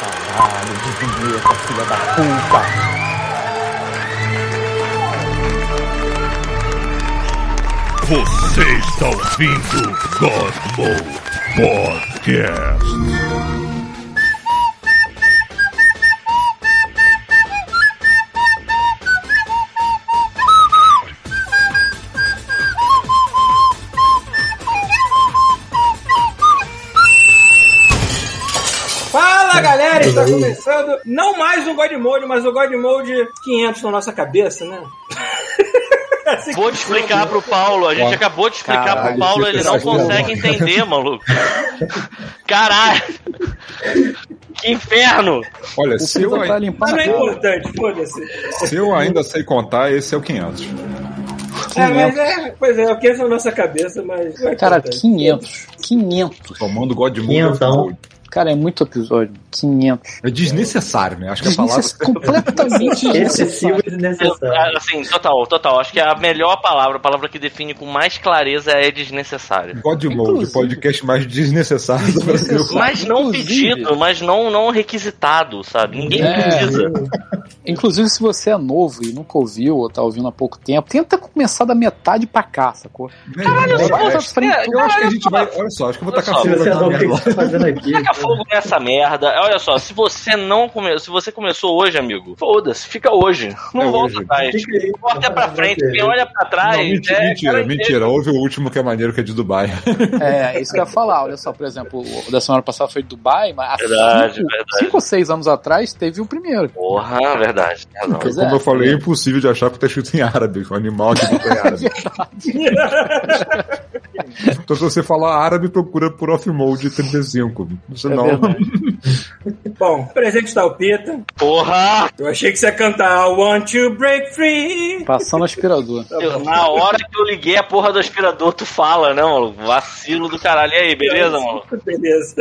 Caralho, de vinheta, filha da puta. Você está ouvindo God Mode Podcast. Está começando não mais um God Mode, mas o God Mode 500 na nossa cabeça, né? Assim Vou te explicar pro Paulo. A gente acabou de explicar caralho, pro Paulo, ele não consegue entender, maluco. Caralho! Que inferno! Olha, se eu, Precisa pra ai- limpar Mas não é importante, foda-se. se eu ainda sei contar, esse é o 500. É, mas é, pois é, o que é na nossa cabeça, mas. é Cara, importante. 500. 500. Tomando God Mode. Quinhentão. Cara, é muito episódio. 500. É desnecessário, né? Acho que a palavra. Completamente Excessivo desnecessário. e desnecessário. Assim, total, total. Acho que a melhor palavra, a palavra que define com mais clareza é desnecessário. God Mode, Inclusive- podcast mais desnecessário do Brasil. Mas não Inclusive- pedido, mas não, não requisitado, sabe? Ninguém É. precisa. Inclusive, se você é novo e nunca ouviu ou tá ouvindo há pouco tempo, tenta começar da metade pra cá, sacou? Caralho, Bota pra frente. é, eu acho que a gente vai. Olha só, acho que eu vou tacar só, fogo nessa o merda você fazendo aqui? Taca fogo nessa merda. Olha só, se você não come... se você começou hoje, amigo, foda-se, fica hoje. Não É volta hoje. atrás. Aí. Volta pra frente, quem olha pra trás. Não, mentira, é, mentira, mentira. Houve o último que é maneiro, que é de Dubai. É, isso que eu ia falar. Olha só, por exemplo, o da semana passada foi de Dubai, mas há Verdade, cinco, verdade. cinco ou seis anos atrás teve o primeiro. Porra, verdade. tem. Pois Como é. eu falei, é impossível de achar porque tá escrito em árabe. O animal que tá em árabe. Então, se você falar árabe, procura por off-mode 35. É Senão, verdade. Bom, presente está o Pita. Porra! Eu achei que você ia cantar I Want to Break Free. Passando aspirador. Eu- na hora que eu liguei a porra do aspirador, tu fala, né, mano? Vacilo do caralho. E aí, beleza, mano? Beleza.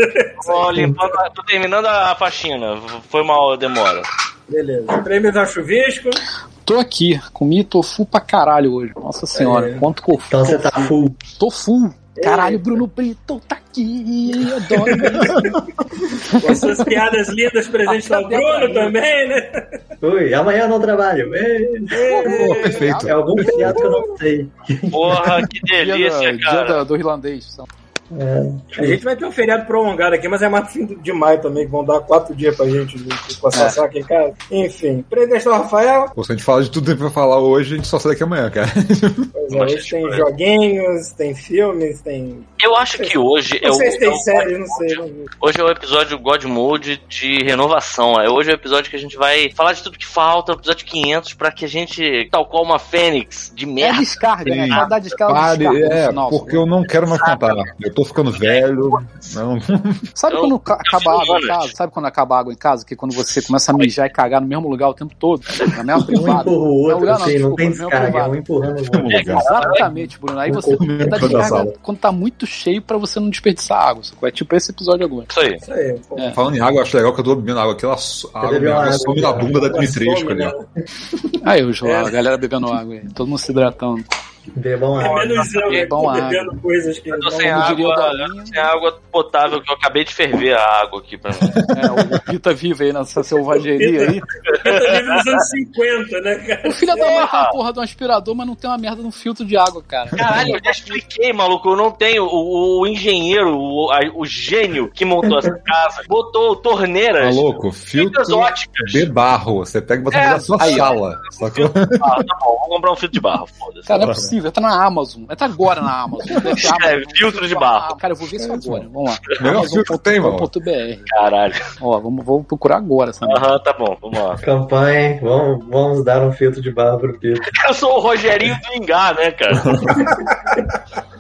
Tô, limpando, tô terminando a faxina. Foi mal a demora. Beleza. Prêmios ao chuvisco. Tô aqui, comi tofu pra caralho hoje. Nossa senhora, É. quanto tofu. Então você tá full. Tofu. Caralho, Bruno Brito tá aqui. Adoro isso. Com suas piadas lindas, presente está o Bruno também, né? Ui, amanhã eu não trabalho. Ei, Pô, perfeito. É algum feriado que eu não sei. Porra, que Dia, delícia, da- dia cara. da- do irlandês. Então. A gente vai ter um feriado prolongado aqui, mas é mais fim de maio também, que vão dar quatro dias pra gente né, passar aqui em casa. Enfim, o Rafael. Pô, se a gente fala de tudo que vai falar hoje, a gente só sai daqui amanhã, cara. Pois é, hoje tem joguinhos, tem filmes, tem. Eu acho que hoje é Não o, sei se é tem o série, não sei. ver. Hoje é o episódio God Mode de renovação. É hoje é o episódio que a gente vai falar de tudo que falta, o episódio 500, pra que a gente, tal qual uma fênix de É merda. descarga, né? Pode dar descarga, Pare, descarga é, porque eu não quero mais contar. Eu tô ficando velho. Não. Sabe Eu- quando ca- acaba a água em casa? Sabe quando acaba a água em casa? Que quando você começa a mijar e cagar no mesmo lugar o tempo todo? Na mesma Um privada. empurra o outro, lugar não, assim, não desculpa, tem no meu descarga, é um empurrando o outro. É. Exatamente, Bruno. Aí você Concordo dá descarga quando tá muito cheio pra você não desperdiçar água. É tipo esse episódio agora. Isso aí. Isso aí. É. Falando em água, eu acho legal que eu tô bebendo água. Aquela água, minha, some na cara. bunda da Dimitrescu Some, ali. né? Aí, É. a galera bebendo água aí. Todo mundo se hidratando. Bebam É água. menos eu É né, bom bebendo coisas que. Eu tô sem água, sem água potável, que eu acabei de ferver a água aqui pra mim. É, o Pita vive aí nessa selvageria aí. Eu tô vivo nos anos 50, né, cara? O filho da mãe tem uma porra de um aspirador, mas não tem uma merda um filtro de água, cara. Caralho, eu já expliquei, maluco. Eu não tenho. O, o engenheiro, o, a- o gênio que montou essa casa, botou Tá torneiras. louco? Filtro Fibras óticas. de barro. Você pega e bota É, na sua aí, sala. Sacou? Ah, tá bom, vou comprar um filtro de barro, foda-se. Cara, não é possível. Tá na Amazon. Tá agora na Amazon. Amazon. filtro de barro. Cara, eu vou ver isso agora. Vamos lá. Melhor filtro que tem, mano. Amazon.br. Caralho. Ó, vamos, vamos procurar agora. Aham, tá bom, vamos lá. Campanha, vamos, vamos dar um filtro de barro pro Pedro. Eu sou o Rogerinho do Ingá, né, cara?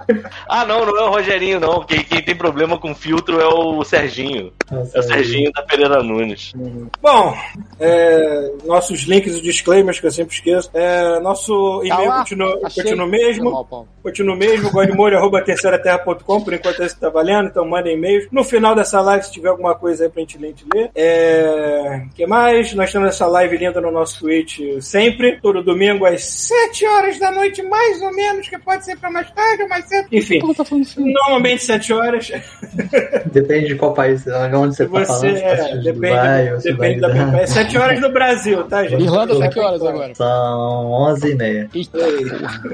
ah, não, não é o Rogerinho, não. Quem, quem tem problema com filtro é o Serginho. É o Serginho da Pereira Nunes. Bom, é, nossos links e disclaimers que eu sempre esqueço. É, nosso Tá e-mail lá? continua, continua mesmo. mal. Continua o mesmo, godmolho.terceiraterra.com, por enquanto esse tá valendo, então mandem e-mails. No final dessa live, se tiver alguma coisa aí pra gente ler, a gente lê. É... que mais? Nós temos essa live linda no nosso Twitch sempre, todo domingo às 7 horas da noite, mais ou menos, que pode ser pra mais tarde ou mais cedo. Enfim, Porra, tá falando filme. normalmente 7 horas. Depende de qual país, onde você, tá você falando. se tá é, assistindo de depende, Dubai, se depende vai da dar- É 7 horas no Brasil, tá, gente? Irlanda tá que horas agora? São 11 e meia.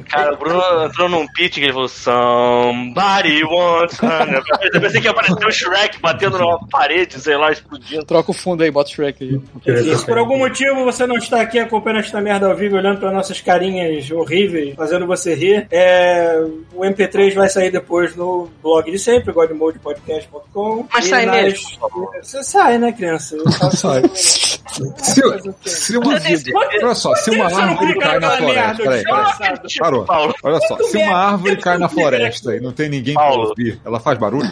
Cara, o Bruno entrou num pitch que ele falou: Somebody wants. honey." Eu pensei que ia aparecer o Shrek batendo numa parede, sei lá, explodindo. Troca o fundo aí, bota o Shrek aí. Enfim, se por algum motivo você não está aqui acompanhando esta merda ao vivo, olhando para nossas carinhas horríveis, fazendo você rir, é, o MP3 vai sair depois no blog de sempre, godmodepodcast.com. Mas sai nas- mesmo. Você sai, né, criança? Sai. Se, se uma, olha só, se uma árvore cai na floresta, peraí, peraí. Parou. Paulo. Olha só, se uma árvore cai na floresta e não tem ninguém pra ouvir, ela faz barulho?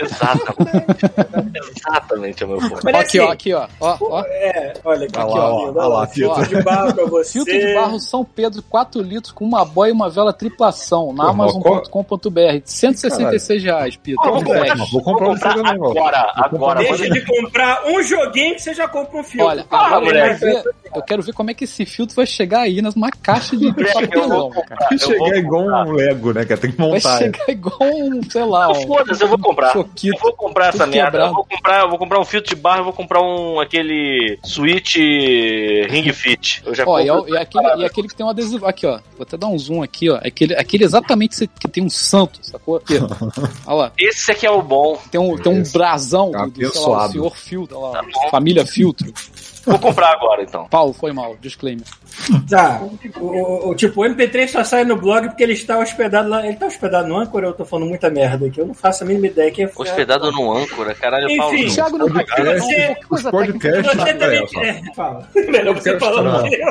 Exatamente. Exatamente é o meu ponto. Mas Ó, aqui, assim, ó, aqui, ó. ó, ó. É, olha aqui, Olha ó, lá, ó, lindo, lá, filtro filtro. de barro pra você. Filtro de barro São Pedro, 4 litros, com uma boia e uma vela triplação, na Amazon.com.br. 166 reais, Pito. Vou. Vou comprar um ó. agora, agora. Deixa de comprar um joguinho que você já compra um filme. Olha, Ah, agora eu quero, ver, eu quero ver como é que esse filtro vai chegar aí numa caixa de papelão, vou chegar igual um Lego, né? Que tem que Vai montar. chegar igual um, sei lá, Foda-se, eu vou comprar. Eu vou comprar essa merda. Eu vou comprar, eu vou comprar um filtro de barro, eu vou comprar um aquele Switch Ring Fit. Eu já Ó, e, é, e aquele, e aquele que tem um adesivo. Aqui, ó. Vou até dar um zoom aqui, ó. Aquele, aquele exatamente que tem um santo, sacou? Pedro? Olha lá. Esse aqui é o bom. Tem um, tem um brasão Tá do, do sei lá, senhor Filtro, olha lá, Tá família Filtro. Vou comprar agora, então. Paulo, foi mal, disclaimer. Tá. O, o- tipo, o MP3 só sai no blog porque ele está hospedado lá. Ele está hospedado no Anchor ou eu tô falando muita merda aqui? Eu não faço a mínima ideia. Quem é Hospedado no âncora, caralho, Enfim. Paulo. Thiago não vai podcast- qualquer Os coisa podcasts. Você também. É, fala. Melhor você falando. não. que eu.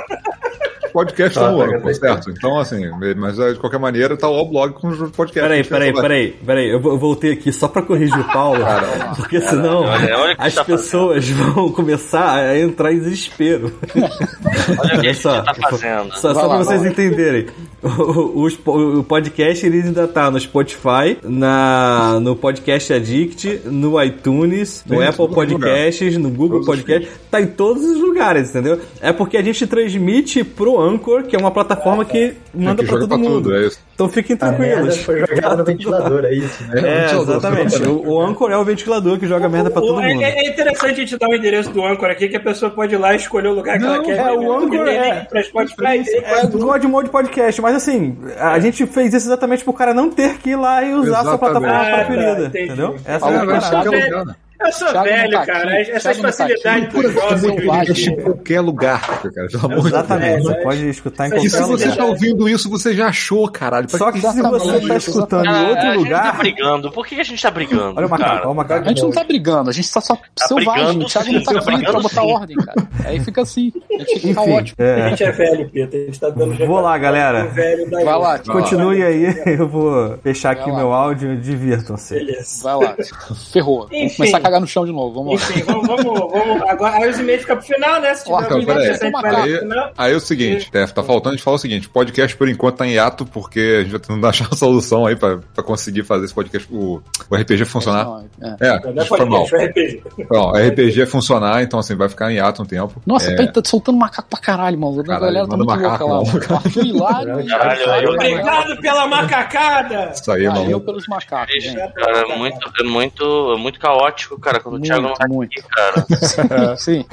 Podcast tá no tá, âncora, tá. certo? Então, assim, mas é, de qualquer maneira, tá lá o blog com os podcasts. Peraí, peraí, peraí, peraí. Eu vo- eu voltei aqui só pra corrigir o Paulo, porque senão olha, olha o que as tá pessoas vão começar a entrar em desespero. Olha o só, tá fazendo. só, só lá, pra vocês lá. entenderem. O, po- o podcast ele ainda tá no Spotify, na, no Podcast Addict, no iTunes, no Tem em Apple Podcasts, no Google Todos os Podcast. Tá em todos os lugares, entendeu? É porque a gente transmite pro Anchor, que é uma plataforma que manda que pra todo pra mundo. tudo, é isso. Então fiquem A merda tranquilos. foi jogada no ventilador, é isso, né? É, ventilador, exatamente. O, o Anchor é o ventilador que joga merda pra todo O- é- mundo. É interessante a gente dar o endereço do Anchor aqui, que a pessoa pode ir lá e escolher o lugar que Não, ela quer. é, o né? Anchor tem é- pra Spotify. É do God Mode Podcast, mas assim, a gente fez isso exatamente pro cara não ter que ir lá e usar a sua plataforma Ah, tá, preferida. entendi. entendeu? Essa é a parada. Qualquer lugar? Eu sou Thiago velho, tá cara. aqui, Essas Thiago tá facilidades dos jovens. selvagem. Em qualquer lugar, cara. Pelo amor de Deus. Exatamente, você pode escutar em E E qualquer se você lugar. tá ouvindo isso, você já achou, caralho. Só que se Exatamente, você tá escutando em Ah, outro a gente tá lugar. brigando. Por que a gente tá brigando? Olha o macaco, cara? olha o macaco. A gente não tá brigando, a gente tá só selvagem. brigando O Thiago não tá tá aqui pra botar sim. ordem, cara. Aí fica assim, a gente fica Enfim, caótico. A é, gente é velho, Pedro. A gente tá dando Vou lá, galera. Velho Vai lá, continue aí, eu vou fechar aqui meu áudio, divirtam-se. Beleza. Vai lá, ferrou. Vamos começar a cagar no chão de novo, vamos lá. Enfim, vamos, vamos, vamos. Agora, aí os e-mails ficam pro final, né? Se tiver Então, lá pro Aí, final. aí é o seguinte, Tef, tá faltando a gente falar o seguinte: o podcast por enquanto tá em hiato, porque a gente vai tentando achar uma solução aí pra, pra conseguir fazer esse podcast, o, o RPG funcionar. Não, é. É, Não é foi mal. RPG. Não, RPG funcionar, então assim, vai ficar em hiato um tempo. Nossa, é, pai, tá soltando macaco pra caralho, mano. A Caralho, galera tá muito louca macaco, lá. Arthur Hilário Caralho, eu- Obrigado pela macacada! Isso aí, eu maluco. pelos macacos. Cara, é muito, é muito, é muito caótico, cara, quando o Thiago não tá Muito, aqui, cara. Sim.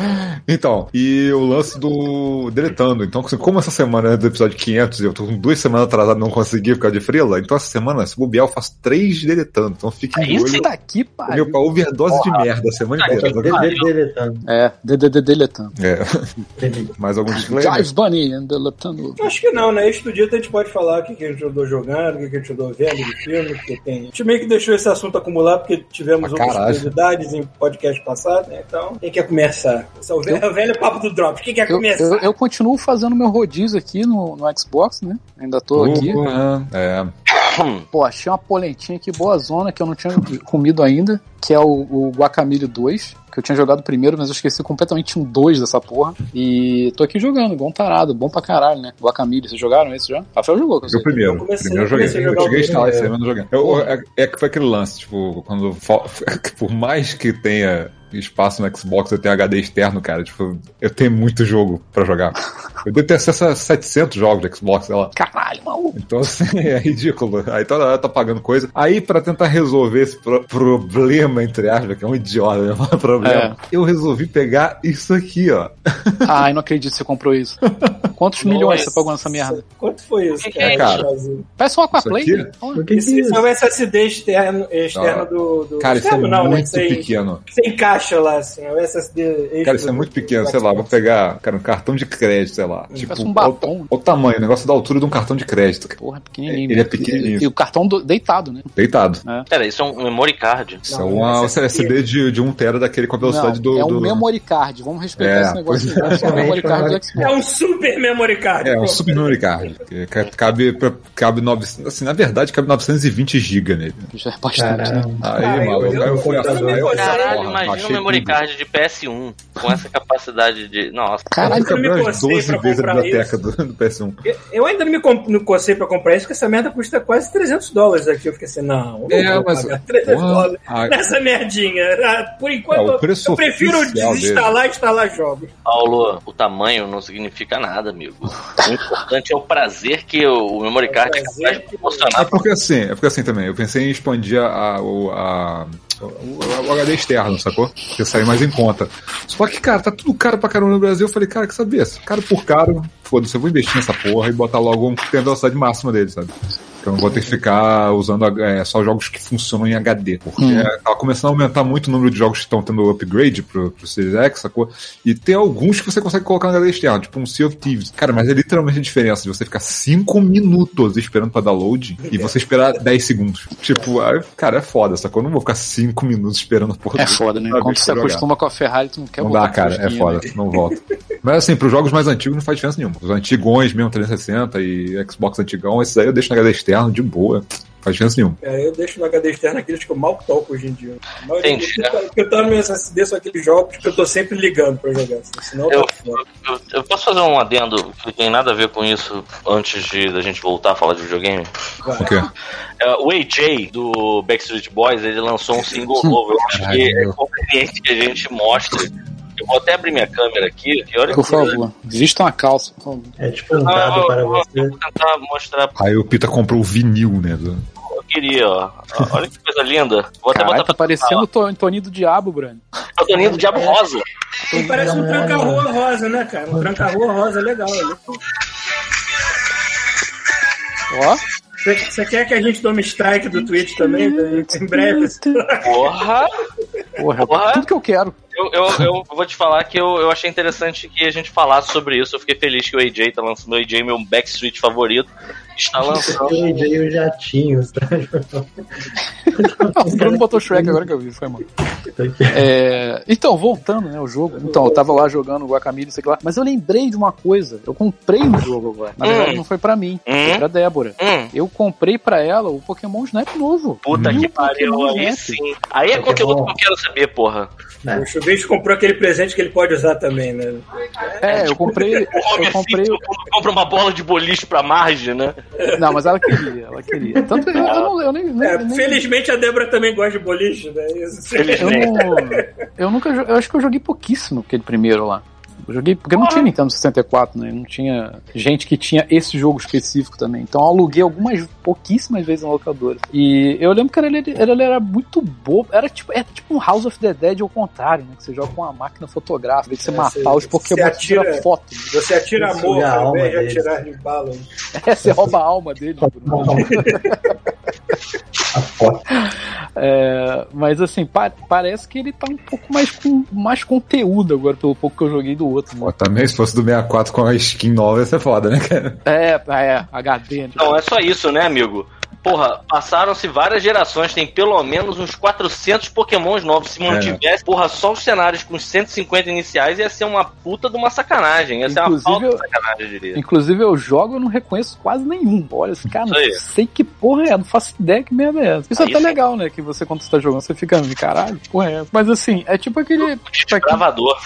Então, e o lance do Deletando. Então, assim, como essa semana é do episódio 500 e eu tô com duas semanas atrasado e não consegui por causa de frila, então essa semana, se bobear, eu faço três Deletando. Então fique É de isso, olho. Tá aqui, pai. Meu, pra overdose de merda a semana inteira. De- Deletando. É, DDD deletando. É, mais algum disclaimer? Jive Bunny and deletando. Acho que não, né? Este dia a gente pode falar o que, que a gente andou jogando, o que, que a gente andou vendo de filme, porque tem. A gente meio que deixou esse assunto acumular porque tivemos outras caralho. Em podcast passado, né? Então, quem quer começar? Esse é o velho, é o velho papo do drop. Quem quer Eu, começar? eu, eu continuo fazendo meu rodízio aqui no, no Xbox, né? Ainda tô aqui. Uhum, É, Pô, achei uma polentinha aqui boa zona que eu não tinha comido ainda, que é o, o Guacamole 2, que eu tinha jogado primeiro, mas eu esqueci completamente um 2 dessa porra. E tô aqui jogando, igual um tarado, bom pra caralho, né? Guacamole, vocês jogaram esse já? Rafael jogou, que eu eu primeiro. Eu comecei- primeiro eu joguei. comecei a Eu jogar cheguei a o instalar primeiro. mas não joguei. Eu- é, é que foi aquele lance, tipo, quando. Por mais que tenha espaço no Xbox, eu tenho HD externo, cara. Tipo, eu tenho muito jogo pra jogar. Eu devo ter acesso a 700 jogos de Xbox, sei lá. Caralho, maluco. Então, assim, é ridículo. Aí toda hora tá pagando coisa. Aí, pra tentar resolver esse pro- problema, entre aspas, que é um idiota, né? Mas problema, eu resolvi pegar isso aqui, ó. Ai, não acredito que você comprou isso. Quantos milhões você pagou nessa merda? Quanto foi isso, cara? é isso? Brasil? Parece um Isso Aquaplay. aqui? O que, que é Esse isso? é o SSD externo, externo Ah. do, do. Cara, isso é não, né? muito Sem- pequeno. Sem caixa lá, assim. É o SSD Cara, isso é do- muito pequeno, do sei lá, vou pegar, cara, um cartão de crédito, sei lá. Tipo, um batom. o- olha o tamanho, o negócio da altura de um cartão de crédito, cara. Porra, pequenininho. Ele é né? pequenininho. E, e o cartão do- deitado, né? Deitado. Pera, isso é um memory card. Isso Não, é uma SSD. SSD de, de 1 tera daquele com a velocidade Não, do. é um do- memory card. Vamos respeitar É, esse negócio. É só um memory card do É Xbox. um super memory card. É, um super memory card. Cabe, cabe 900, assim, na verdade, cabe 920 GB nele. Já é bastante, né? Caramba. Aí, Ah, eu- maluco, aí eu fui aí considero- Caralho, imagina um memory tudo. card de PS1 com essa capacidade de. Nossa. Caralho, eu não me cocei 12 pra vezes a comprar biblioteca do, do PS1. Eu- Eu ainda não me com- não cocei pra comprar isso, porque essa merda custa quase 300 dólares aqui. Eu fiquei assim, não, eu não É, vou mas- pagar 300 porra, dólares a- nessa merdinha. Ah, Por enquanto, É, eu prefiro desinstalar e instalar jogos. Paulo, o tamanho não significa nada, amigo. O importante é o prazer que o memory card é prazer capaz de proporcionar. É porque assim, é porque assim também, eu pensei em expandir a, o- a- o, HD externo, sacou? Porque sair mais em conta. Só que, cara, tá tudo caro pra caramba no Brasil. Eu falei, cara, que saber? Caro por caro, foda-se, eu vou investir nessa porra e botar logo um que tem a velocidade máxima dele, sabe? Que eu não vou ter que ficar usando é, só jogos que funcionam em HD. Porque Hum. é, tá começando a aumentar muito o número de jogos que estão tendo upgrade pro, pro Series X, sacou? E tem alguns que você consegue colocar no HD externo, tipo um Sea of Thieves. Cara, mas é literalmente a diferença de você ficar 5 minutos esperando pra dar load e você esperar 10 segundos. Tipo, cara, é foda, sacou? Eu não vou ficar 5 minutos esperando a porra É foda, né? Quando ver você acostuma com a Ferrari, tu não quer Não voltar dá, cara, é foda, né? não volta. Mas assim, pros jogos mais antigos não faz diferença nenhuma. Os antigões mesmo, 360 e Xbox antigão, esses aí eu deixo na HD externo de boa. Faz diferença nenhuma. É, eu deixo no HD externo aqueles que eu mal toco hoje em dia. Entendi. eu- eu tô no meu SSD são aqueles jogos que eu tô sempre ligando pra jogar. Senão Eu, eu, eu posso fazer um adendo que tem nada a ver com isso antes de da gente voltar a falar de videogame? O quê? É, o AJ do Backstreet Boys ele lançou um single novo. Eu acho que é conveniente que a gente mostre. Eu vou até abrir minha câmera aqui. Por que- favor, vistam a calça, por favor. É tipo um dado eu, para eu- você. vou tentar mostrar. Aí o Pita comprou o vinil, né? do- Eu queria, ó. Olha que coisa linda. Vou até Caralho, botar tá parecendo o To- Toninho do Diabo, Brando. É o Toninho do Diabo Rosa. E parece um tranca-rua rosa, né, cara? Um tranca-rua rosa legal. Ó, Você quer que a gente tome strike do Twitch também? Em breve. Porra! porra, Porra. tudo que eu quero. Eu, eu, eu vou te falar que eu, eu achei interessante que a gente falasse sobre isso. Eu fiquei feliz que o AJ tá lançando. O AJ, meu backstreet favorito, está lançando. Eu dei os jatinhos, tá? o Bruno botou Shrek agora que eu vi, foi, mano. É, então, voltando, né, o jogo. Então, eu tava lá jogando o Guacamole, sei lá. Mas eu lembrei de uma coisa. Eu comprei um jogo agora. Na verdade, Hum. não foi pra mim. Foi Hum. pra Débora. Hum, Eu comprei pra ela o Pokémon Snap novo. puta que pariu, aí sim. Aí é Pokémon. conteúdo que eu quero saber, porra. O Chubisco comprou aquele presente que ele pode usar também, né? É, eu comprei. O Eu comprei. Quando compra uma bola de boliche pra margem, né? Não, mas ela queria, ela queria. Tanto eu, eu não, eu nem, nem- É, nem- felizmente a Débora também gosta de boliche, né? Isso. eu não, eu nunca, eu acho que eu joguei pouquíssimo aquele primeiro lá. Eu joguei porque não tinha Nintendo 64, né? Não tinha gente que tinha esse jogo específico também. Então eu aluguei algumas pouquíssimas vezes na locadora. E eu lembro que ele, ele, ele era muito bobo. Era tipo, é tipo um House of the Dead ao contrário, né? Que você joga com uma máquina fotográfica, em de você É, matar você- os Pokémon você e tira atira- foto. Você atira Isso amor é a ao alma invés de deles. atirar de bala. É, você rouba a alma dele. Bruno. A foto. É, mas assim, pa- parece que ele tá um pouco mais com mais conteúdo agora, pelo pouco que eu joguei do outro. Pô, Né? também, se fosse do 64 com a skin nova, ia ser foda, né, cara? É, é, HD. né? Não, é só isso, né, amigo? Porra, passaram-se várias gerações, tem pelo menos uns 400 pokémons novos. Se mantivesse, porra, só os cenários com os 150 iniciais ia ser uma puta de uma sacanagem. Ia ser uma Inclusive, falta de eu- sacanagem, eu diria. Inclusive eu jogo e não reconheço quase nenhum. Olha, esse cara, não sei que porra é, não faço ideia que merda é essa. Isso é Aí até sim. legal, né? Que você, quando você tá jogando, você fica, caralho, que porra é essa? Mas assim, é tipo aquele. Tipo Gravador.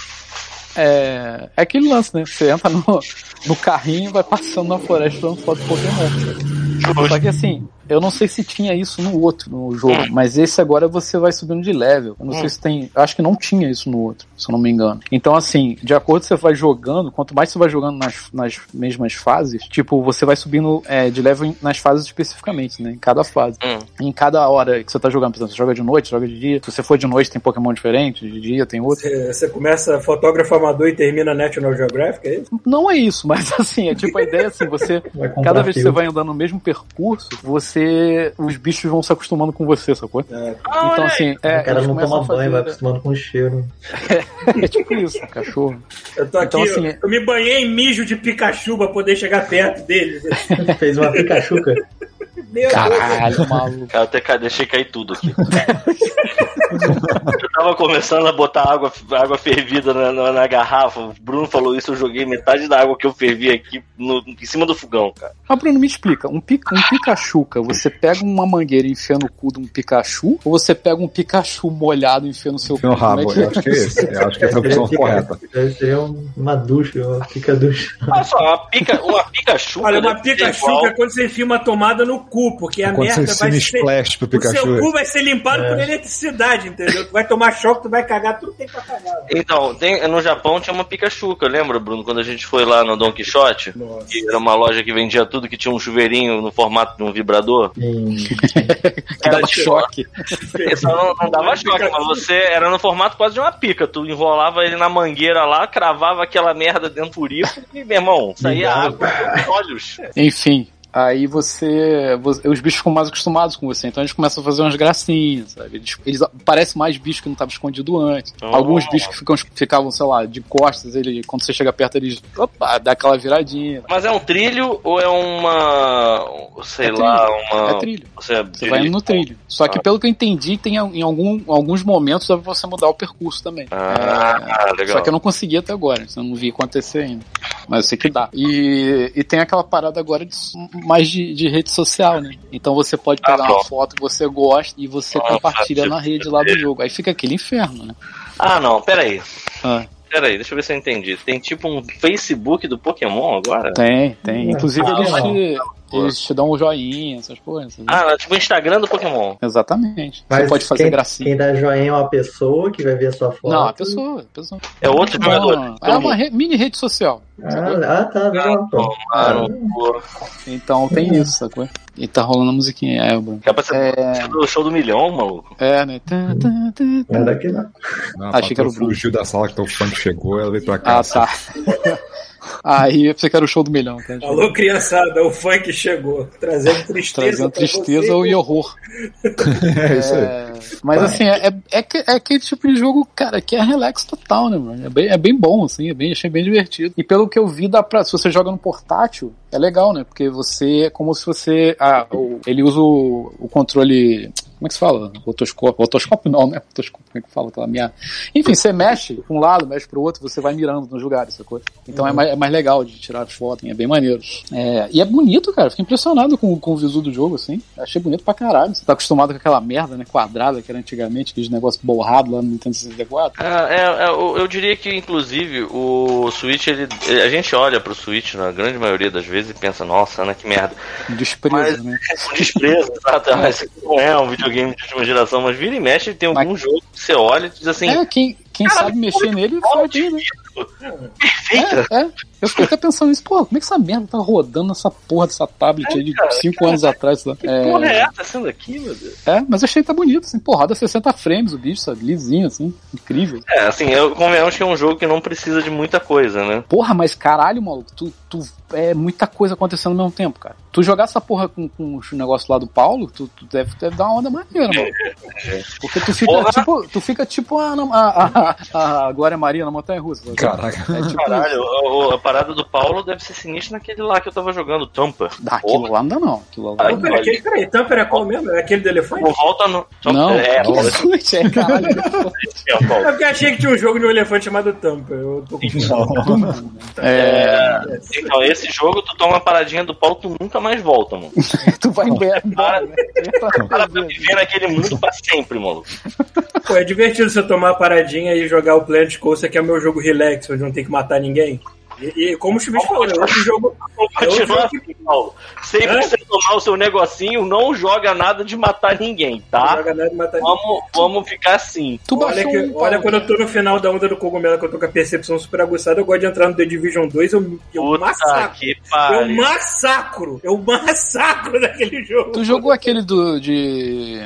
é, é aquele lance, né? Você entra no, no carrinho e vai passando na floresta dando foto de Pokémon. Só que assim, Eu não sei se tinha isso no outro, no jogo, mas esse agora você vai subindo de level. Eu não sei se tem. Acho que não tinha isso no outro, se eu não me engano. Então, assim, de acordo você vai jogando, quanto mais você vai jogando nas, nas mesmas fases, tipo, você vai subindo é, de level nas fases especificamente, né? Em cada fase. Hum. Em cada hora que você tá jogando, por exemplo, você joga de noite, joga de dia. Se você for de noite, tem Pokémon diferente, de dia tem outro. Você, você começa fotógrafo amador e termina National Geographic, é isso? Não é isso, mas assim, é tipo a ideia assim, você. Cada vez que você vai andando no mesmo percurso, você. Os bichos vão se acostumando com você, sacou? É. Ah, Então, assim, é. o cara não toma fazer- banho, vai acostumando com o cheiro. É tipo isso, cachorro. Eu tô aqui, Então, assim, eu, eu me banhei em mijo de Pikachu pra poder chegar perto deles. Fez uma picachuca. Meu Deus. Caralho, maluco. Eu até deixei cair tudo aqui. eu tava começando a botar água, água fervida na, na- na garrafa. O Bruno falou isso, eu joguei metade da água que eu fervi aqui no- em cima do fogão, cara. Mas, Bruno, me explica. Um, pica, um Pikachuca, você pega uma mangueira e enfia no cu de um Pikachu? Ou você pega um Pikachu molhado e enfia no seu Enfia no cu? Como rabo, é que eu acho que é esse. Eu acho que essa é a opção Seria correta. Seria uma ducha, uma pica-ducha. Olha só, uma, pica, uma Pikachu. Olha, uma igual- é quando você enfia uma tomada no cu, porque a você merda vai ser. splash pro O seu Pikachu. cu vai ser limpado por eletricidade, entendeu? Tu vai tomar choque, tu vai cagar, tudo tem pra cagar. Então, tem- no Japão tinha uma Pikachuca, lembra, Bruno, quando a gente foi lá no Don Quixote? Nossa. Que era uma loja que vendia tudo, que tinha um chuveirinho no formato de um vibrador. Sim. que dava choque? Isso não, não dava choque, mas você era no formato quase de uma pica. Tu enrolava ele na mangueira lá, cravava aquela merda dentro do furico e, meu irmão, saía água olhos. Enfim. Aí você, você- Os bichos ficam mais acostumados com você, então eles começam a fazer umas gracinhas, sabe? Eles, eles parecem mais bichos que não estavam escondido antes. Oh. Alguns bichos que ficam, ficavam, sei lá, de costas, ele, quando você chega perto, eles. Opa, dá aquela viradinha. Mas é um trilho ou é uma. sei É lá, trilho, uma. É trilho. Você, Você vai indo no trilho. Só que Ah. pelo que eu entendi, tem em algum, alguns momentos dá pra você mudar o percurso também. Ah, legal. Só que eu não consegui até agora, eu não vi acontecer ainda. Mas eu sei que dá. E, e tem aquela parada agora de, mais de, de rede social, né? Então você pode pegar Ah, uma foto que você gosta e você Ah, compartilha na rede lá do jogo. Aí fica aquele inferno, né? Ah, não, peraí. Ah, Peraí, deixa eu ver se eu entendi. Tem tipo um Facebook do Pokémon agora? tem, tem. Inclusive Ah, eles, te, eles te dão um joinha, essas coisas. né? Ah, tipo o Instagram do Pokémon. Exatamente. Mas você pode fazer quem, gracinha. Quem dá joinha é uma pessoa que vai ver a sua foto. Não, a pessoa, a pessoa. É outro jogador. Não, é uma re- mini rede social. Ah, ah, tá, pô. Ah. Então tem isso, sacou? E tá rolando a musiquinha, é, Bruno. Dá pra ser É. do show do milhão, maluco. É, né? Tá, tá, tá, Não é tá. daqui não. Não, Achei que era o patroa fugiu da sala que o funk chegou, ela veio pra cá. Ah, tá. Aí eu pensei que era o show do milhão, tá? Alô, criançada, o funk chegou, trazendo tristeza. Trazendo tristeza você. e horror. É isso aí. É, mas assim, é, é, é que- é aquele tipo de jogo, cara, que é relax total, né, mano? É bem, é bem bom, assim, é bem, achei bem divertido. E pelo que eu vi, dá pra, se você joga no portátil, é legal, né? Porque você é como se você. Ah, o- ele usa o, o controle. Como é que se fala? Rotoscópio. Rotoscópio não, né? Rotoscópio, como é que fala aquela minha. Enfim, você mexe pra um lado, mexe pro outro, você vai mirando nos lugares, sacou? Então é, mais, é mais legal de tirar foto, é bem maneiro. É, e é bonito, cara. Fiquei impressionado com, com o visual do jogo, assim. Achei bonito pra caralho. Você tá acostumado com aquela merda, né? Quadrada que era antigamente, aqueles negócios borrados lá no Nintendo 64. Ah, é, é, eu, eu diria que, inclusive, o Switch, ele, a gente olha pro Switch na grande maioria das vezes e pensa, nossa, né, que merda. Desprezo, Mas- né? Com desprezo, exato. Aqui não é um videogame de última geração, mas vira e mexe, tem algum Mas- jogo que você olha e diz assim, É, quem, quem Cara, sabe mexer nele bem, né? perfeita. É, é. Eu fiquei até pensando nisso, pô, como é que essa merda tá rodando nessa porra dessa tablet aí de cara, 5 anos atrás? lá? Que porra é essa sendo aqui, meu Deus? É, mas eu achei que tá bonito, assim, porra, roda 60 frames o bicho, sabe? Lisinho, assim, incrível. É, assim, eu convenhamos que é um jogo que não precisa de muita coisa, né? Porra, mas caralho, maluco, tu, tu é muita coisa acontecendo ao mesmo tempo, cara. Tu jogar essa porra com, com os negócios lá do Paulo, tu, tu deve, deve dar uma onda maneira, mano. Porque tu fica Porra. tipo, tu fica tipo a, a, a, a Glória Maria na Montanha Russa. Caraca. É tipo Caralho, a, a parada do Paulo deve ser sinistra naquele lá que eu tava jogando, Tampa. Ah, aquilo lá não dá não. Aquilo lá. Ai, Pô, peraí, aquele, peraí, Tampa era qual mesmo? É aquele do elefante? Não volta no. Só- Não, é, que é, é caralho. é. É porque eu achei que tinha um jogo de um elefante chamado Tampa. Eu tô com É, Então, esse jogo, tu toma uma paradinha do Paulo, tu nunca mais volta, mano. tu vai embora, né? Para pra viver naquele mundo pra sempre, maluco. Pô, é divertido você tomar a paradinha e jogar o Planet Coaster, que é o meu jogo relax, onde não tem que matar ninguém. E, e como o Chubis falou, é outro jogo. É outro Continua jogo Paulo. Sempre Hã? que você tomar o seu negocinho, não joga nada de matar ninguém, que tá? joga nada e mata Vamos, vamos ficar assim. Tu Olha, baixou que- um, olha quando eu tô no final da onda do cogumelo, que eu tô com a percepção super aguçada, eu gosto de entrar no The Division 2, eu, eu Puta massacro. que Eu massacro! Eu massacro daquele jogo. Tu jogou aquele do, de,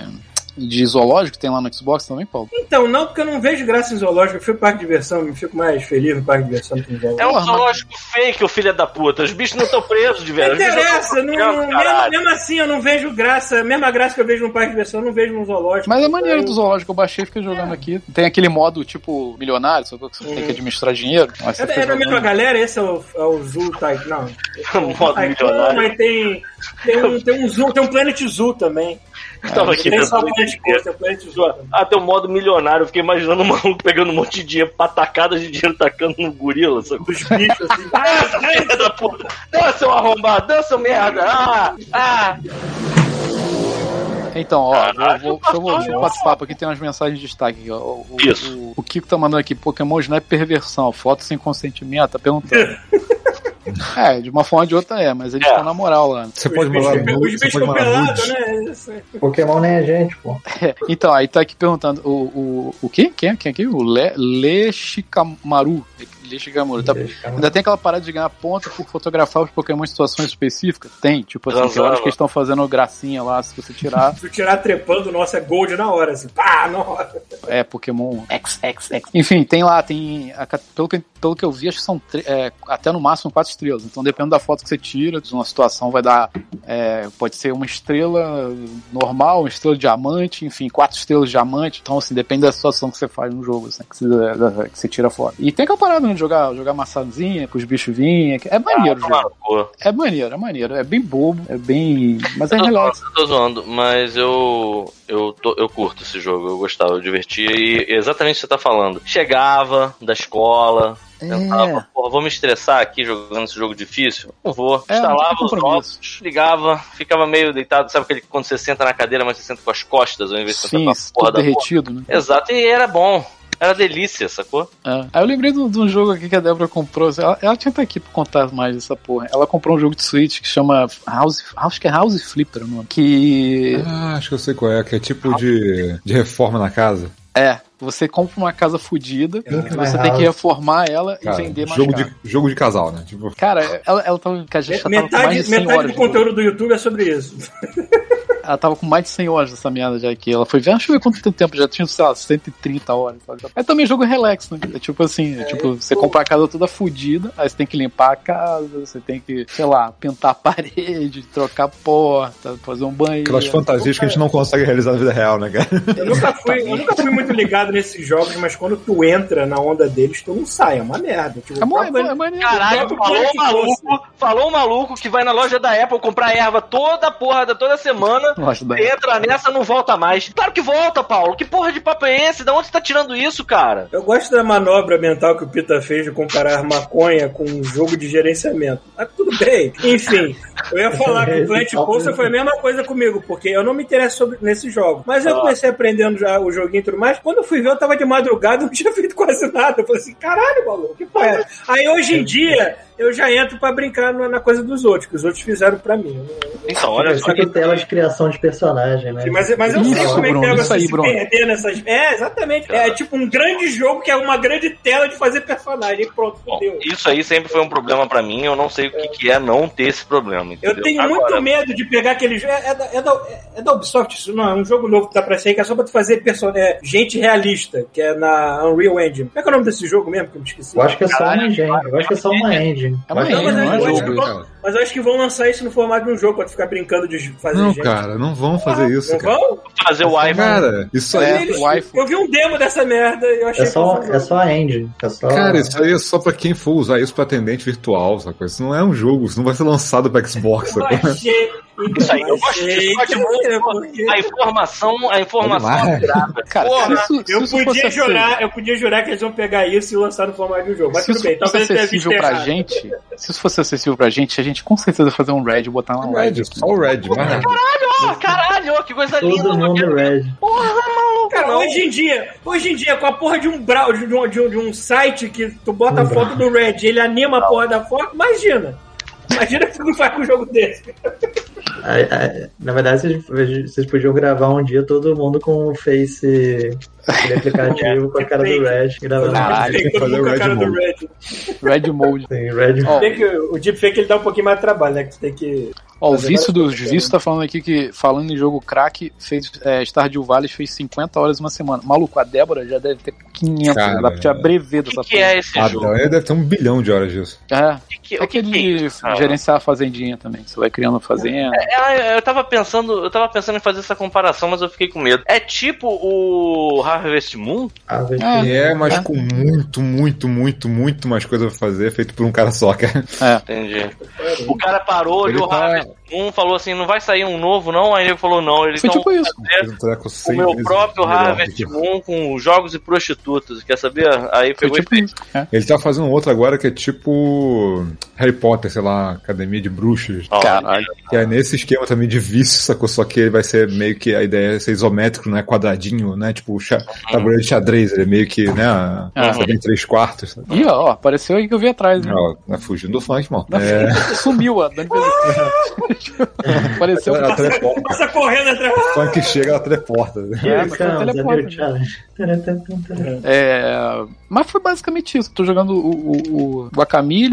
de zoológico que tem lá no Xbox também, Paulo? Então, não, porque eu não vejo graça em zoológico. Eu fui pro parque de diversão, eu fico mais feliz no parque de diversão que em zoológico. É um zoológico fake, o filho da puta. Os bichos não estão presos de Não verdade. Bichos interessa, não, não- mesmo, mesmo assim eu não vejo graça. A mesma graça que eu vejo no parque de diversão, eu não vejo no zoológico. Mas é maneiro Eu- do zoológico, eu baixei e fiquei jogando aqui. Tem aquele modo tipo milionário, só que você tem que administrar dinheiro. Mas É, é da mesma galera, esse é o, é o Zoo Tycoon. Não. Modo Tycoon, milionário. mas tem, tem, um, tem um Zoo, tem um Planet Zoo também. Eu tava aqui Tem só o entender. Coaster, tem o. Ah, um modo milionário. Eu fiquei imaginando um maluco pegando um monte de dinheiro, patacadas de dinheiro tacando no gorila. Dos bichos, assim. Ah, filha da puta! Dança, seu arrombado! Dança, merda! Ah! Ah! Então, ó, Caralho, vou, vou, deixa eu vou nossa. bater papo aqui, tem umas mensagens de destaque aqui, ó. O, o- Isso. O, o Kiko tá mandando aqui, Pokémon não é perversão, foto sem consentimento, tá perguntando. é, de uma forma ou de outra é, mas eles É. estão na moral lá. Você Os pode ficam- nude, Os você bichos pelados, né? Aí. Pokémon nem é gente, pô. Então, aí tá aqui perguntando, o, o, o quê? Quem, quem aqui? O Le, Le Shikamaru. Le Shikamaru. Tá, ainda tem aquela parada de ganhar ponto por fotografar os Pokémon em situações específicas? Tem, tipo assim, tem horas que eles estão fazendo gracinha lá, se você tirar, Se tu tirar trepando, nossa, é gold na hora, assim. Pá, na hora. é Pokémon XXX. Enfim, tem lá, tem. a pelo, que, pelo que eu vi, acho que são tre- é, até no máximo quatro estrelas. Então, dependendo da foto que você tira, de uma situação vai dar. é, pode ser uma estrela normal, uma estrela diamante, enfim, quatro estrelas diamante. Então, assim, depende da situação que você faz no jogo, assim, que, você, que você tira a foto. E tem aquela parada, né, de jogar, jogar maçãzinha, com os bichos virem. É maneiro o Toma jogo. cu. É maneiro, é maneiro. É bem bobo, é bem. Mas é Eu tô relax. zoando, eu tô zoando, mas eu eu, tô- eu curto esse jogo, eu gostava, eu divertia e exatamente o que você tá falando. Chegava da escola, pensava, porra, vou me estressar aqui jogando esse jogo difícil? Não vou. É, não Instalava tem os jogos, ligava, ficava meio deitado, sabe aquele quando você senta na cadeira, mas você senta com as costas ao invés de sentar com a porra da porra? derretido, né? Exato, e era bom. Era delícia, sacou? É. Aí eu lembrei de um- de um jogo aqui que a Débora comprou. Ela, ela tinha que estar aqui pra contar mais dessa porra. Ela comprou um jogo de Switch que chama House. Acho que é House Flipper o nome. Que. Ah, acho que eu sei qual é, que é tipo de, de reforma na casa. É, você compra uma casa fodida, e você tem que reformar ela Cara, e vender mais jogo, de, jogo de casal, né? Tipo, Cara, ela, ela tava, que a gente já tava com mais Metade, de 100 metade horas. do conteúdo do YouTube é sobre isso. Ela tava com mais de 100 horas dessa merda já aqui. Ela foi ver, deixa eu ver quanto tempo, já tinha, sei lá, 130 horas. sabe? É também jogo relax, né? É tipo assim, é tipo, você compra a casa toda fodida, aí você tem que limpar a casa, você tem que, sei lá, pintar a parede, trocar a porta, fazer um banheiro. aquelas fantasias que a gente não consegue realizar na vida real, né, cara? Eu nunca, fui, eu nunca fui muito ligado nesses jogos, mas quando tu entra na onda deles, tu não sai. É uma merda. Tipo, É, é, próprio- mo- é maneiro. Caralho, falou Planet maluco, falou o maluco que vai na loja da Apple comprar erva toda porra, da- toda semana. Entra nessa, não volta mais. Claro que volta, Paulo. Que porra de papo é esse? Da onde você tá tirando isso, cara? Eu gosto da manobra mental que o Pita fez de comparar maconha com um jogo de gerenciamento. Mas tudo bem. Enfim, eu ia falar que o Plant Coaster foi a mesma coisa comigo, porque eu não me interesso sobre, nesse jogo. Mas eu comecei aprendendo já o joguinho e tudo mais. Quando eu fui ver, eu tava de madrugada, não tinha feito quase nada. Eu falei assim, caralho, maluco, que porra é? Aí hoje em dia, eu já entro pra brincar na na coisa dos outros, que os outros fizeram pra mim. Eu não- Então, olha É só. tipo tela de criação de personagem, né? Mas, mas eu sei Isso, como é que é você aí, se Bruno. perder nessas. É, exatamente. É tipo um grande jogo que é uma grande tela de fazer personagem. E pronto, Bom, fodeu. isso aí sempre foi um problema pra mim. Eu não sei o que, que é não ter esse problema. Eu entendeu? tenho Agora, muito medo de pegar aquele jogo. É, é da, é, da, é da Ubisoft, isso não, é um jogo novo que tá pra sair, que é só pra tu fazer person... é, gente realista, que é na Unreal Engine. Como é que é o nome desse jogo mesmo que eu me esqueci? Eu acho que é só uma engine. Eu acho que é só uma engine. É uma Eu acho Não, mas, engine, eu não é acho jogo, vão, mas eu acho que vão lançar isso no formato de um jogo, pra tu ficar brincando de fazer Não, gente. cara, não vão fazer isso, Não cara. vão? fazer o iPhone. Cara, isso aí. É, Eles- o iPhone. eu vi um demo dessa merda e eu achei É só, que é só a engine. É só... Cara, isso aí é só pra quem for usar isso pra atendente virtual, sacou? Isso não é um jogo, isso não vai ser lançado pra Xbox, Eu sacou? Isso aí, eu é, porque- A informação, a informação apurada. Cara, Porra, se isso, se Eu isso podia, jurar, eu podia jurar que eles vão pegar isso e lançar no formato de um jogo. Mas se tudo bem, fosse talvez acessível pra errado. gente, se isso fosse acessível pra gente, a gente com certeza ia fazer um Red e botar lá um Red. Red, só o Red. Ah, caralho, ó, que coisa linda. Todo mano. mundo red. Cara, hoje em dia, hoje em dia, com a porra de um browser, de um, de um, de um site que tu bota a foto do Red ele anima a porra da foto, imagina. Imagina que tu não faz com um jogo desse. Na verdade, vocês, vocês podiam gravar um dia todo mundo com o Face aquele aplicativo com a cara do Red gravando. Caralho, fazer o a Red cara do Mode. Red. Red Mode. Tem Red Tem que, o deepfake ele dá um pouquinho mais de trabalho, né? Que tu tem que. Ó, o Fazer Vício dos coisas, Vícios tá falando aqui que, falando em jogo crack, fez, é, Stardew Valley fez 50 horas uma semana. Maluco, a Débora já deve ter 500, Cara, dá pra tirar brevê O dessa que, que é esse Ah, jogo? ele deve ter um bilhão de horas disso. É, O que, que, é o que, que é aquele isso, cara? gerenciar a fazendinha também. Você vai criando a fazenda. É, eu tava pensando, eu tava pensando em fazer essa comparação, mas eu fiquei com medo. É tipo o Harvest Moon? Ah, velho. É. É, mas com muito, muito, muito, muito mais coisa pra fazer, feito por um cara só, cara. Entendi. O cara parou, Ele olhou o tá- Harvest Moon, falou assim, não vai sair um novo não? Aí ele falou, não, eles Foi tipo isso. Um o 100 meu próprio Harvest Moon com jogos e prostitutas, quer saber? Aí Foi pegou tipo e isso. É. Ele tá fazendo outro agora que é tipo Harry Potter, sei lá, Academia de Bruxas. Ó, Caralho. Que é nesse esquema também de vício, sacou? Só que ele vai ser meio que a ideia é ser isométrico, não é quadradinho, né? Tipo, tabuleiro de xadrez, ele é meio que, né? Ah. Sabe, em três quartos. sabe? Ih, ó, apareceu aí que eu vi atrás, né? Ó, tá fugindo do funk, irmão. Na É, Sumiu, ó. Dani Apareceu. ela teleporta. Passa correndo atrás. O funk chega, ela teleporta. É, mas foi. É, mas foi basicamente isso. Tô jogando o, o,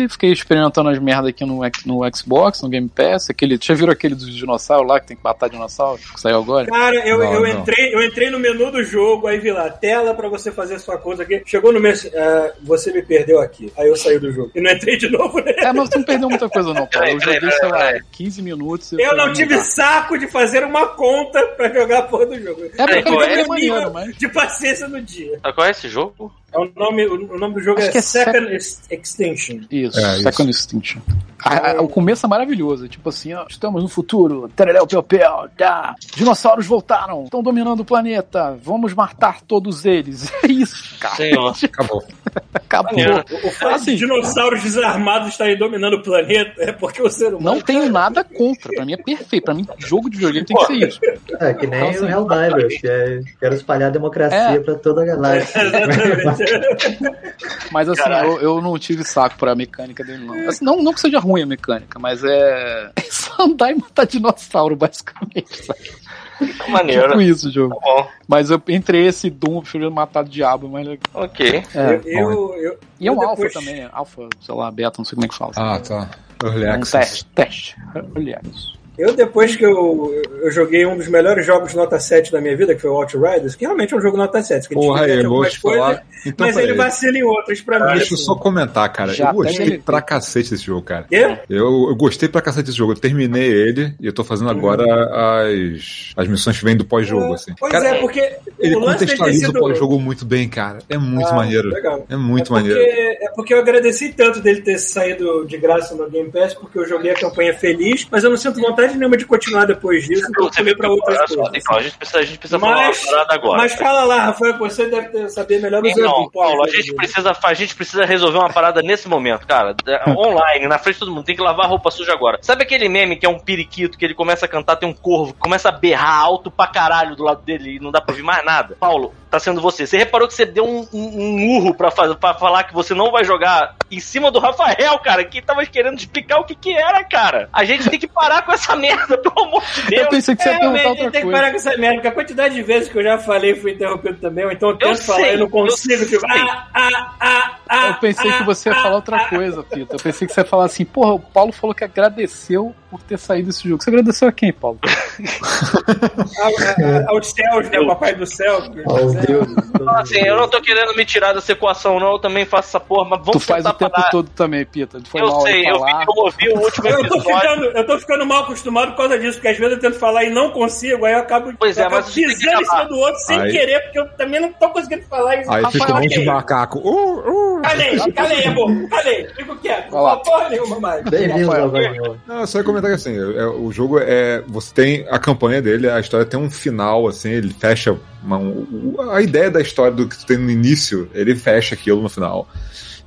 fiquei experimentando as merdas aqui no, no Xbox, no Game Pass. Aquele, já viram aquele dos dinossauros lá que tem que matar dinossauro? Que saiu agora? Cara, eu, Não, eu, não. Entrei, eu entrei no menu do jogo, aí vi lá, tela pra você fazer sua coisa aqui. Chegou no mês, ah, você me perdeu aqui. Aí eu saí do jogo. E não entrei de novo né? É, mas você não perdeu muita coisa, não, cara. Eu joguei, sei lá, peraí. 15 minutos. Eu não tive dá. saco de fazer uma conta pra jogar a porra do jogo. É porque qual é é? maneiro, mas. De paciência no dia. Ah, Qual é esse jogo? É o, nome, o nome do jogo Acho é, é Second Ex- Extinction. Isso, É, isso. Second Extinction. A- a- o começo é maravilhoso, tipo assim, ó, estamos no futuro, tereréu, pel, pel, tá. Dinossauros voltaram, estão dominando o planeta, vamos matar todos eles. É isso, cara. Senhor. Acabou. Acabou. Maneiro. O fato Assim, de dinossauros desarmados estarem dominando o planeta é porque o ser humano. Não tenho nada contra, pra mim é perfeito, pra mim jogo de videogame tem que ser isso. É, que nem Então, o assim, Helldivers, que é, quero espalhar a democracia É. pra toda a galáxia. Exatamente. Mas assim, eu, eu não tive saco pra mecânica dele, não. Assim, não. Não que seja ruim a mecânica, mas é. É só andar e matar dinossauro, basicamente. sabe? Maneiro. Tipo isso jogo. Tá Mas eu, entre esse e Doom, eu prefiro matar o diabo, mas ok. É. eu, eu, eu- E é um depois- também, alfa, sei lá, beta, não sei como é que fala. Ah, tá. Early É um Access. teste, teste. Aliás. Eu, depois que eu, eu joguei um dos melhores jogos nota 7 da minha vida, que foi o Outriders, que realmente é um jogo nota 7, que ele Porra, eu vou algumas te falar. coisas, Então, mas ele vacila em outras pra mim. Deixa eu assim. só comentar, cara. Já eu gostei tem- pra cacete desse jogo, cara. Quê? Eu, eu gostei pra cacete desse jogo. Eu terminei ele e eu tô fazendo agora as, as missões que vêm do pós-jogo, assim. Pois Cara, é, porque ele contextualiza sido... o pós-jogo muito bem, cara. É muito Ah, maneiro. legal. É muito é porque, maneiro. É porque eu agradeci tanto dele ter saído de graça no Game Pass, porque eu joguei a campanha feliz, mas eu não sinto vontade nenhuma de continuar depois disso, então eu Você olha só, coisas. então, a gente precisa, a gente precisa Mas- falar uma parada agora. Mas fala lá, Rafael, você deve saber melhor do que Não. Paulo, a gente, precisa, a gente precisa resolver uma parada nesse momento, cara. É, Online, na frente de todo mundo. Tem que lavar a roupa suja agora. Sabe aquele meme que é um periquito que ele começa a cantar, tem um corvo, começa a berrar alto pra caralho do lado dele e não dá pra ouvir mais nada? Paulo, tá sendo você. Você reparou que você deu um, um, um urro pra, fazer, pra falar que você não vai jogar em cima do Rafael, cara, que tava querendo explicar o que que era, cara. A gente tem que parar com essa merda, pelo amor de Deus. Eu pensei que você ia É, perguntar realmente, outra tem que coisa. parar com essa merda, porque a quantidade de vezes que eu já falei fui interrompido também, então eu tento falar sei, e não consigo. eu Tipo, ah, ah, ah, ah, Eu pensei que você ia ah, falar outra ah, coisa, Pita. Eu pensei que você ia falar assim, porra, o Paulo falou que agradeceu por ter saído desse jogo. Você agradeceu a quem, Paulo? Aos céus, né? O papai do céu. Aos deuses. Então, assim, eu não tô querendo me tirar dessa equação, não. Eu também faço essa porra, mas vamos tu faz o tempo parar. todo também, Pita. Foi Eu mal sei, eu, vi, eu ouvi o último Eu tô, episódio. ficando, eu tô ficando mal acostumado por causa disso, porque às vezes eu tento falar e não consigo, aí eu acabo, Pois é, eu acabo mas pisando em cima do outro sem Aí- querer, porque eu também não tô conseguindo falar isso. Aí fica um monte de macaco. Uh, uh, Calei, calei, amor. Calei. Fico quieto. Não porra nenhuma mais. Godmode. Não, só ia comentar que assim, é- o jogo é. Você tem a campanha dele, a história tem um final, assim, ele fecha. Uma- um- a ideia da história do que tu tem no início, ele fecha aquilo no final.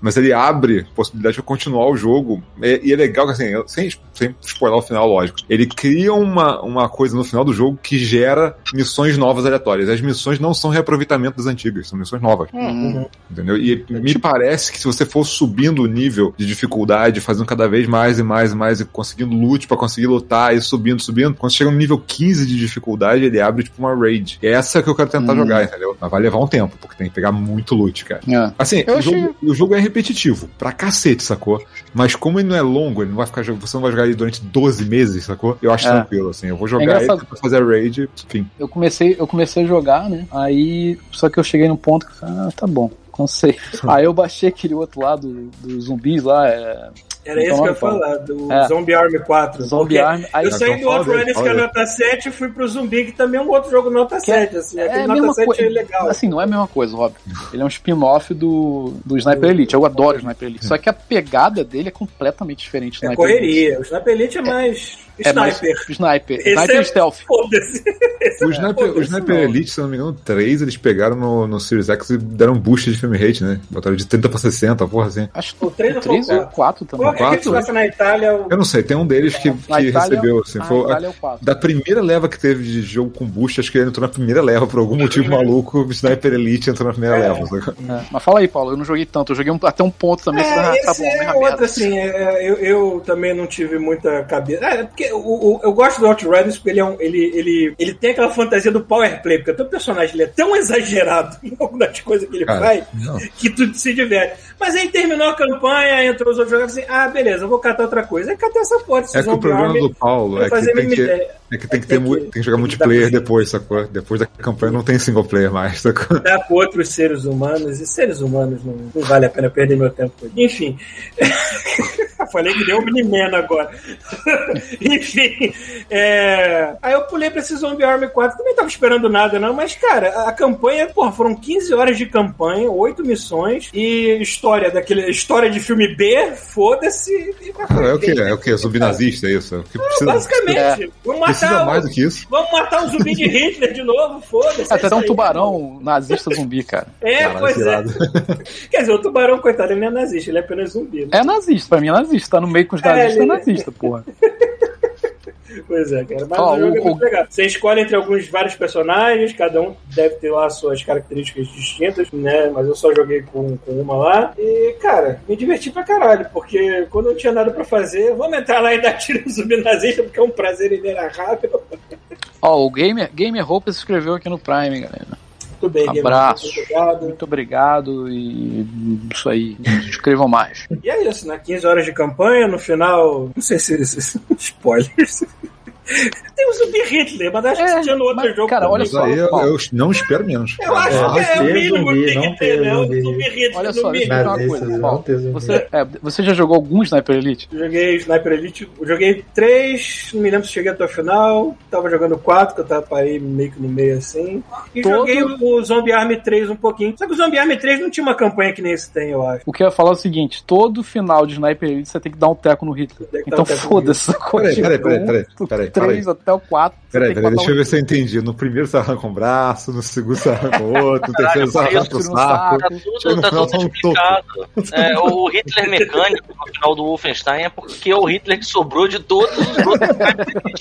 Mas ele abre possibilidade de continuar o jogo. E, e é legal que, assim, sem, sem spoiler o final, lógico. Ele cria uma, uma coisa no final do jogo que gera missões novas aleatórias. As missões não são reaproveitamento das antigas, são missões novas. Hum. Entendeu? E me parece que se você for subindo o nível de dificuldade, fazendo cada vez mais e mais e mais, e conseguindo loot pra conseguir lutar, e subindo, subindo, quando chega no nível 15 de dificuldade, ele abre tipo uma raid. E é essa que eu quero tentar Hum. jogar, entendeu? Mas vai levar um tempo, porque tem que pegar muito loot, cara. É. Assim, o, achei- jogo, o jogo é repetitivo, pra cacete, sacou? Mas como ele não é longo, ele não vai ficar você não vai jogar ele durante 12 meses, sacou? Eu acho É. tranquilo, assim. Eu vou jogar É ele pra fazer a raid, enfim. Eu comecei, eu comecei a jogar, né? Aí, só que eu cheguei num ponto que eu falei, ah, tá bom, cansei. Aí eu baixei aquele outro lado dos zumbis lá, é, Era isso que eu ia falar, do É. Zombie Army 4. Zombie Army. Aí, Eu saí então do dele, que é nota 7, e fui pro Zumbi, que também é um outro jogo nota Que é- 7. Assim, é aquele a nota mesma 7 coisa. é legal. Assim, não é a mesma coisa, Rob. Ele é um spin-off do, do Sniper Elite. Eu adoro o Sniper Elite. Só que a pegada dele é completamente diferente do é Sniper Elite. correria. O Sniper Elite é mais É mais sniper. Sniper. Esse Sniper é- Stealth. O é Sniper, o foda-se, Sniper. Elite, se não me engano, 3, eles pegaram no, no Series X e deram um boost de frame rate, né? Botaram de 30 pra 60, porra assim. Acho que O três o ou 3 foi o ou o 4 também. Qual é que na Itália? o- Eu não sei, tem um deles que, que Itália- recebeu, assim, na foi, Itália é o 4. da primeira leva que teve de jogo com boost, acho que ele entrou na primeira leva, por algum motivo maluco, o Sniper Elite entrou na primeira É. leva. É. Mas fala aí, Paulo, eu não joguei tanto. Eu joguei um- até um ponto também. É, tá esse bom, é outro, assim, é, eu, eu também não tive muita cabeça. É, porque o, o- eu gosto do Outriders porque ele, é um, ele, ele, ele tem aquela fantasia do power play, porque o teu personagem ele é tão exagerado em algumas coisas que ele Cara, faz não. que tu se diverte. Mas aí terminou a campanha, entrou os outros jogadores assim, ah, beleza, eu vou catar outra coisa. Aí catei essa porra É que o problema Army do Paulo é que fazer tem que, é que tem que ter mu- que- tem que jogar que dar multiplayer depois, sacou? Depois da campanha não tem single player mais, sacou? Dá com outros seres humanos, e seres humanos não, não vale a pena perder meu tempo. Enfim. Falei que deu Omni-Man agora. Enfim. é, Aí eu pulei pra esse Zombie Army 4. Também tava esperando nada, não. Mas, cara, a campanha, porra, foram 15 horas de campanha, 8 missões e história daquele. História de filme B, foda-se. e Cara, é o que? É o que? Zumbi nazista, é isso? É o que precisa, Basicamente, vamos precisa matar. mais do que isso. Vamos matar o zumbi de Hitler de novo, foda-se. é Até isso um aí. tubarão nazista zumbi, cara. É, Caralho, pois que é. Quer dizer, o tubarão, coitado, ele não é nazista, ele é apenas zumbi. Né? É nazista, pra mim é nazista. Tá no meio com os É, nazistas, é ele- nazista, porra. Pois é, cara. Mas Ó, o jogo é o- muito o- legal. Você escolhe entre alguns vários personagens, cada um deve ter lá suas características distintas, né? Mas eu só joguei com, com uma lá. E, cara, me diverti pra caralho, porque quando eu não tinha nada pra fazer, vamos entrar lá e dar tiro no zumbi nazista, porque é um prazer inerrável. Ó, o Gamer, Gamer Hope se inscreveu aqui no Prime, galera. Tudo bem, Guilherme, Abraço. muito obrigado. Muito obrigado e isso aí. Se inscrevam mais. E é isso, né? 15 horas de campanha, no final. Não sei se. se- Spoilers. Tem o zumbi Hitler, mas acho que É, tinha no outro mas, jogo. cara, olha só, aí eu, eu não espero menos. Eu acho É, que é o mínimo zumbi, que tem que ter, né? O zumbi. Hitler Olha só, deixa eu uma coisa, Paulo. Você, é, você já jogou algum Sniper Elite? Joguei Sniper Elite, eu joguei 3, não me lembro se cheguei até o final. Tava jogando 4, que eu tava parei meio que no meio assim. E Todo- joguei o, Zombie Army 3 um pouquinho. Só que o Zombie Army 3 não tinha uma campanha que nem esse tem, eu acho. O que eu ia falar é o seguinte: todo final de Sniper Elite você tem que dar um teco no Hitler. Então um foda-se. Peraí, peraí, peraí, peraí, Do peraí, três até o 4. Peraí, peraí, deixa eu ver se eu entendi. No primeiro você arranca um braço, no segundo você arranca o outro, no terceiro você arranca o um saco. Tá tudo, tá final, tudo tá um explicado. É, o Hitler mecânico no final do Wolfenstein é porque é o Hitler que sobrou de todos os outros.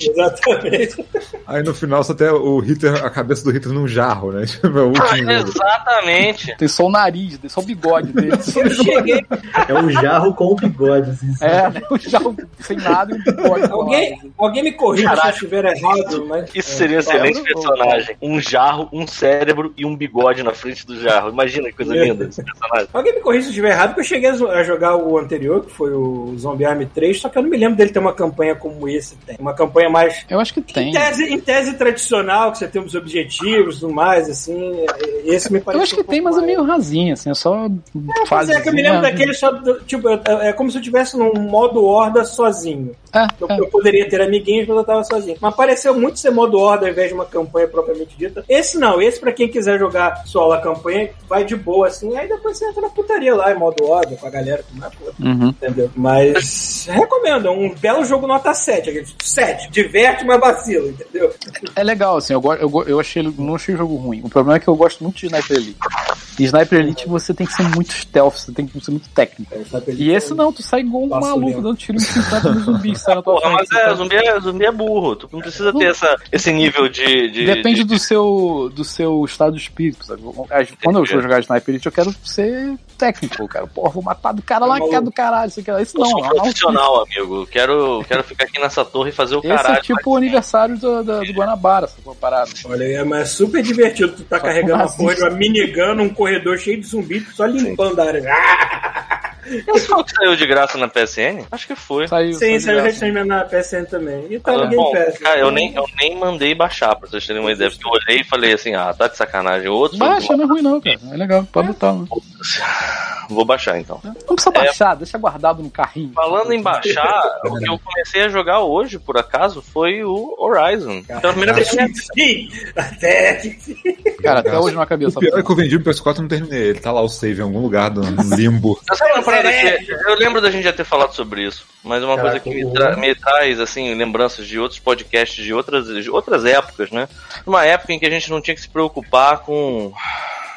Exatamente. Aí no final você tem o Hitler, a cabeça do Hitler num jarro, né? Tipo, é o último jogo. Exatamente. Tem só o nariz, tem só o bigode dele. Cheguei. É um jarro com o bigode, assim. É, né? já sem nada e um bigode. Alguém, alguém me corrija se eu estiver errado, mas. Isso seria um Paulo, excelente ô, personagem. Um jarro, um cérebro e um bigode na frente do jarro. Imagina que coisa linda esse personagem. Alguém me corrija se eu estiver errado, porque eu cheguei a jogar o anterior, que foi o Zombie Army 3, só que eu não me lembro dele ter uma campanha como esse tem. Uma campanha mais. Eu acho que Em tem. tese, em tese tradicional, que você tem os objetivos e tudo mais, assim. Esse me parece. Eu acho que tem, mas é meio rasinho, assim, é só Pois fase. é, que eu me lembro daquele só. do- Tipo, eu- é como se eu estivesse num modo horda sozinho. É, Eu, é. eu poderia ter amiguinhos, mas eu tava tava sozinho. Mas pareceu muito ser modo horda ao invés de uma campanha propriamente dita. Esse não, esse pra quem quiser jogar solo a campanha, vai de boa assim. Aí depois você entra na putaria lá em modo horda com a galera. que mais. Uhum. Entendeu? Mas recomendo, é um belo jogo nota 7. aquele 7, diverte, mas vacila, entendeu? É legal, assim, eu, eu, eu achei não achei o jogo ruim. O problema é que eu gosto muito de Sniper Elite. E Sniper Elite você tem que ser muito stealth, você tem que ser muito técnico. E esse não, tu sai igual um maluco dando tiro em 50 no zumbi sai na tua Porra, mas frente. é, sabe? zumbi é, zumbi é burro. Tu não precisa ter essa, esse nível de. de Depende de- do seu, do seu estado de espírito, sabe? Quando eu for jogar Sniper Elite, eu quero ser técnico, cara. Porra, vou matar do cara lá, que é do caralho, isso aqui. Isso Eu não, sou é profissional, amigo. Quero, quero ficar aqui nessa torre e fazer o Esse caralho. é tipo o aniversário do, do, do Guanabara, essa parada. Olha, é, mas é super divertido. Tu tá Só carregando uma porra de uma minigun num corredor cheio de zumbi, tu só limpando a área. Esse foi o que saiu de graça na PSN? Acho que foi. Saiu, Sim, saiu saiu de graça. recentemente na PSN também. E tá Ah, no Game bom, Pass. cara, eu nem, eu nem mandei baixar, pra vocês terem uma ideia, porque eu olhei e falei assim, ah, tá de sacanagem. Outro Baixa, não é ruim não, cara. É legal, pode botar. Né? Vou baixar então. Não precisa baixar, deixa guardado no carrinho. Falando em baixar, o que eu comecei a jogar hoje, por acaso, foi o Horizon. Pela primeira vez até que sim. Cara, até hoje na cabeça. O pior é que eu vendi o PS4 e não terminei. Ele tá lá o save em algum lugar do limbo. Uma que eu lembro da gente já ter falado sobre isso, mas uma Caraca, coisa que me, tra- me traz assim lembranças de outros podcasts de outras, de outras épocas, né? Uma época em que a gente não tinha que se preocupar com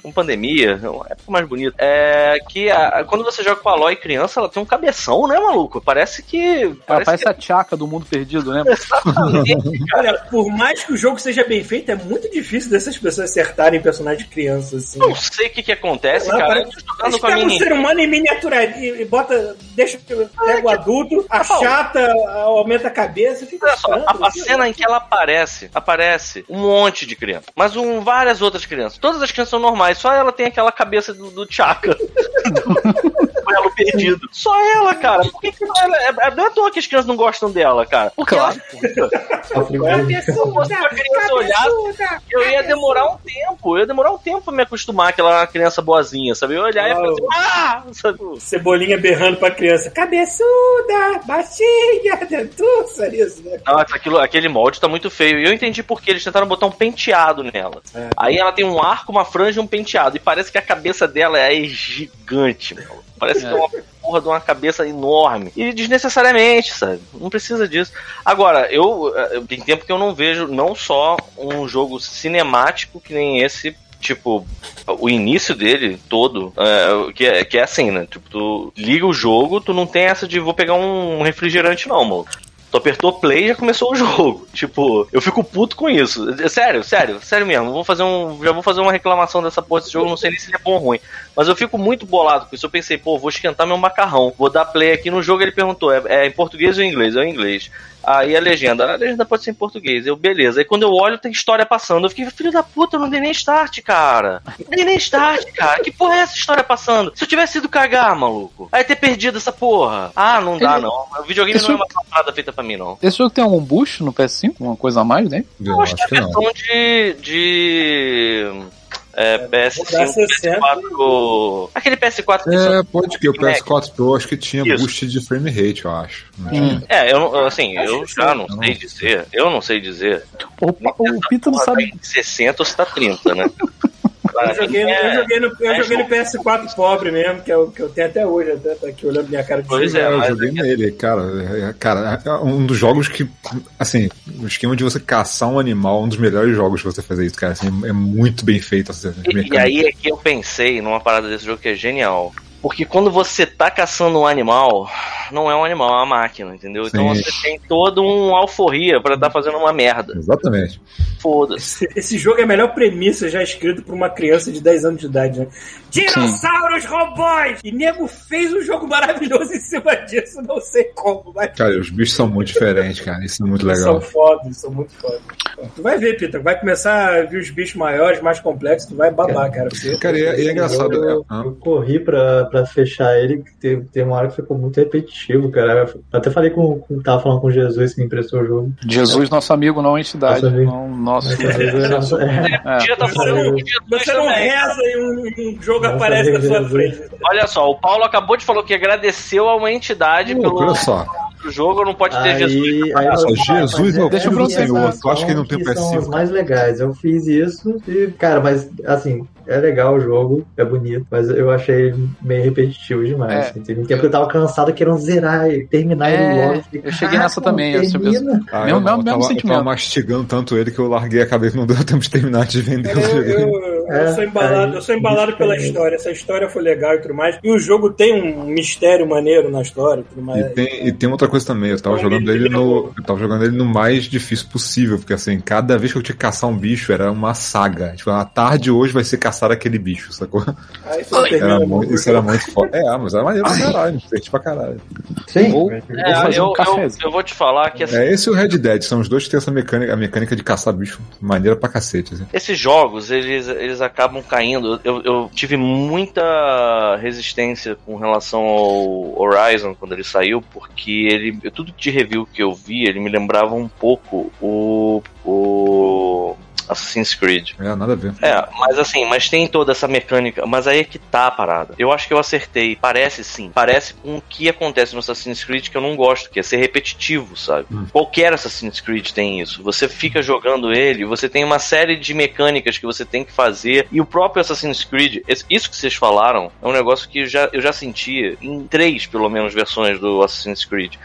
com pandemia, uma época mais bonita. É que a- quando você joga com a Aloy criança, ela tem um cabeção, né, maluco? Parece que Ela parece parece a tchaca do mundo perdido, né? Olha, por mais que o jogo seja bem feito, é muito difícil dessas pessoas acertarem personagens de criança, assim. que não sei o que que acontece, Não, cara. parece- Eu tô Eles jogando com a pegam um ser humano em miniatura e, e bota, deixa, pega o adulto, achata, aumenta a cabeça, fica Olha só, a, a cena em que ela aparece, aparece um monte de criança, mas um, várias outras crianças. Todas as crianças são normais, só ela tem aquela cabeça do, do Chaka. o elo perdido. Só ela, cara. Por que, que ela, é, é, não é à toa que as crianças não gostam dela, cara. Porque Claro. ela, É se eu fosse uma criança olhasse, eu ia demorar um tempo. Eu ia demorar um tempo pra me acostumar que ela era uma criança boazinha, sabe? Eu ia olhar e ia falar assim, ah! Sabe? Cebolinha berrando pra criança. Cabeçuda, baixinha, dentuça, isso, né? Nossa, aquilo, aquele molde tá muito feio. E eu entendi porque eles tentaram botar um penteado nela. É. Aí ela tem um arco, uma franja e um penteado. E parece que a cabeça dela é gigante, meu. Parece que é uma porra de uma cabeça enorme. E desnecessariamente, sabe? Não precisa disso. Agora, eu, eu tem tempo que eu não vejo não só um jogo cinemático que nem esse. Tipo, o início dele todo, é, que, é, que é assim, né? Tipo, tu liga o jogo, tu não tem essa de vou pegar um refrigerante, não, mano. Tu apertou play e já começou o jogo. Tipo, eu fico puto com isso. É Sério, sério, sério mesmo. Vou fazer um, já vou fazer uma reclamação dessa porra desse jogo, não sei nem se ele é bom ou ruim. Mas eu fico muito bolado com isso. Eu pensei, pô, vou esquentar meu macarrão. Vou dar play aqui no jogo. Ele perguntou, é, é em português ou em inglês? É em inglês. Aí a legenda, a legenda pode ser em português. Eu, beleza. Aí quando eu olho, tem história passando. Eu fiquei, filho da puta, eu não dei nem start, cara. Não dei nem start, cara. Que porra é essa história passando? Se eu tivesse ido cagar, maluco. Aí ter perdido essa porra. Ah, não dá, não. O videogame Isso- não é uma parada feita pra mim, não. Esse jogo tem algum boost no PS5? Uma coisa a mais, né? Eu acho que é não. versão de. de. É, PS5, Dá 60. PS4. Aquele PS4 que É, pode que o PS4 Pro acho que tinha Isso. boost de frame rate, eu acho. Hum. É, eu não- assim, eu já não sei dizer. Eu não sei dizer. O, o Pito não sabe. tá em 60 ou se tá 30, né? Eu joguei, no- É, eu joguei, no, eu é joguei no jogo. PS4 pobre mesmo, que é o que eu tenho até hoje, até tá aqui olhando minha cara de Pois jogo. é, eu joguei nele, cara. é- é- Cara, é um dos jogos que, assim, o esquema de você caçar um animal, um dos melhores jogos que você fazer isso, cara. Assim, é muito bem feito. Assim, as E, e aí é que eu pensei numa parada desse jogo que é genial. Porque quando você tá caçando um animal, não é um animal, é uma máquina, entendeu? Então Sim. você tem todo um alforria pra estar fazendo uma merda. Exatamente. Foda-se. Esse, esse jogo é a melhor premissa já escrito por uma criança de 10 anos de idade, né? Dinossauros robôs! E nego fez um jogo maravilhoso em cima disso, não sei como, mas Cara, os bichos são muito diferentes, cara. Isso é muito são legal. fodas, são muito fodas. Tu vai ver, Peter, vai começar a ver os bichos maiores, mais complexos, tu vai babar, cara. Você- Cara, e é, é engraçado. Eu, né? Ah, eu corri pra, pra fechar ele, que teve, teve uma hora que ficou muito repetitivo, cara. Eu até falei com, com tava falando com Jesus que me emprestou o jogo. Jesus, nosso amigo, não entidade. Nosso amigo. Não, nosso. Jesus é nosso- é. É. Tá falando Você não reza e um, um jogo Nossa, aparece na sua Jesus. frente. Olha só, o Paulo acabou de falar que agradeceu a uma entidade Pô, pelo, olha só. outro jogo não pode ter Aí, Jesus? aí eu- Jesus é o Deixa ver Senhor. Tu acha que ele não tem que são PS5? os mais legais. Eu fiz isso e, cara, mas assim, é legal o jogo, é bonito, mas eu achei meio repetitivo demais. É. assim. Teve um tempo que eu tava cansado querendo zerar e terminar É, ele logo. eu cheguei "Caraca, nessa também, eu sou. Ah, Mesmo- eu não, mesmo- eu mesmo tava, eu tava sentimento. mastigando tanto ele que eu larguei a cabeça e não deu tempo de terminar de vender o Eu, jogo. eu- eu É, sou embalado, eu sou embalado pela história. Essa história foi legal e tudo mais. E o jogo tem um mistério maneiro na história e tudo mais. E tem, e tem outra coisa também, eu tava jogando ele ele no. Eu tava jogando ele no mais difícil possível, porque assim, cada vez que eu tinha que caçar um bicho era uma saga. Tipo, na tarde hoje vai ser caçar aquele bicho, sacou? Aí você termina Era muito, isso era muito foda. É, mas era maneiro pra caralho, diverti pra caralho. Sim, Ou- É, Vou fazer eu, um eu, eu vou te falar que assim, É esse e o Red Dead, são os dois que tem essa mecânica, a mecânica de caçar bicho maneira pra cacete. Assim. esses jogos, eles, eles acabam caindo. Eu, eu tive muita resistência com relação ao Horizon quando ele saiu, porque ele. Tudo de review que eu vi, ele me lembrava um pouco o. o Assassin's Creed. É, nada a ver. É, mas assim, mas tem toda essa mecânica. Mas aí é que tá a parada. Eu acho que eu acertei. Parece sim. Parece com o que acontece no Assassin's Creed que eu não gosto, que é ser repetitivo, sabe? Qualquer Assassin's Creed tem isso. Você fica jogando ele, você tem uma série de mecânicas que você tem que fazer. E o próprio Assassin's Creed, isso que vocês falaram, é um negócio que eu já, eu já sentia em três, pelo menos, versões do Assassin's Creed.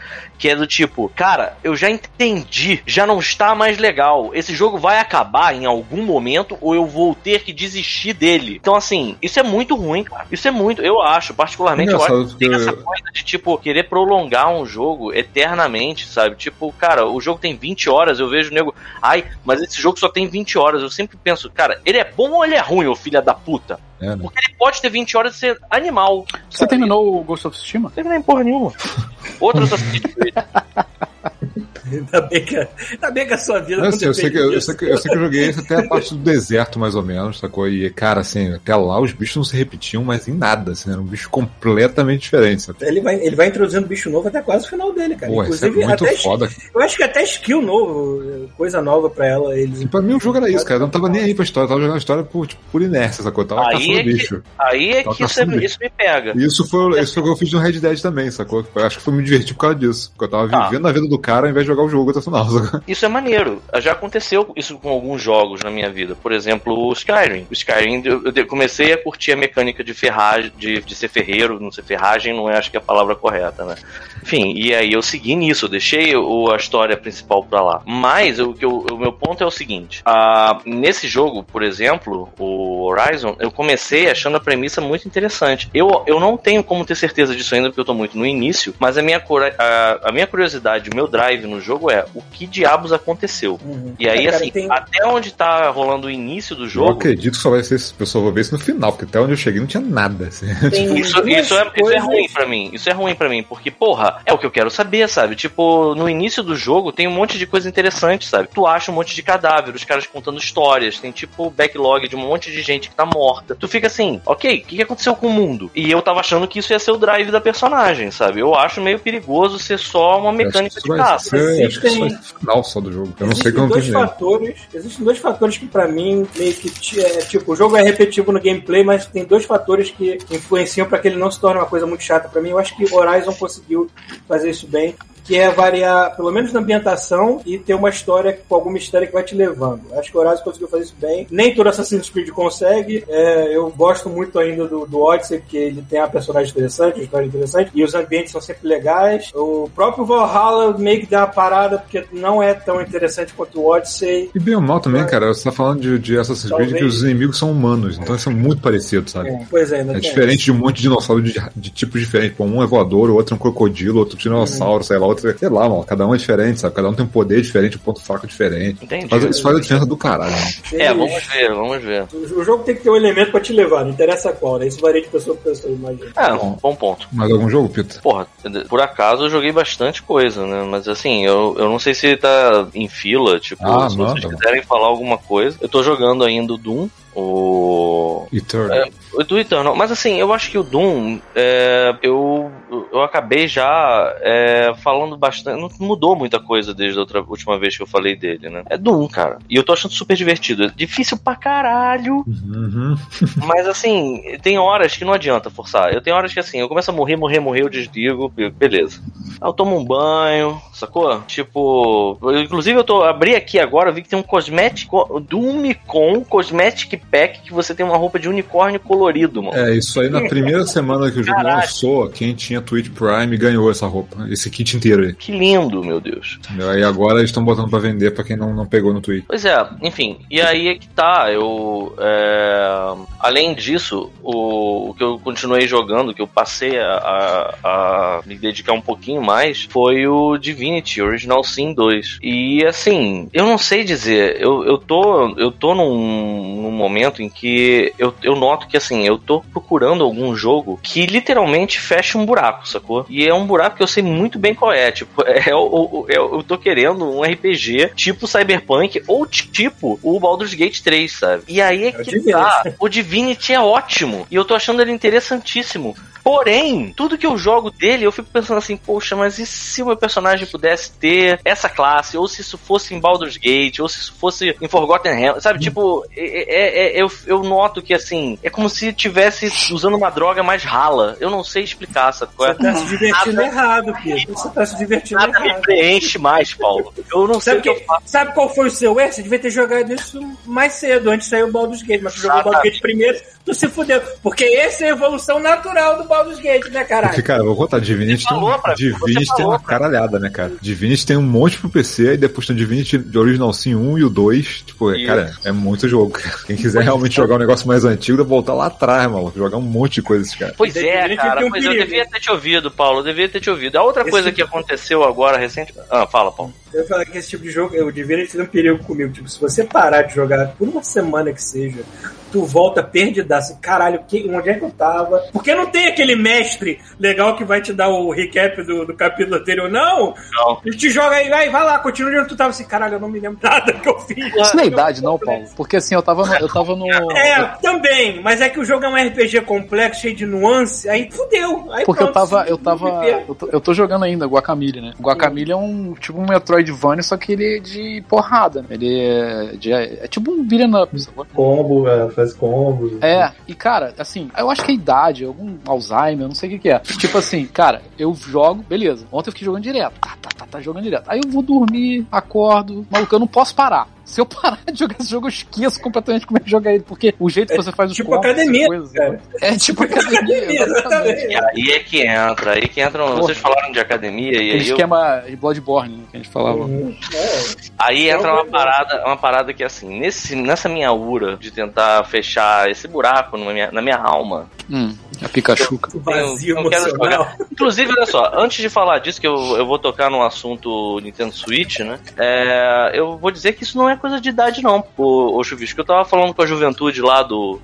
Que é do tipo, cara, eu já entendi, já não está mais legal. Esse jogo vai acabar em algum momento ou eu vou ter que desistir dele. Então, assim, isso é muito ruim, cara. Isso é muito, eu acho, particularmente, eu acho que tem porque- essa coisa de, tipo, querer prolongar um jogo eternamente, sabe? Tipo, cara, o jogo tem 20 horas, eu vejo o nego, ai, mas esse jogo só tem 20 horas. Eu sempre penso, cara, ele é bom ou ele é ruim, ô filha da puta? É, né? Porque ele pode ter 20 horas e ser animal. Você terminou o Ghost of Tsushima? Não terminei porra nenhuma. Outro Assassin's Creed. Ainda bem que, ainda bem que a sua vida Eu, não sei, eu, sei que, eu, sei que, eu sei que eu joguei esse até a parte do deserto, mais ou menos, sacou? E, cara, assim, até lá os bichos não se repetiam, mas em nada, assim, era um bicho completamente diferente, sabe? Ele vai, ele vai introduzindo bicho novo até quase o final dele, cara. Pô, isso é Inclusive, muito até, foda. eu acho que até skill novo, coisa nova pra ela. Eles... E pra mim o jogo era isso, cara. Eu não tava nem aí pra história, eu tava jogando a história por, tipo, por inércia, sacou? Eu tava Aí caçando é que- bicho. Aí é que isso, é- caçando isso me pega. E isso foi, isso foi o que eu fiz no Red Dead também, sacou? Eu acho que foi me divertir por causa disso. Porque eu tava Tá. vivendo a vida do cara ao invés de jogar o jogo até o final, sacou? Isso é maneiro. Já aconteceu isso com alguns jogos na minha vida. Por exemplo, o Skyrim. O Skyrim, eu comecei a curtir a mecânica de ferragem, de, de ser ferreiro, não ser ferragem, não é acho que é a palavra correta, né? Enfim, e aí eu segui nisso, eu deixei o, a história principal pra lá. Mas o, que o meu ponto é o seguinte: ah, nesse jogo, por exemplo, o Horizon, eu comecei achando a premissa muito interessante. Eu, eu não tenho como ter certeza disso ainda, porque eu tô muito no início, mas a minha, a, a minha curiosidade, o meu drive no jogo é o que diabos aconteceu. E aí, É, cara, assim, tem- até onde tá rolando o início do Eu jogo. acredito que só vai ser esse pessoal vai ver isso no final, porque até onde eu cheguei não tinha nada. Assim. Isso, isso, é, isso é ruim pra mim. Isso é ruim pra mim, porque, porra, é o que eu quero saber, sabe? Tipo, no início do jogo tem um monte de coisa interessante, sabe? Tu acha um monte de cadáver, os caras contando histórias, tem tipo backlog de um monte de gente que tá morta. Tu fica assim, ok, o que, que aconteceu com o mundo? E eu tava achando que isso ia ser o drive da personagem, sabe? Eu acho meio perigoso ser só uma mecânica de caça. ser- acho que Existem- final só do jogo. Eu não sei não dois fatores, existem dois fatores que pra mim meio que é, tipo, o jogo é repetitivo no gameplay, mas tem dois fatores que influenciam pra que ele não se torne uma coisa muito chata pra mim. Eu acho que Horizon conseguiu fazer isso bem. Que é variar, pelo menos na ambientação, e ter uma história com alguma história que vai te levando. Acho que o Horizon conseguiu fazer isso bem. Nem todo Assassin's Creed consegue. É, eu gosto muito ainda do, do Odyssey, porque ele tem uma personagem interessante, uma história interessante, e os ambientes são sempre legais. O próprio Valhalla meio que dá uma parada, porque não é tão interessante quanto o Odyssey. E bem ou mal também, cara, você tá falando de, de Assassin's Creed Talvez. que os inimigos são humanos, então eles são muito parecidos, sabe? É, pois é, É diferente de um monte de dinossauro de, de tipos diferentes. Pô, um é voador, o outro é um crocodilo, outro é um dinossauro, sei lá, outro é, sei lá, mano. Cada um é diferente, sabe? Cada um tem um poder diferente, um ponto fraco diferente. Entendi. Faz- isso faz a diferença do caralho, isso. É, vamos ver, vamos ver. O jogo tem que ter um elemento pra te levar, não interessa qual, né? Isso varia de pessoa pra pessoa, imagina. É, um bom ponto. Mais algum jogo, Pita? Porra, por acaso eu joguei bastante coisa, né? Mas assim, eu, eu não sei se tá em fila, tipo, Ah, se manda. vocês quiserem falar alguma coisa. Eu tô jogando ainda o Doom, o. Eternal. É, do Eternal. Mas assim, eu acho que o Doom, é, eu. eu acabei já é, falando bastante. Não mudou muita coisa desde a outra, última vez que eu falei dele, né? É Doom, cara. E eu tô achando super divertido. É difícil pra caralho. Uhum. Mas assim, tem horas que não adianta forçar. Eu tenho horas que assim, eu começo a morrer, morrer, morrer, eu desligo, beleza. Aí eu tomo um banho, sacou? Tipo, eu, inclusive eu tô abri aqui agora, eu vi que tem um cosmético do Unicon Cosmetic Pack que você tem uma roupa de unicórnio colorido, mano. É, isso aí na primeira semana que o jogo Caralho. lançou, quem tinha Twitch Prime ganhou essa roupa, esse kit inteiro aí. Que lindo, meu Deus. Aí agora eles estão botando pra vender pra quem não, não pegou no Twitch. Pois é, enfim, e aí é que tá, eu. é, além disso, o, o que eu continuei jogando, que eu passei a, a- a me dedicar um pouquinho mais, foi o Divinity Original Sin 2. E assim, eu não sei dizer, eu, eu tô, eu tô num, num momento em que eu, eu noto que assim, eu tô procurando algum jogo que literalmente fecha um buraco, sacou? E é um buraco que eu sei muito bem qual é. Tipo, é, o- é, eu tô querendo um RPG tipo Cyberpunk ou tipo o Baldur's Gate 3, sabe? E aí é que tá. O Divinity é ótimo. E eu tô achando ele interessantíssimo. Porém, tudo que eu jogo dele, eu fico pensando assim, poxa, mas e se o meu personagem pudesse ter essa classe? Ou se isso fosse em Baldur's Gate, ou se isso fosse em Forgotten Realms, sabe? Tipo, é, é- é- eu, eu noto que assim, é como se tivesse usando uma droga mais rala. Eu não sei explicar, sabe? qual é? Você tá se divertindo errado, Pedro. Você tá se divertindo Nada me errado. preenche mais, Paulo. Eu não sei Sabe, o que eu que, faço. sabe qual foi o seu erro? Você devia ter jogado isso mais cedo, antes de sair o Baldur's Gate. Mas tu jogou o Baldur's Gate primeiro, tu se fudeu. Porque essa é a evolução natural do Baldur's Gate, né, Porque, caralho? cara, eu vou contar, Divinity tem, um, pra- Divinity tem uma pra- caralhada, né, cara? Divinity tem um monte pro PC, e depois tem o Divinity de Original Sin 1 e o 2. Tipo, é, Isso. cara, é muito jogo. Quem quiser realmente jogar um negócio mais antigo, deve voltar lá atrás, maluco. Jogar um monte de coisa esse cara. Pois é, cara, tem um pois eu devia ter te ouvido, Paulo, eu devia ter te ouvido. A outra Esse coisa tipo- que aconteceu agora recente. Ah, fala, Paulo. Eu ia falar que esse tipo de jogo, eu devia ter um perigo comigo. Tipo, se você parar de jogar por uma semana que seja, tu volta perdidaço. Caralho, que, onde é que eu tava? Porque não tem aquele mestre legal que vai te dar o recap do, do capítulo anterior, não. Não. Ele te joga aí, vai, vai lá, continua de onde tu tava assim, caralho, eu não me lembro nada que eu fiz. Isso não é idade, não, Paulo. Porque assim, eu tava no. Eu tava no É, também, mas é que o jogo é um RPG complexo, cheio de nuance, aí fudeu. Aí Porque eu pronto, tava. se- Eu tava. Eu tô, eu tô jogando ainda Guacamole, né? Guacamole é um tipo um Metroidvania, só que ele é de porrada. né? Ele é. De, é tipo um beat'em up, sacou? Combo, é, faz combos. É, e cara, assim, eu acho que é idade, algum Alzheimer, não sei o que, que é. Tipo assim, cara, eu jogo, beleza. Ontem eu fiquei jogando direto. Tá, tá, tá, tá jogando direto. Aí eu vou dormir, acordo. Maluco, eu não posso parar. Se eu parar de jogar esse jogo, eu esqueço completamente como é que jogar ele. Porque o jeito que você faz os tipo combos, academia, coisas, cara. É tipo academia, exatamente. E aí é que entra, aí que entram. Vocês falaram de academia e aí eu, esquema de Bloodborne, né, que a gente falava. Uhum. Aí entra Eu uma parada, uma parada que assim, nesse, nessa minha ura de tentar fechar esse buraco na minha, na minha alma. Hum, a Pikachu. O vazio eu quero emocional. Inclusive, olha só, antes de falar disso, que eu, eu vou tocar no assunto Nintendo Switch, né? é, eu vou dizer que isso não é coisa de idade, não, o, o Chuvisco. Eu tava falando com a juventude lá do,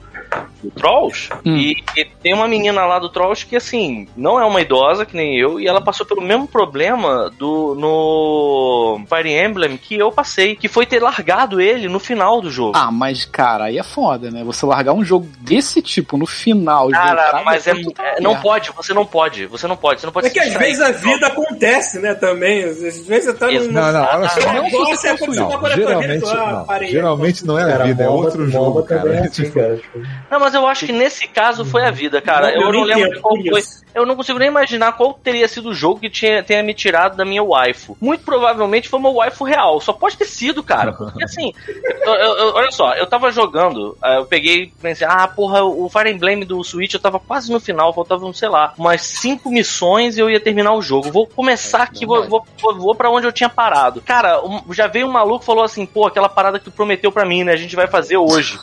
do Trolls, Hum. e, e tem uma menina lá do Trolls que, assim, não é uma idosa, que nem eu, e ela passou pelo mesmo problema do no Fire Emblem que eu passei, que foi ter largado ele no final do jogo. Ah, mas cara, aí é foda, né? Você largar um jogo desse tipo no final. e Cara, voltar mas é, tá é- não pode, você não pode, você não pode, você não pode É que às vezes a vida acontece, né, também. Às vezes você tá num... Não, não, olha só. Um Não, é você Não, vida, geralmente, ah, não, geralmente não é a Cara, vida, é outro jogo, é cara. assim, cara. Tipo, Não, mas eu acho que nesse caso foi a vida, cara. Eu não lembro qual foi. Eu não consigo nem imaginar qual teria sido o jogo que tinha, tenha me tirado da minha waifu. Muito provavelmente foi uma waifu real. Só pode ter sido, cara. Porque assim, eu- eu- eu- olha só, eu tava jogando, eu peguei pensei, ah, porra, o Fire Emblem do Switch eu tava quase no final, faltavam, sei lá, umas cinco missões e eu ia terminar o jogo. Vou começar aqui, vou, vou, vou, pra onde eu tinha parado. Cara, já veio um maluco e falou assim, pô, aquela parada que tu prometeu pra mim, né? A gente vai fazer hoje.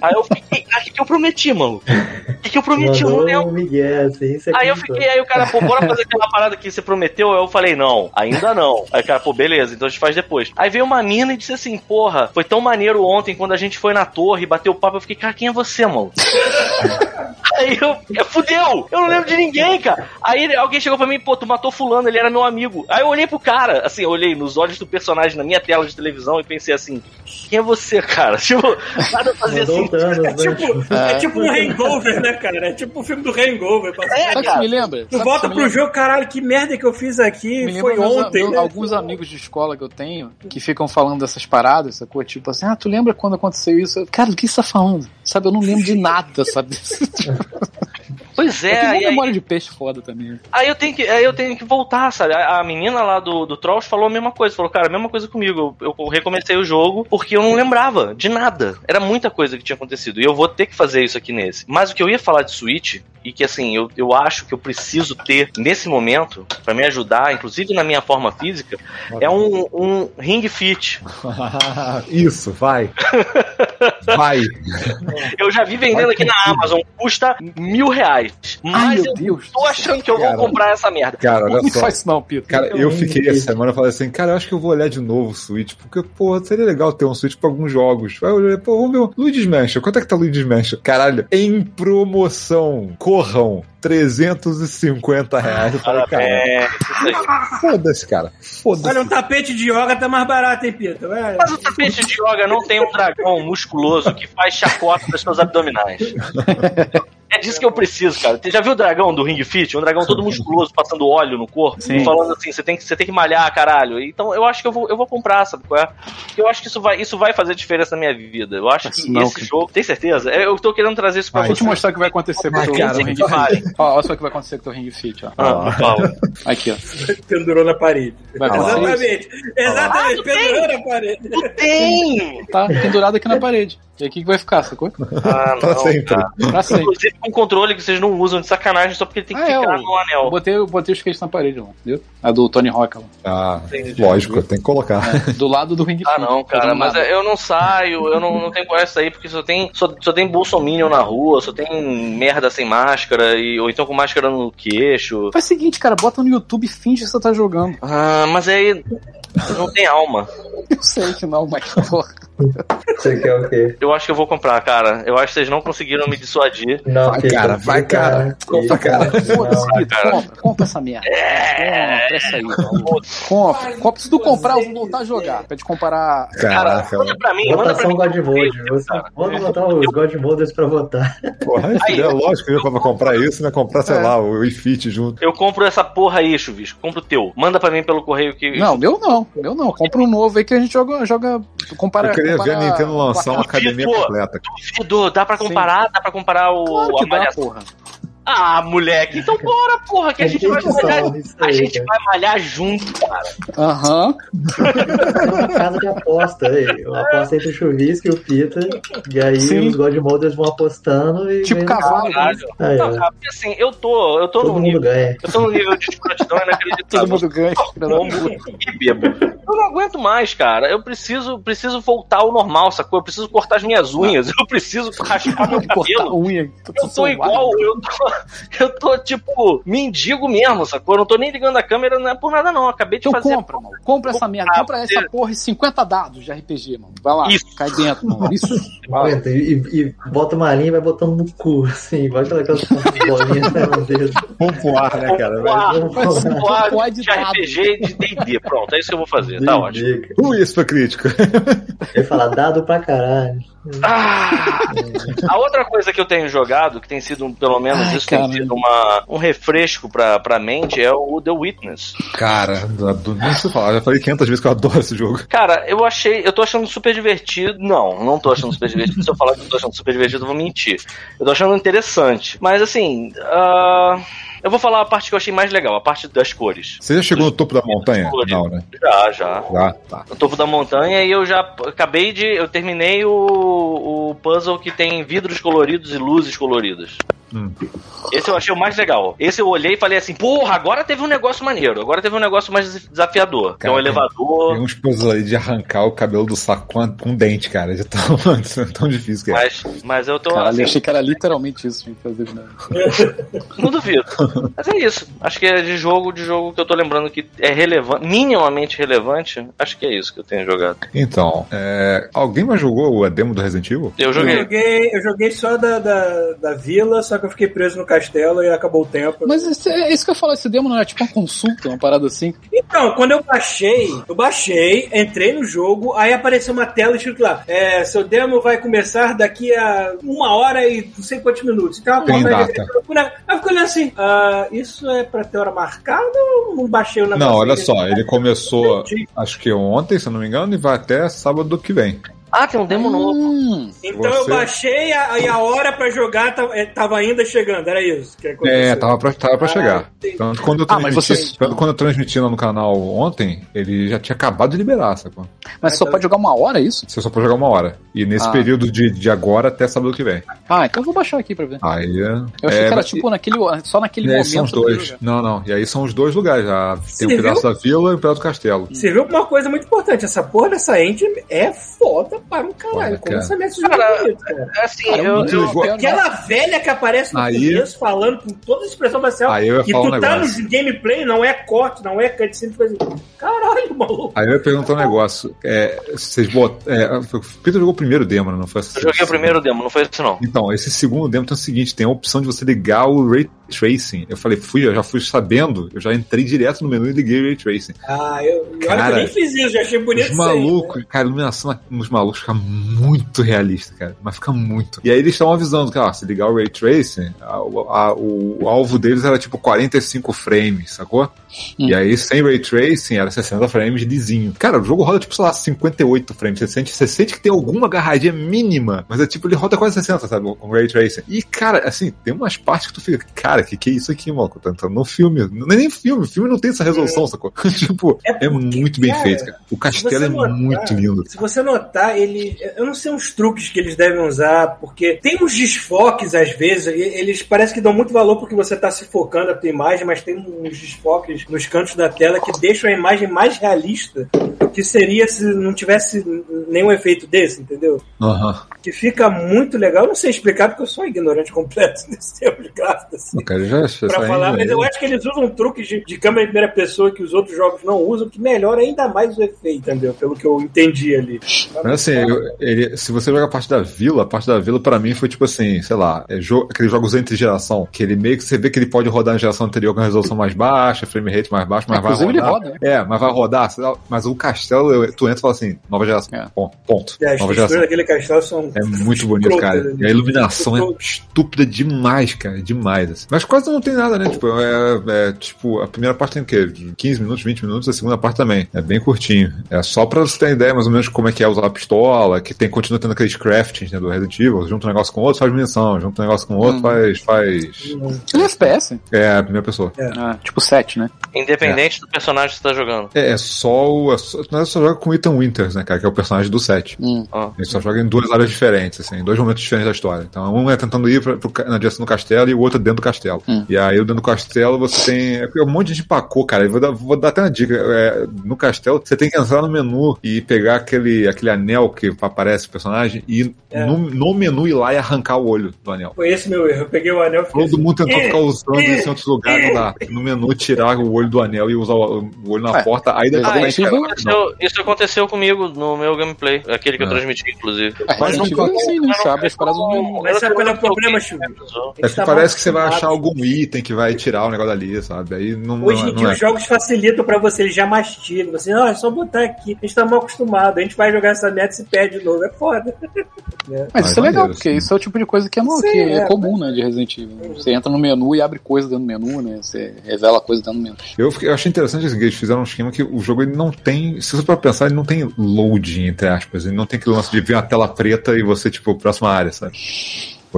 Aí eu fiquei, ah, o que, que eu prometi, mano? O que, que eu prometi? Eu não mandou lembro. um Miguel, assim, você Aí eu fiquei, aí o cara, pô, bora fazer aquela parada que você prometeu? Aí eu falei, não, ainda não. Aí o cara, pô, beleza, então a gente faz depois. Aí veio uma mina e disse assim, porra, foi tão maneiro ontem quando a gente foi na torre, bateu o papo, eu fiquei, cara, quem é você, mano? Aí eu, eu, fudeu, eu não lembro de ninguém, cara. Aí alguém chegou pra mim, pô, tu matou fulano, ele era meu amigo. Aí eu olhei pro cara, assim, eu olhei nos olhos do personagem na minha tela de televisão e pensei assim, quem é você, cara? Tipo, nada fazia. Thanos, né? Tipo, é. tipo um hangover, né, cara? É tipo um filme do hangover. É, O me lembra? Tu Sabe volta pro jogo, caralho, que merda que eu fiz aqui. Me Foi ontem, meus- né? alguns amigos de escola que eu tenho que ficam falando dessas paradas, sacou? Tipo assim, ah, tu lembra quando aconteceu isso? Eu, Cara, do que você tá falando? Sabe, eu não lembro de nada, sabe? Pois É, é, tem uma e aí, memória de peixe foda também. aí eu tenho que, aí eu tenho que voltar, sabe? A, a menina lá do, do Trolls falou a mesma coisa, falou, cara, a mesma coisa comigo. Eu, eu recomecei o jogo porque eu não lembrava de nada. Era muita coisa que tinha acontecido. E eu vou ter que fazer isso aqui nesse. Mas o que eu ia falar de Switch, e que assim, eu, eu acho que eu preciso ter nesse momento, pra me ajudar, inclusive na minha forma física, é um, um Ring Fit. Isso, vai. Vai. Eu já vi vendendo aqui na Amazon, custa mil reais. Ai, Mas meu eu Deus. tô achando que eu Cara. vou comprar essa merda. Cara, olha Não só. faz isso não, Pito. Cara, eu fiquei essa semana falando assim, cara, eu acho que eu vou olhar de novo o Switch, porque, pô, seria legal ter um Switch pra alguns jogos. Aí eu olhei, pô, vamos ver o Luigi's Mansion. Quanto é que tá Luigi's Mansion? Caralho, em promoção, corram, 350 reais. Eu falei, cara, É, foda-se, cara. Foda-se. Olha, um tapete de yoga tá mais barato, hein, Pita? Vai. Mas o tapete de yoga não tem um dragão musculoso que faz chacota das suas abdominais. É disso que eu preciso, cara. Você já viu o dragão do Ring Fit? Um dragão todo musculoso, passando óleo no corpo, Sim. falando assim, você tem, que, você tem que malhar, caralho. Então eu acho que eu vou, eu vou comprar, sabe qual é? Porque eu acho que isso vai, isso vai fazer diferença na minha vida. Eu acho que não, esse cara. jogo. Tem certeza? É, Eu tô querendo trazer isso pra Vai, Vou te você. mostrar o que vai acontecer com o teu Ring que. Fit. Ó, olha só o que vai acontecer com o teu Ring Fit, ó. Ah. Aqui, ó. Pendurou na parede. Vai Exatamente. Exatamente, pendurou na parede. Tem! Tá pendurado aqui na parede. E aqui que vai ficar, sacou? Ah, Pra não, sempre. cara. Pra sempre. Inclusive com controle que vocês não usam de sacanagem só porque tem que Ah, é, ficar eu- no anel. Eu botei, eu botei o skate na parede lá, viu? A do Tony Hawk lá. Ah, lógico, tem que colocar. Do lado do Ring. Ah, não, cara, fazendo mas nada. eu não saio, eu não, não tenho coragem de sair porque só tem, só, só tem bolsominion na rua, só tem merda sem máscara, e, ou então com máscara no queixo. Faz o seguinte, cara, bota no YouTube e finge que você tá jogando. Ah, mas aí não tem alma. Eu sei que não, mas porra. Você quer o quê? Eu acho que eu vou comprar, cara. Eu acho que vocês não conseguiram me dissuadir. Não, Vai, cara, vai, Pita, cara. Compra, cara. Não. Pito, cara. compra, compra essa merda. É. Compra essa aí. Compra. compra. Se tu comprar, eu vou voltar a jogar. Pra te comparar. Caraca, Manda pra mim, manda pra mim. God Mode. Vamos botar os God Moders pra votar. porra, é lógico que eu ia comprar isso, né? Comprar, sei É. lá, o Wii Fit junto. Eu compro essa porra aí, Chuvisco. Compro o teu. Manda pra mim pelo correio que. Não, meu não. Meu não. Compra um novo aí que a gente joga. joga compara, Eu queria ver a compara- Nintendo lançar uma compara- academia completa. Duvido, dá pra comparar? Dá pra comparar o Claro a que dá, malhação? porra. Ah, moleque, então bora, porra, que a gente vai malhar. A gente vai malhar junto, cara. Aham. É uma casa de aposta. aí. Uma aposta entre o Chuvisco e o Pita. E aí Sim. os God Moders vão apostando e. Tipo cavalo. Caralho. Aí, Não, cara, porque assim, eu tô, eu tô Todo num mundo nível. ganha. Eu tô num nível de escrotidão Todo inacreditável. mundo ganha. E bebo. Eu não aguento mais, cara. Eu preciso, preciso voltar ao normal, sacou? Eu preciso cortar as minhas unhas. Eu preciso raspar meu Cortar cabelo. unha. Eu tô igual, eu tô, eu tô tipo mendigo mesmo, sacou? Eu não tô nem ligando a câmera, não é por nada não. Eu acabei de Então fazer. compra, mano. Compra essa merda. Ah, Compra essa porra e 50 dados de RPG, mano. Vai lá. Isso. Cai dentro, mano. Isso. Aguenta, e, e bota uma linha e vai botando no cu, assim, vai aquelas bolinhas no dedo. Vamos pro ar, né, cara? Voar, Vamos voar. voar de de. RPG e de D&D. Pronto, é isso que eu vou fazer. Tá ótimo. Uh, isso foi crítico. Ele fala dado pra caralho. Ah! A outra coisa que eu tenho jogado, que tem sido, pelo menos, Ai, isso tem sido uma, um refresco pra, pra mente, é o The Witness. Cara, do, nem se falar, já falei 500 vezes que eu adoro esse jogo. Cara, eu achei, eu tô achando super divertido. Não, não tô achando super divertido. Se eu falar que eu tô achando super divertido, eu vou mentir. Eu tô achando interessante. Mas assim, ah, eu vou falar a parte que eu achei mais legal, a parte das cores. Você já chegou no topo da montanha? Não, né? Já, já. Já, tá. No topo da montanha e eu já acabei de. Eu terminei o, o puzzle que tem vidros coloridos e luzes coloridas. Hum. Esse eu achei o mais legal. Esse eu olhei e falei assim, porra, agora teve um negócio maneiro, agora teve um negócio mais desafiador. Tem um Cara, tem- elevador. Tem uns puzzles aí de arrancar o cabelo do saco com, com dente, cara. De tão, tão difícil que é. Mas, mas eu tô. Caralho, assim, eu achei que era literalmente isso. Que fazer, né? Não duvido. Mas é isso. Acho que é de jogo, de jogo que eu tô lembrando que é relevante, minimamente relevante. Acho que é isso que eu tenho jogado. Então, é, alguém mais jogou a demo do Resident Evil? Eu Eu joguei. joguei, eu joguei só da, da, da vila, só que que eu fiquei preso no castelo e acabou o tempo. Mas esse- é isso que eu falo, esse demo não era tipo uma consulta, uma parada assim. Então, quando eu baixei, eu baixei, entrei no jogo, aí apareceu uma tela escrito lá: é, seu demo vai começar daqui a uma hora e não sei quantos minutos. Então, Tem porta data. eu fiquei olhando assim: ah, isso é pra ter hora marcada ou não baixei o negócio? Não, olha só, ele começou, acho que ontem, se eu não me engano, e vai até sábado que vem. Ah, tem um demo novo. Hum, Então eu Você- baixei a, e a hora pra jogar tava, eh, tava ainda chegando, era isso que aconteceu. É, tava pra, tava pra Ah, chegar. entendi. Tanto quando eu Ah, mas transmiti, você- tanto quando eu transmiti lá no canal ontem, ele já tinha acabado de liberar, sacou? mas só pode jogar uma hora, é isso? Você só pode jogar uma hora. E nesse Ah. período de, de agora até sábado que vem. Ah, então eu vou baixar aqui pra ver. Aí é. Eu achei é, que era mas- tipo naquele, só naquele momento. são os eu dois. Não, não. E aí são os dois lugares. Já tem Você o pedaço viu? da vila e o pedaço do castelo. Você viu uma coisa muito importante, essa porra dessa engine é foda para um caralho. Como cara. esse de jogo Cara, bonito, cara. Assim, Cara, eu, eu- legal. Aquela velha que aparece no Aí- começo falando com toda a expressão facial. Aí eu ia e falar tu um tá negócio. no gameplay, não é corte, não é cutscene, coisa assim. Caralho, maluco. Aí eu ia perguntar um negócio. É, vocês botam. É, o Peter jogou o primeiro demo, né? não foi essa eu joguei o primeiro demo, não foi isso não. Então, esse segundo demo tem o seguinte: tem a opção de você ligar o Ray Tracing. Eu falei, fui, eu já fui sabendo, eu já entrei direto no menu e liguei o Ray Tracing. Ah, eu, Cara, eu nem fiz isso, já achei bonito Os né? malucos, cara, a iluminação nos malucos fica muito realista, cara. Mas fica muito. E aí eles estão avisando que, ó, se ligar o Ray Tracing, a- a- o, o alvo deles era tipo 45 frames, sacou? E aí, sem Ray Tracing, era 60 frames lisinho. Cara, o jogo roda tipo, sei lá, 58 frames. Você sente, você sente que tem alguma agarradinha mínima, mas é tipo, ele roda quase 60, sabe? Com Ray Tracing. E, cara, assim, tem umas partes que tu fica, cara, que que é isso aqui, maluco? Tá entrando no filme. Não é nem filme, o filme não tem essa resolução, sacou? tipo, É é, porque, muito bem cara, feito, cara. O castelo é notar- muito lindo. Se você notar, ele. Eu não sei uns truques que eles devem usar, porque tem uns desfoques às vezes, eles parece que dão muito valor porque você tá se focando a tua imagem, mas tem uns desfoques nos cantos da tela que deixam a imagem mais realista que seria se não tivesse nenhum efeito desse, entendeu? Aham. Que fica muito legal. Eu não sei explicar porque eu sou um ignorante completo desse termo de gráfico, assim. Pra saindo falar, mas aí. eu acho que eles usam truques de, de câmera em primeira pessoa que os outros jogos não usam, que melhora ainda mais o efeito, entendeu? Pelo que eu entendi ali. Mas assim, eu- ele- se você joga a parte da vila, a parte da vila pra mim foi tipo assim, sei lá, é jo- aqueles jogos entre geração, que ele meio que você vê que ele pode rodar na geração anterior com a resolução mais baixa, frame rate mais baixo, mas vai Inclusive, ele rodar. roda, né? É, mas vai rodar, mas o castelo, eu- tu entra e fala assim, nova geração. É. Ponto. ponto. É, as Nova texturas geração. daquele castelo são. É muito bonito, escrotas, cara. né? E a iluminação é Escroto. estúpida demais, cara. Demais. assim. Mas quase não tem nada, né? Tipo, é, é, tipo, a primeira parte tem o quê? 15 minutos, 20 minutos, a segunda parte também. É bem curtinho. É só pra você ter ideia mais ou menos como é que é usar a pistola, que tem, continua tendo aqueles craftings né, do Resident Evil. Junta um negócio com o outro, faz munição. Junta um negócio com o outro, Hum. faz, faz. Ele é FPS. É, a primeira pessoa. Ah, tipo 7, né? Independente do personagem que você tá jogando. É, é só o. É só, não é só joga com o Ethan Winters, né, cara? Que é o personagem do 7. Hum. Ah. Ele só joga em duas áreas diferentes, assim, em dois momentos diferentes da história. Então, um é tentando ir pra, pro, na direção do castelo e o outro é dentro do castelo. Hum. E aí, dentro do castelo, você tem. É um monte de gente empacou, cara. Eu vou dar, vou dar até uma dica. É, no castelo, você tem que entrar no menu e pegar aquele, aquele anel que aparece o personagem e É. no, no menu ir lá e arrancar o olho do anel. Foi esse meu erro. Eu peguei o anel e Todo assim, mundo tentou "Eh, ficar usando isso em outros lugares, dá. No menu, tirar o olho do anel e usar o, olho na É. porta, aí deve Ah, ter isso Aconteceu- isso aconteceu comigo no meu gameplay, aquele que eu Ah. transmiti, inclusive. A Mas não- é assim, né? Você abre as paradas sabe qual é o problema, Chu? É A que parece que você vai achar algum item que vai tirar o negócio dali, sabe? Aí não, Hoje não, em não dia é. os jogos facilitam pra você, eles já mastigam. Você, ah, é só botar aqui. A gente tá mal acostumado. A gente vai jogar essa meta e se perde de novo. É foda. Mas isso é legal, maneiro, porque sim. isso é o tipo de coisa que é, no- Sim, que é é. comum, né, de Resident Evil. Você entra no menu e abre coisa dentro do menu, né? Você revela coisa dentro do menu. Eu, fiquei- eu achei interessante que eles fizeram um esquema que o jogo ele não tem. Se você for pensar, ele não tem loading, entre aspas. Ele não tem aquele lance de ver uma tela preta e você, tipo, próxima área, sabe?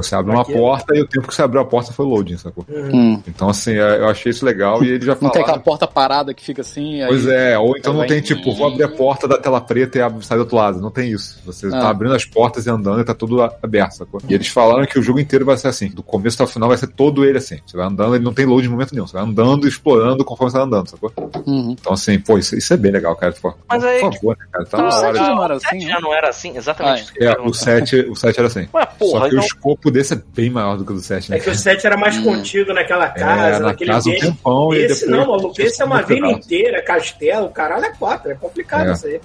Você abre uma Aqui- porta e o tempo que você abriu a porta foi loading, sacou? Hum. Então, assim, é, eu achei isso legal e ele já Não tem aquela porta parada que fica assim. aí- Pois é, ou então não vai- tem tipo, vou abrir a porta da tela preta e abre, sai do outro lado. Não tem isso. Você Ah. tá abrindo as portas e andando e tá tudo aberto, sacou? E eles falaram que o jogo inteiro vai ser assim. Do começo até o final vai ser todo ele assim. Você vai andando, ele não tem load de momento nenhum. Você vai andando e explorando conforme você vai andando, sacou? Uhum. Então, assim, pô, isso, isso é bem legal, cara. Mas por aí- favor, né, cara? Tá Então, na o hora. não era O sete assim, já não era assim? Exatamente Ah, que É, o. 7, o 7 era assim. Ué, Só porra, que o então... escopo desse é bem maior do que o do 7, né? É que o 7 era mais contido naquela casa, É, na naquele casa um ambiente. tempão e Esse depois. não, maluco. Esse é uma vila inteira, castelo, caralho, é quatro. É complicado É. isso aí.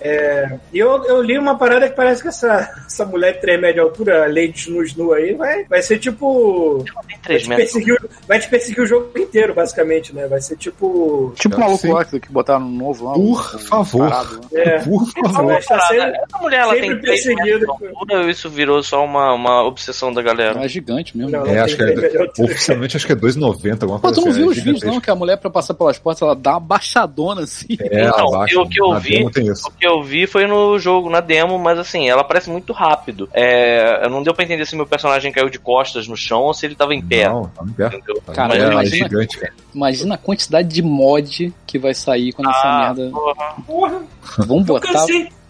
É, e eu, eu li uma parada que parece que essa, essa mulher de 3 metros de altura, a Lady Snu Snu aí, vai, vai ser tipo. Tem Vai te, perseguir, o- vai te perseguir o jogo inteiro, basicamente, né? Vai ser tipo. Tipo o Cara, maluco lá que que botaram no novo lá. Por um- um favor. parado lá. É. Por favor. Tá Essa mulher ela sempre tem 3 metros de perseguido. altura isso virou só uma, uma obsessão da galera? É gigante mesmo. Não, É, acho que é, oficialmente acho que é 2,90, alguma Pô, coisa tu não assim, viu é os vídeos, não? Que a mulher, pra passar pelas portas, ela dá uma baixadona assim. É, Então, abaixo. o que eu vi- demo tem isso. O que eu vi foi no jogo, na demo, mas assim, ela parece muito rápido. É, não deu pra entender se meu personagem caiu de costas no chão ou se ele tava em pé. Não, tá em pé. Tá Cara, ela é imagina- gigante, cara. Imagina a quantidade de mod que vai sair quando essa Ah, merda. porra. Porra, Vamos eu botar.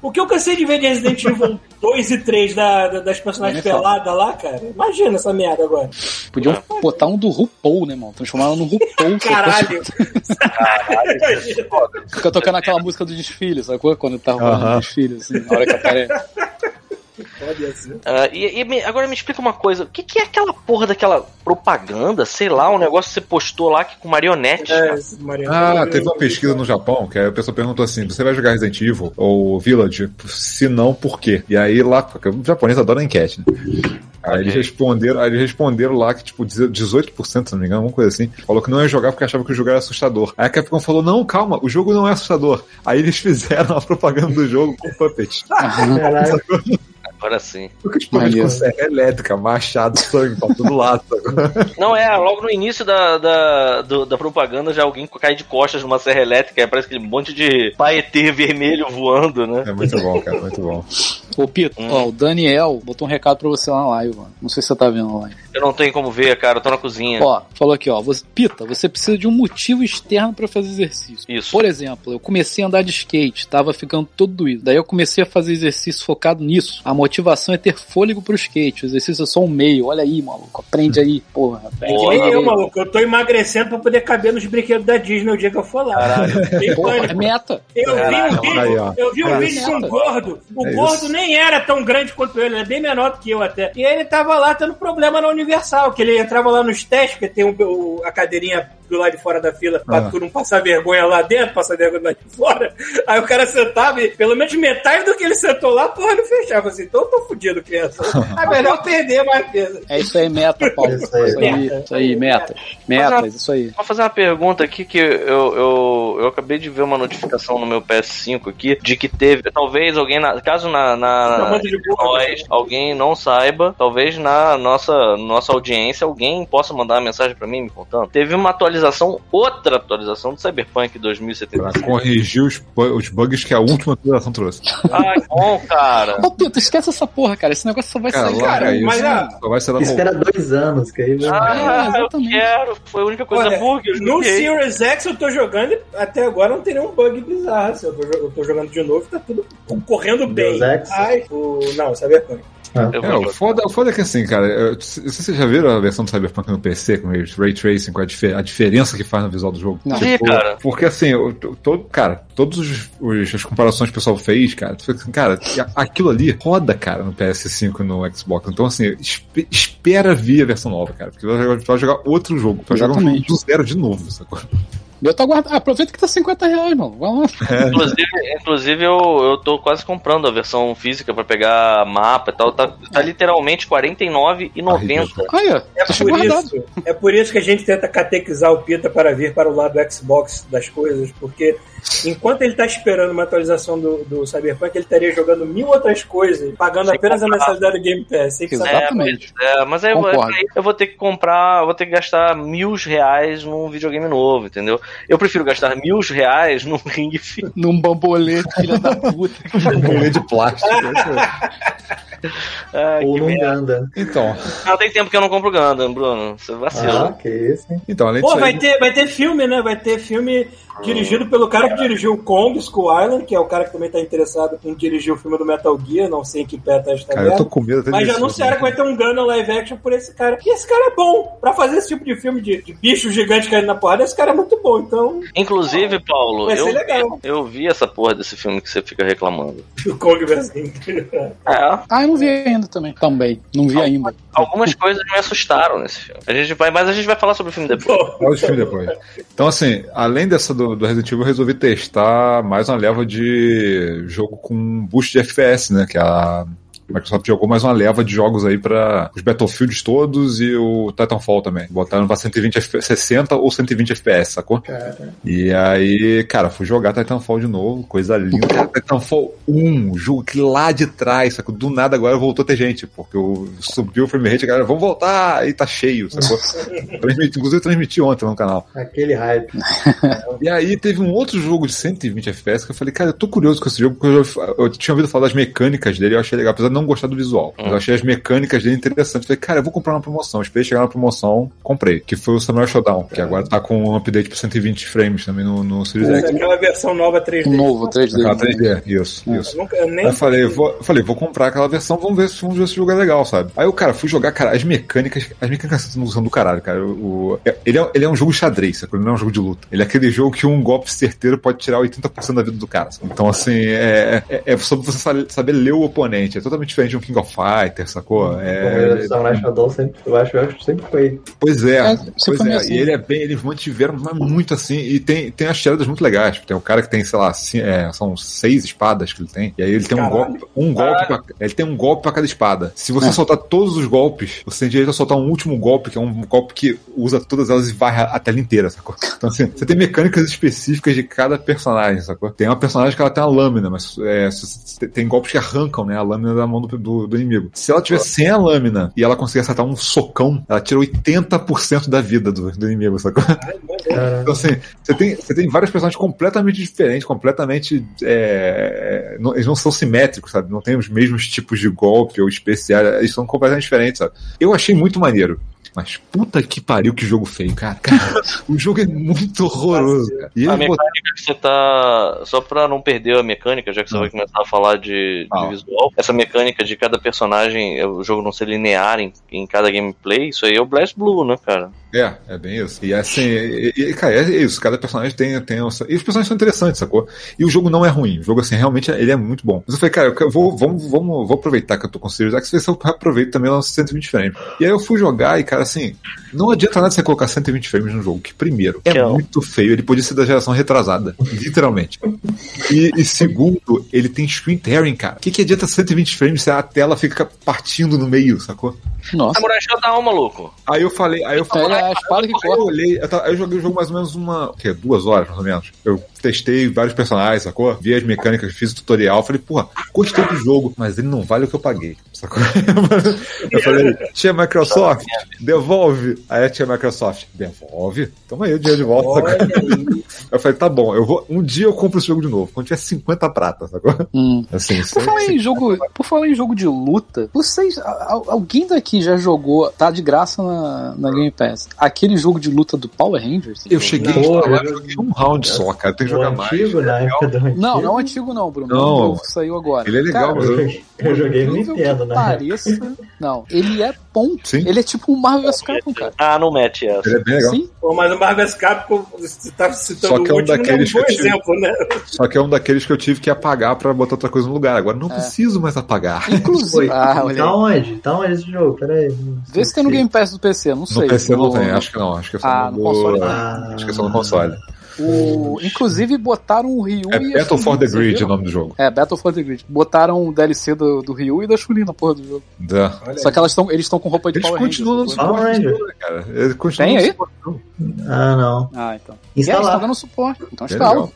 O que eu cansei de ver de Resident Evil 2 e 3 da, da- das personagens Nem fala. peladas lá, cara. Imagina essa merda agora. Podiam botar um do RuPaul, né, mano? Transformar ela no RuPaul. sacou? Caralho. Fica tocando aquela música do desfile, sacou? Quando tá rolando Aham. o desfile, assim, na hora que aparece. Pode ser. Ah, e e me- agora me explica uma coisa: o que, que é aquela porra daquela propaganda? Sei lá, um negócio que você postou lá que com marionete. É, Mariano. Ah, teve uma pesquisa no Japão que a pessoa perguntou assim: você vai jogar Resident Evil ou Village? Se não, por quê? E aí lá, porque o japonês adora enquete, né? Aí eles responderam, aí eles responderam lá que, tipo, 18%, se não me engano, alguma coisa assim, falou que não ia jogar porque achava que o jogo era assustador. Aí a Capcom falou, não, calma, o jogo não é assustador. Aí eles fizeram a propaganda do jogo com Puppet. Caralho. Agora sim. Porque, tipo, Maneiro. com serra elétrica, machado, sangue pra todo lado. Não, é, logo no início da, da, do- da propaganda já alguém cai de costas numa serra elétrica e parece aquele monte de paetê vermelho voando, né? É muito bom, cara, muito bom. Ô, Pito, Hum. ó, o Daniel botou um recado pra você lá na live, mano. Não sei se você tá vendo a live. Eu não tenho como ver, cara, eu tô na cozinha. Ó, falou aqui, ó. Você, Pita, você precisa de um motivo externo pra fazer exercício. Isso. Por exemplo, eu comecei a andar de skate, tava ficando todo doído. Daí eu comecei a fazer exercício focado nisso. A motivação é ter fôlego pro skate. O exercício é só um meio. Olha aí, maluco. Aprende aí, porra. É que Porra, nem eu, maluco. maluco. Eu tô emagrecendo pra poder caber nos brinquedos da Disney o dia que eu for lá. Tem Porra, é meta. Eu vi um vídeo, eu vi um É vídeo de um meta. gordo. O É gordo isso. nem era tão grande quanto ele, ele é bem menor do que eu até. E ele tava lá tendo problema na Universal, que ele entrava lá nos testes, porque tem um- o- a cadeirinha do lado de fora da fila pra Ah. tu não passar vergonha lá dentro, passar vergonha lá de fora. Aí o cara sentava e pelo menos metade do que ele sentou lá, porra, não fechava assim. Então eu tô fudido, criança. É melhor perder mais peso. É isso aí, meta, Paulo. Isso Isso aí. isso aí, metas. Isso aí. Vou fazer uma pergunta aqui que eu, eu, eu acabei de ver uma notificação no meu PS5 aqui de que teve, talvez alguém, na, caso na, na nós, alguém não saiba, talvez na nossa, nossa audiência alguém possa mandar uma mensagem pra mim me contando. Teve uma atualização, outra atualização do Cyberpunk Pra 2077. corrigir os, os bugs que a última atualização trouxe. Ai, bom, cara. Ô, Pito, esquece essa porra, cara. Esse negócio só vai Cara, sair. larga isso. mas, ah, Só vai Espera dois anos, que aí vai. Ah, eu exatamente. quero. Foi a única coisa Olha, eu no. Series X eu tô jogando e até agora não tem nenhum bug bizarro. assim, Eu tô, eu tô jogando de novo e tá tudo correndo bem. Deus? Ai, o, não, Cyberpunk. É, vou o foda, o foda é que assim, cara, eu, se vocês já viram a versão do Cyberpunk no PC com esse Ray Tracing, com a, dife- a diferença que faz no visual do jogo. Não. Vi, cara. Porque assim, eu, to- todo, cara, todos os, os- as comparações que o pessoal fez, cara, assim, cara, aquilo ali roda, cara, no PS5 e no Xbox. Então, assim, espe- espera vir a versão nova, cara, porque tu vai jogar, outro jogo, tu vai jogar um do zero de novo, sacou? Eu tô aguardando. Ah, aproveita que tá 50 reais, mano. Vai lá. Inclusive, inclusive eu, eu tô quase comprando a versão física pra pegar mapa e tal. Tá, tá literalmente R$ 49,90. Aí, ó. É Deixa por, guardado. isso, é por isso que a gente tenta catequizar o Pita para vir para o lado do Xbox das coisas, porque enquanto ele tá esperando uma atualização do, do Cyberpunk, ele estaria jogando mil outras coisas, pagando Sem apenas a comprar. mensalidade do Game Pass. Sem Exato. saber. Exatamente. É, mas aí eu, vou- Concordo. aí eu vou ter que comprar, eu vou ter que gastar mil reais num videogame novo, entendeu? Eu prefiro gastar mil reais num ringue. Num bambolete, filha da puta. Um de plástico. Ah, Ou que num merda. Ganda. então, Ah, tem tempo que eu não compro Gundam, Bruno. Você Ah, vacila. que isso, hein? então, além Pô, disso vai aí, ter, vai ter filme, né? Vai ter filme dirigido pelo cara que dirigiu o Kong, Skull Island, que é o cara que também tá interessado em dirigir o filme do Metal Gear, não sei em que pé tá esta cara, eu tô com medo até Mas já anunciaram que vai ter um Gundam live action por esse cara. E esse cara é bom. Pra fazer esse tipo de filme de, de bicho gigante caindo na porrada, esse cara é muito bom. Bom, então Inclusive, Paulo, vai ser eu, legal. eu vi essa porra desse filme que você fica reclamando. O Kong vs. É, Ah, eu não vi ainda também. Também. Não vi ainda. algumas coisas me assustaram nesse filme. A gente vai, mas a gente vai falar sobre o filme depois. Olha o filme depois. Então, assim, além dessa do, do Resident Evil, eu resolvi testar mais uma leva de jogo com boost de FPS, né? Que a Microsoft jogou mais uma leva de jogos aí para os Battlefields todos e o Titanfall também. Botaram pra 120 FPS, 60 ou 120 FPS, sacou? Cara, E aí, cara, fui jogar Titanfall de novo, coisa linda. Cara, Titanfall 1, um jogo que lá de trás, sacou? Do nada agora voltou a ter gente, porque eu subiu o frame rate, a galera, vamos voltar, e tá cheio, sacou? Transmiti, inclusive eu transmiti ontem no canal. aquele hype. E aí teve um outro jogo de 120 FPS que eu falei, cara, eu tô curioso com esse jogo, porque eu, eu tinha ouvido falar das mecânicas dele, eu achei legal, apesar de não gostar do visual. Mas eu achei as mecânicas dele interessantes. Falei, cara, eu vou comprar uma promoção. Esperei chegar na promoção, comprei. Que foi o Samurai Showdown, que agora tá com um update pra 120 frames também no, no Series X. aquela versão nova 3D. Um novo 3D. Aquela 3D, isso, isso. Eu nunca, eu nem Aí eu falei, vou, falei, vou comprar aquela versão, vamos ver se, vamos ver se o jogo é legal, sabe? Aí o cara, fui jogar, cara, as mecânicas, as mecânicas são do caralho, cara. O, é- ele, é, ele é um jogo xadrez, ele não é um jogo de luta. Ele é aquele jogo que um golpe certeiro pode tirar 80% da vida do cara. sabe? Então, assim, é, é, é sobre você saber ler o oponente. É totalmente diferente de um King of Fighter, sacou? Como É, o Samurai Shodown sempre, eu acho, eu acho que sempre foi. Pois é, É, pois é. assim. E ele é bem, eles mantiveram mas muito assim, e tem, tem as tiradas muito legais. Tem um cara que tem, sei lá, ci- é, são seis espadas que ele tem, e aí ele tem um Caralho. golpe, um golpe pra, ele tem um golpe pra cada espada. Se você É. soltar todos os golpes, você tem direito a soltar um último golpe, que é um golpe que usa todas elas e varre a, tela inteira, sacou? Então assim, você tem mecânicas específicas de cada personagem, sacou? Tem uma personagem que ela tem uma lâmina, mas é, tem golpes que arrancam, né, a lâmina da mão do, do- do inimigo. Se ela tiver sem a lâmina e ela conseguir acertar um socão, ela tira 80% da vida do, do inimigo, sacou? Então, assim, você tem, você tem vários personagens completamente diferentes, completamente. é, não- eles não são simétricos, sabe? Não tem os mesmos tipos de golpe ou especiais, eles são completamente diferentes, sabe? Eu achei muito maneiro. Mas puta que pariu, que jogo feio, cara. Cara, o jogo é muito horroroso, cara. E A ele botou- mecânica que você tá. Só pra não perder a mecânica, já que você Ah. vai começar a falar de, de Ah. visual, essa mecânica de cada personagem, o jogo não ser linear em, em cada gameplay, isso aí é o Blast Blue, né, cara? É, é bem isso. E assim, e, e, cara, é isso. Cada personagem tem, tem. seu- E os personagens são interessantes, sacou? E o jogo não é ruim. O jogo, assim, realmente ele é muito bom. Mas eu falei, cara, eu vou, vamos, vamos, vou aproveitar que eu tô com o Series X, ver se eu aproveito também lá no 120 frames. E aí eu fui jogar e, cara, assim, não adianta nada você colocar 120 frames no jogo, que primeiro, é é muito feio. Ele podia ser da geração retrasada, literalmente. E, e segundo, ele tem screen tearing, cara. O que, que adianta 120 frames se a tela fica partindo no meio, sacou? Nossa. Samurai Shodown, maluco. Aí eu falei, aí eu falei. É a espada que eu corta. olhei, eu, tava- eu joguei o jogo mais ou menos uma. O quê? Duas horas, mais ou menos. Eu testei vários personagens, sacou? Vi as mecânicas, fiz o tutorial. Falei, porra, gostei do jogo, mas ele não vale o que eu paguei, sacou? eu falei, tia Microsoft, devolve. Aí a tia Microsoft, devolve? Toma aí o dinheiro de volta, sacou? Eu falei, tá bom, eu vou. Um dia eu compro esse jogo de novo, quando tiver 50 prata, sacou? Hum. Assim, Por falar em jogo, por falar em jogo de luta, vocês, alguém daqui já jogou, tá de graça na, na Game Pass, aquele jogo de luta do Power Rangers? eu cheguei Não, a eu- eu joguei um round só, cara. Tem o jogar mais. antigo, na época do antigo. Não, não é o antigo não, Bruno. Não. O novo saiu agora. Ele é legal, Cara, mas Eu joguei, eu joguei no Nintendo, né? pareça, não, ele é bom. Sim. Ele é tipo um Marvel vs Capcom, cara. Ah, não mete essa. Ele é bem legal. Sim, Pô, mas o Marvel vs Capcom, você tá citando Só que é o um último, daqueles é um bom que eu tive- exemplo, né? Só que é um daqueles que eu tive que apagar pra botar outra coisa no lugar. Agora não preciso mais apagar. inclusive. Foi. Ah, olha tá onde? Tá onde esse jogo? Pera aí. Vê se tem no Game Pass do PC, não sei. No PC não tem, acho que não. Acho que é só Ah, no, console Acho que é só no console. O, inclusive botaram o Ryu É e a Battle for the Grid o nome do jogo. É, Battle for the Grid. Botaram o DLC do, do Ryu e da Chun-Li na porra do jogo. Da- Só que elas tão, eles estão com roupa de Eles Power continuam no Rangers. Power suporte, Ranger. cara. Eles continuam Tem no aí? suporte. Ah, não. Ah, então. E eles Instalar. estão dando suporte. Então É instala.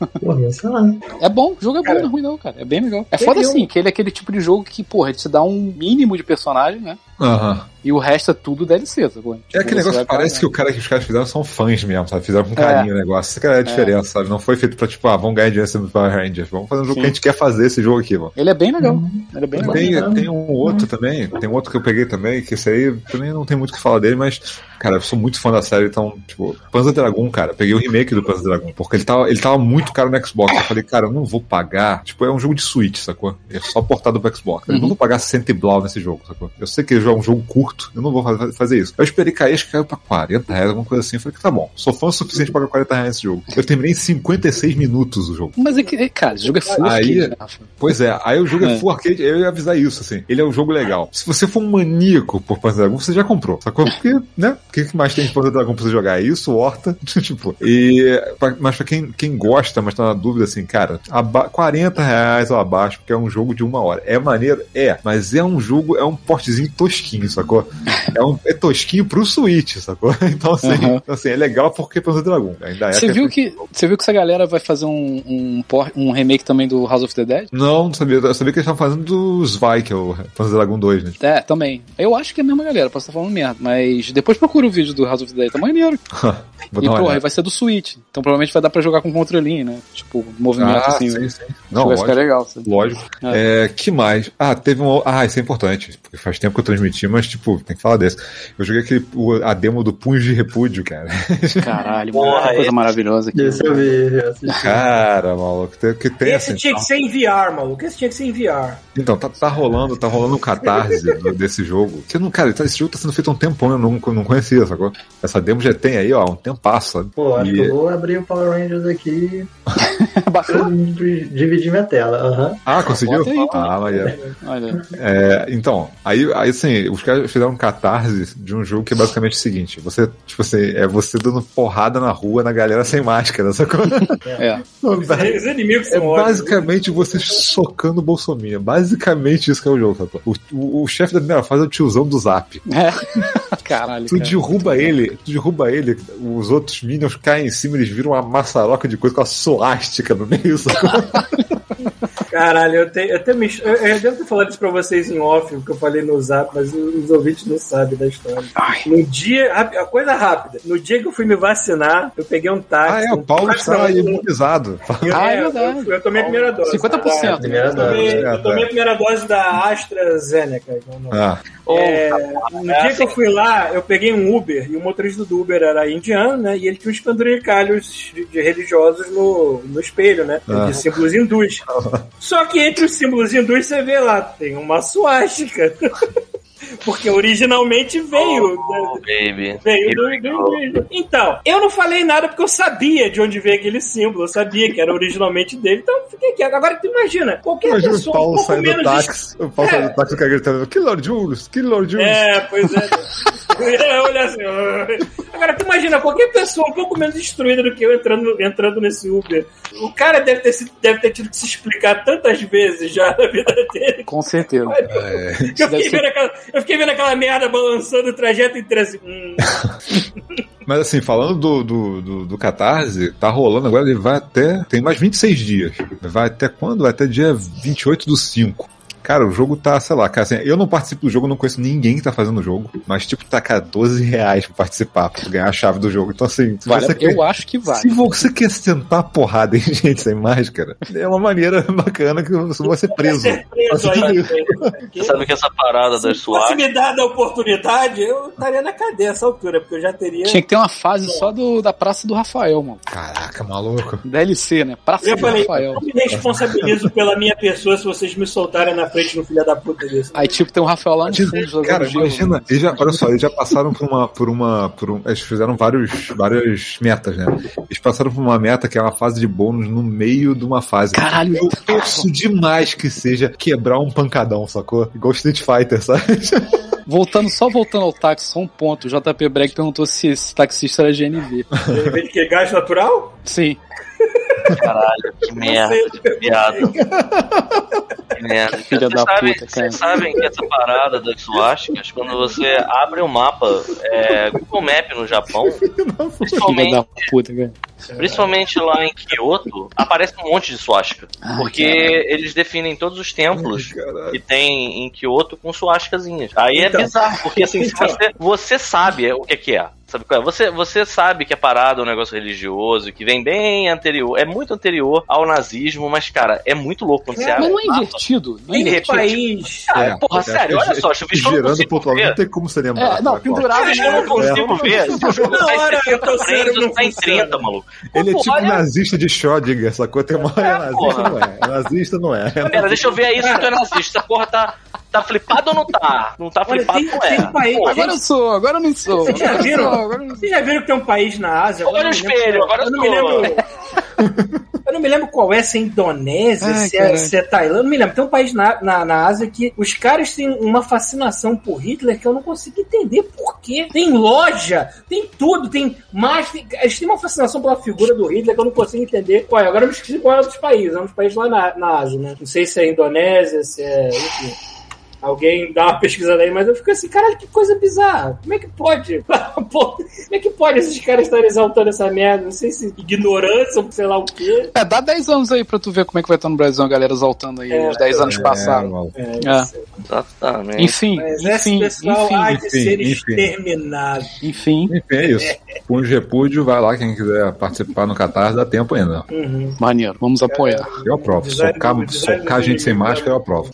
É bom, o jogo é bom, não é ruim não, cara. É bem legal. É foda assim, que ele é aquele tipo de jogo que, porra, ele te dá um mínimo de personagem, né? Aham. E o resto é tudo DLC, sacou? É Tipo, aquele você negócio que parece que o cara que os caras fizeram são fãs mesmo, sabe? Fizeram com carinho o negócio. Essa que é a diferença, sabe? Não foi feito pra, tipo, ah, vamos ganhar dinheiro sendo Power Rangers. Vamos fazer um jogo Sim. que a gente quer fazer esse jogo aqui, mano. Ele é bem legal. Ele é bem legal. Tem, tem um outro também, tem um outro que eu peguei também, que esse aí também não tem muito o que falar dele, mas Cara, eu sou muito fã da série, então, tipo, Panzer Dragon, cara, peguei o remake do Panzer Dragon, porque ele tava, ele tava muito caro no Xbox. Eu falei, cara, eu não vou pagar. Tipo, é um jogo de Switch, sacou? É só portado pro Xbox. Eu não vou pagar 100 e blau nesse jogo, sacou? Eu sei que ele é um jogo curto, eu não vou fa- fazer isso. Eu esperei cair, acho que caiu pra 40 reais, alguma coisa assim. Eu falei, tá bom, sou fã o suficiente pra pagar 40 reais nesse jogo. Eu terminei em 56 minutos o jogo. Mas é que, cara, esse jogo é full Aí- arcade, né, Rafa? Pois é, aí o jogo é, É. full arcade, eu ia avisar isso, assim. Ele é um jogo legal. Se você for um maníaco por Panzer Dragon, você já comprou, sacou? Porque, né? O que que mais tem de Panzer Dragon pra você jogar? É isso, Horta, tipo. E, pra- mas pra quem, quem gosta, mas tá na dúvida, assim, cara, aba 40 reais ou abaixo, porque é um jogo de uma hora. É maneiro? É, mas é um jogo, é um portezinho tosquinho, sacou? É, um, é tosquinho pro Switch, sacou? Então, assim, Aham. então, assim é legal porque é Panzer Dragon. Ainda é Você viu que, você viu que essa galera vai fazer um, um, por- um remake também do House of the Dead? Não, não sabia. Eu sabia que eles estavam fazendo do Zwei, que é o Panzer Dragon 2, né? É, também. Eu acho que é a mesma galera, posso estar falando merda. Mas depois procura o vídeo do House of the Dead, tá maneiro. Vou E, dar uma porra, olhada. vai ser do Switch. Então provavelmente vai dar pra jogar com controlinho, né? Tipo, movimento Ah, assim. sim, sim. Não, vai ficar lógico. legal. sabe? Lógico. É, que mais? Ah, teve um. Ah, isso é importante. Porque faz tempo que eu transmiti, mas, tipo, tem que falar desse. Eu joguei aquele, a demo do Punhos de Repúdio, cara. Caralho, Porra, coisa esse- maravilhosa aqui. Esse eu vi, eu assisti. Cara, maluco. Tem, que tem Esse assim. tinha que ser em VR, maluco. Esse tinha que ser em VR. Então, tá, tá rolando, tá rolando um catarse desse jogo. Que não, cara, tá- esse jogo tá sendo feito há um tempão, eu não, eu não conhecia, sacou? Essa demo já tem aí, ó, um tempasso, sabe? Pô, acho E- que eu vou abrir o Power Rangers aqui e dividir minha tela. Aham. Ah, conseguiu? Aí, ah, mas é. Olha. É, então, aí, aí assim, os caras fizeram um catarse de um jogo que é basicamente o seguinte: você, tipo assim, é você dando porrada na rua na galera sem máscara, sacou? É. Os inimigos É são ótimos. basicamente você socando o Bolsonaro. É Basicamente isso que é o jogo, sacou? O, o, o chefe da primeira fase é o tiozão do Zap. É. Caralho. Tu cara. Derruba ele, tu derruba ele, os outros minions caem em cima, eles viram uma maçaroca de coisa com a suástica no meio? Caralho, eu, tenho, eu, até me, eu, eu devo ter falado isso pra vocês em off, o que eu falei no zap, mas os ouvintes não sabem da história. No dia, a coisa rápida, no dia que eu fui me vacinar, eu peguei um Ah, táxi. é, o um Paulo táxi, está um- imunizado. eu, Ah, é é, verdade. eu, eu tomei a primeira dose. 50%. Primeira Eu tomei, É, eu tomei tá. a primeira dose da AstraZeneca. então Ah, É, no dia que eu fui lá, eu peguei um Uber, e o motorista do Uber era indiano, né? E ele tinha uns penduricalhos de, de religiosos no, no espelho, né? Ah. De símbolos hindus. Só que entre os símbolos hindus você vê lá, tem uma suástica. Porque originalmente veio. Oh, da- baby. Veio do, do. Então, eu não falei nada porque eu sabia de onde veio aquele símbolo, eu sabia que era originalmente dele, então eu fiquei quieto. Agora tu imagina, qualquer imagina o pessoa um Paulo pouco saindo do menos táxi, o Paulo É. saindo do táxi e o cara gritando, que Lord Julius, que Lord Julius. É, pois é. Eu ia olhar assim. Ó. Agora, tu imagina, qualquer pessoa um pouco menos instruída do que eu entrando, entrando nesse Uber. O cara deve ter, se- deve ter tido que se explicar tantas vezes já na vida dele. Com certeza. É. Eu fiquei, ser- vendo aquela, eu fiquei vendo aquela merda balançando o trajeto inteiro assim. Hum, Mas assim, falando do, do, do, do Catarse, tá rolando agora, ele vai até. Tem mais 26 dias. Vai até quando? Vai até dia 28 do 5. Cara, o jogo tá, sei lá, cara, assim, eu não participo do jogo, não conheço ninguém que tá fazendo o jogo, mas tipo, tá, cara, 12 reais pra participar, pra ganhar a chave do jogo. Então, assim, se Vale, você quer, eu acho que vale. se você quer sentar porrada em gente sem máscara, é uma maneira bacana que você vai ser preso. ser preso Vai ser aí. preso. Você sabe que essa parada das Se fosse suásticas. me dada a oportunidade, eu estaria na cadeia essa altura, porque eu já teria. Tinha que ter uma fase só do, da Praça do Rafael, mano. Caraca, maluco. DLC, né? Praça Eu do falei, Rafael. eu me responsabilizo pela minha pessoa se vocês me soltarem na frente no filho da puta desse. Aí, tipo, tem um Rafael lá no fundo jogando Cara, gelo. imagina, eles já, olha só, eles já passaram por uma, por uma, por um, eles fizeram vários, várias metas, né? Eles passaram por uma meta que é uma fase de bônus no meio de uma fase. Caralho, eu torço demais que seja quebrar um pancadão, sacou? Igual Street Fighter, sabe? Voltando, só voltando ao táxi, só um ponto. O JP Breg perguntou se esse taxista era GNV. De repente, que gás natural? Sim. Caralho, que merda, que piada. Que merda. Filha Vocês da sabem, puta, cara. vocês sabem que essa parada das suásticas, quando você abre o mapa é, Google Map no Japão, Filha principalmente, da puta, cara. Principalmente lá em Kyoto, aparece um monte de suástica. Ai, Porque eles definem todos os templos Caralho. que tem em Kyoto com suásticazinhas. Aí Então. é bizarro, porque assim, se Então. você, você sabe o que, que é. Sabe qual é? Você, você sabe que é parado um negócio religioso, que vem bem anterior, é muito anterior ao nazismo, mas, cara, é muito louco quando você Mas não é invertido. Não é invertido. país. Cara, porra, sério, olha só, chuvisco eu não Girando pro outro lado, não tem como você lembrar. É, não, pendurado Eu não consigo ver. Se o jogo Na tá em hora, 60 eu tô frames, sério, ou não tá em funciona. 30, maluco. Ele é tipo olha- nazista de Schrödinger, sacou? Tem uma hora é nazista, não é. É nazista, não é. Pera, deixa eu ver aí se tu é nazista. Essa porra tá, tá flipado ou não tá? Não tá Olha, flipado, tem- não tem é. país- Porra, Agora eu sou, agora eu não sou. Vocês já viram? sou, agora não. Vocês já viram que tem um país na Ásia? Olha lembro espelho, agora eu não me lembro. Eu não me lembro qual é, se é Indonésia, Ai, se, é, se é Tailândia, não me lembro. Tem um país na, na, na Ásia que os caras têm uma fascinação por Hitler que eu não consigo entender por quê. Tem loja, tem tudo, tem mais. Tem, eles têm uma fascinação pela figura do Hitler que eu não consigo entender qual é. Agora eu me esqueci qual é dos países, é um dos países lá na, na Ásia, né? Não sei se é Indonésia, se é. Enfim. Alguém dá uma pesquisada aí, mas eu fico assim, caralho, que coisa bizarra. Como é que pode? Como é que pode esses caras estarem exaltando essa merda? Não sei se ignorância ou sei lá o quê. É, dá 10 anos aí pra tu ver como é que vai estar no Brasil a galera exaltando aí. É, os 10 anos É, passaram. maluco. É, É. sei. Exatamente. Enfim, Mas enfim, pessoal há enfim, de enfim, ser enfim. exterminado. enfim. Enfim, é isso. Punho de repúdio, vai lá, quem quiser participar no Catarse, dá tempo ainda. Uhum. Maneiro, vamos apoiar. Eu aprovo. Design- Socar, design socar gente sem máscara, eu aprovo.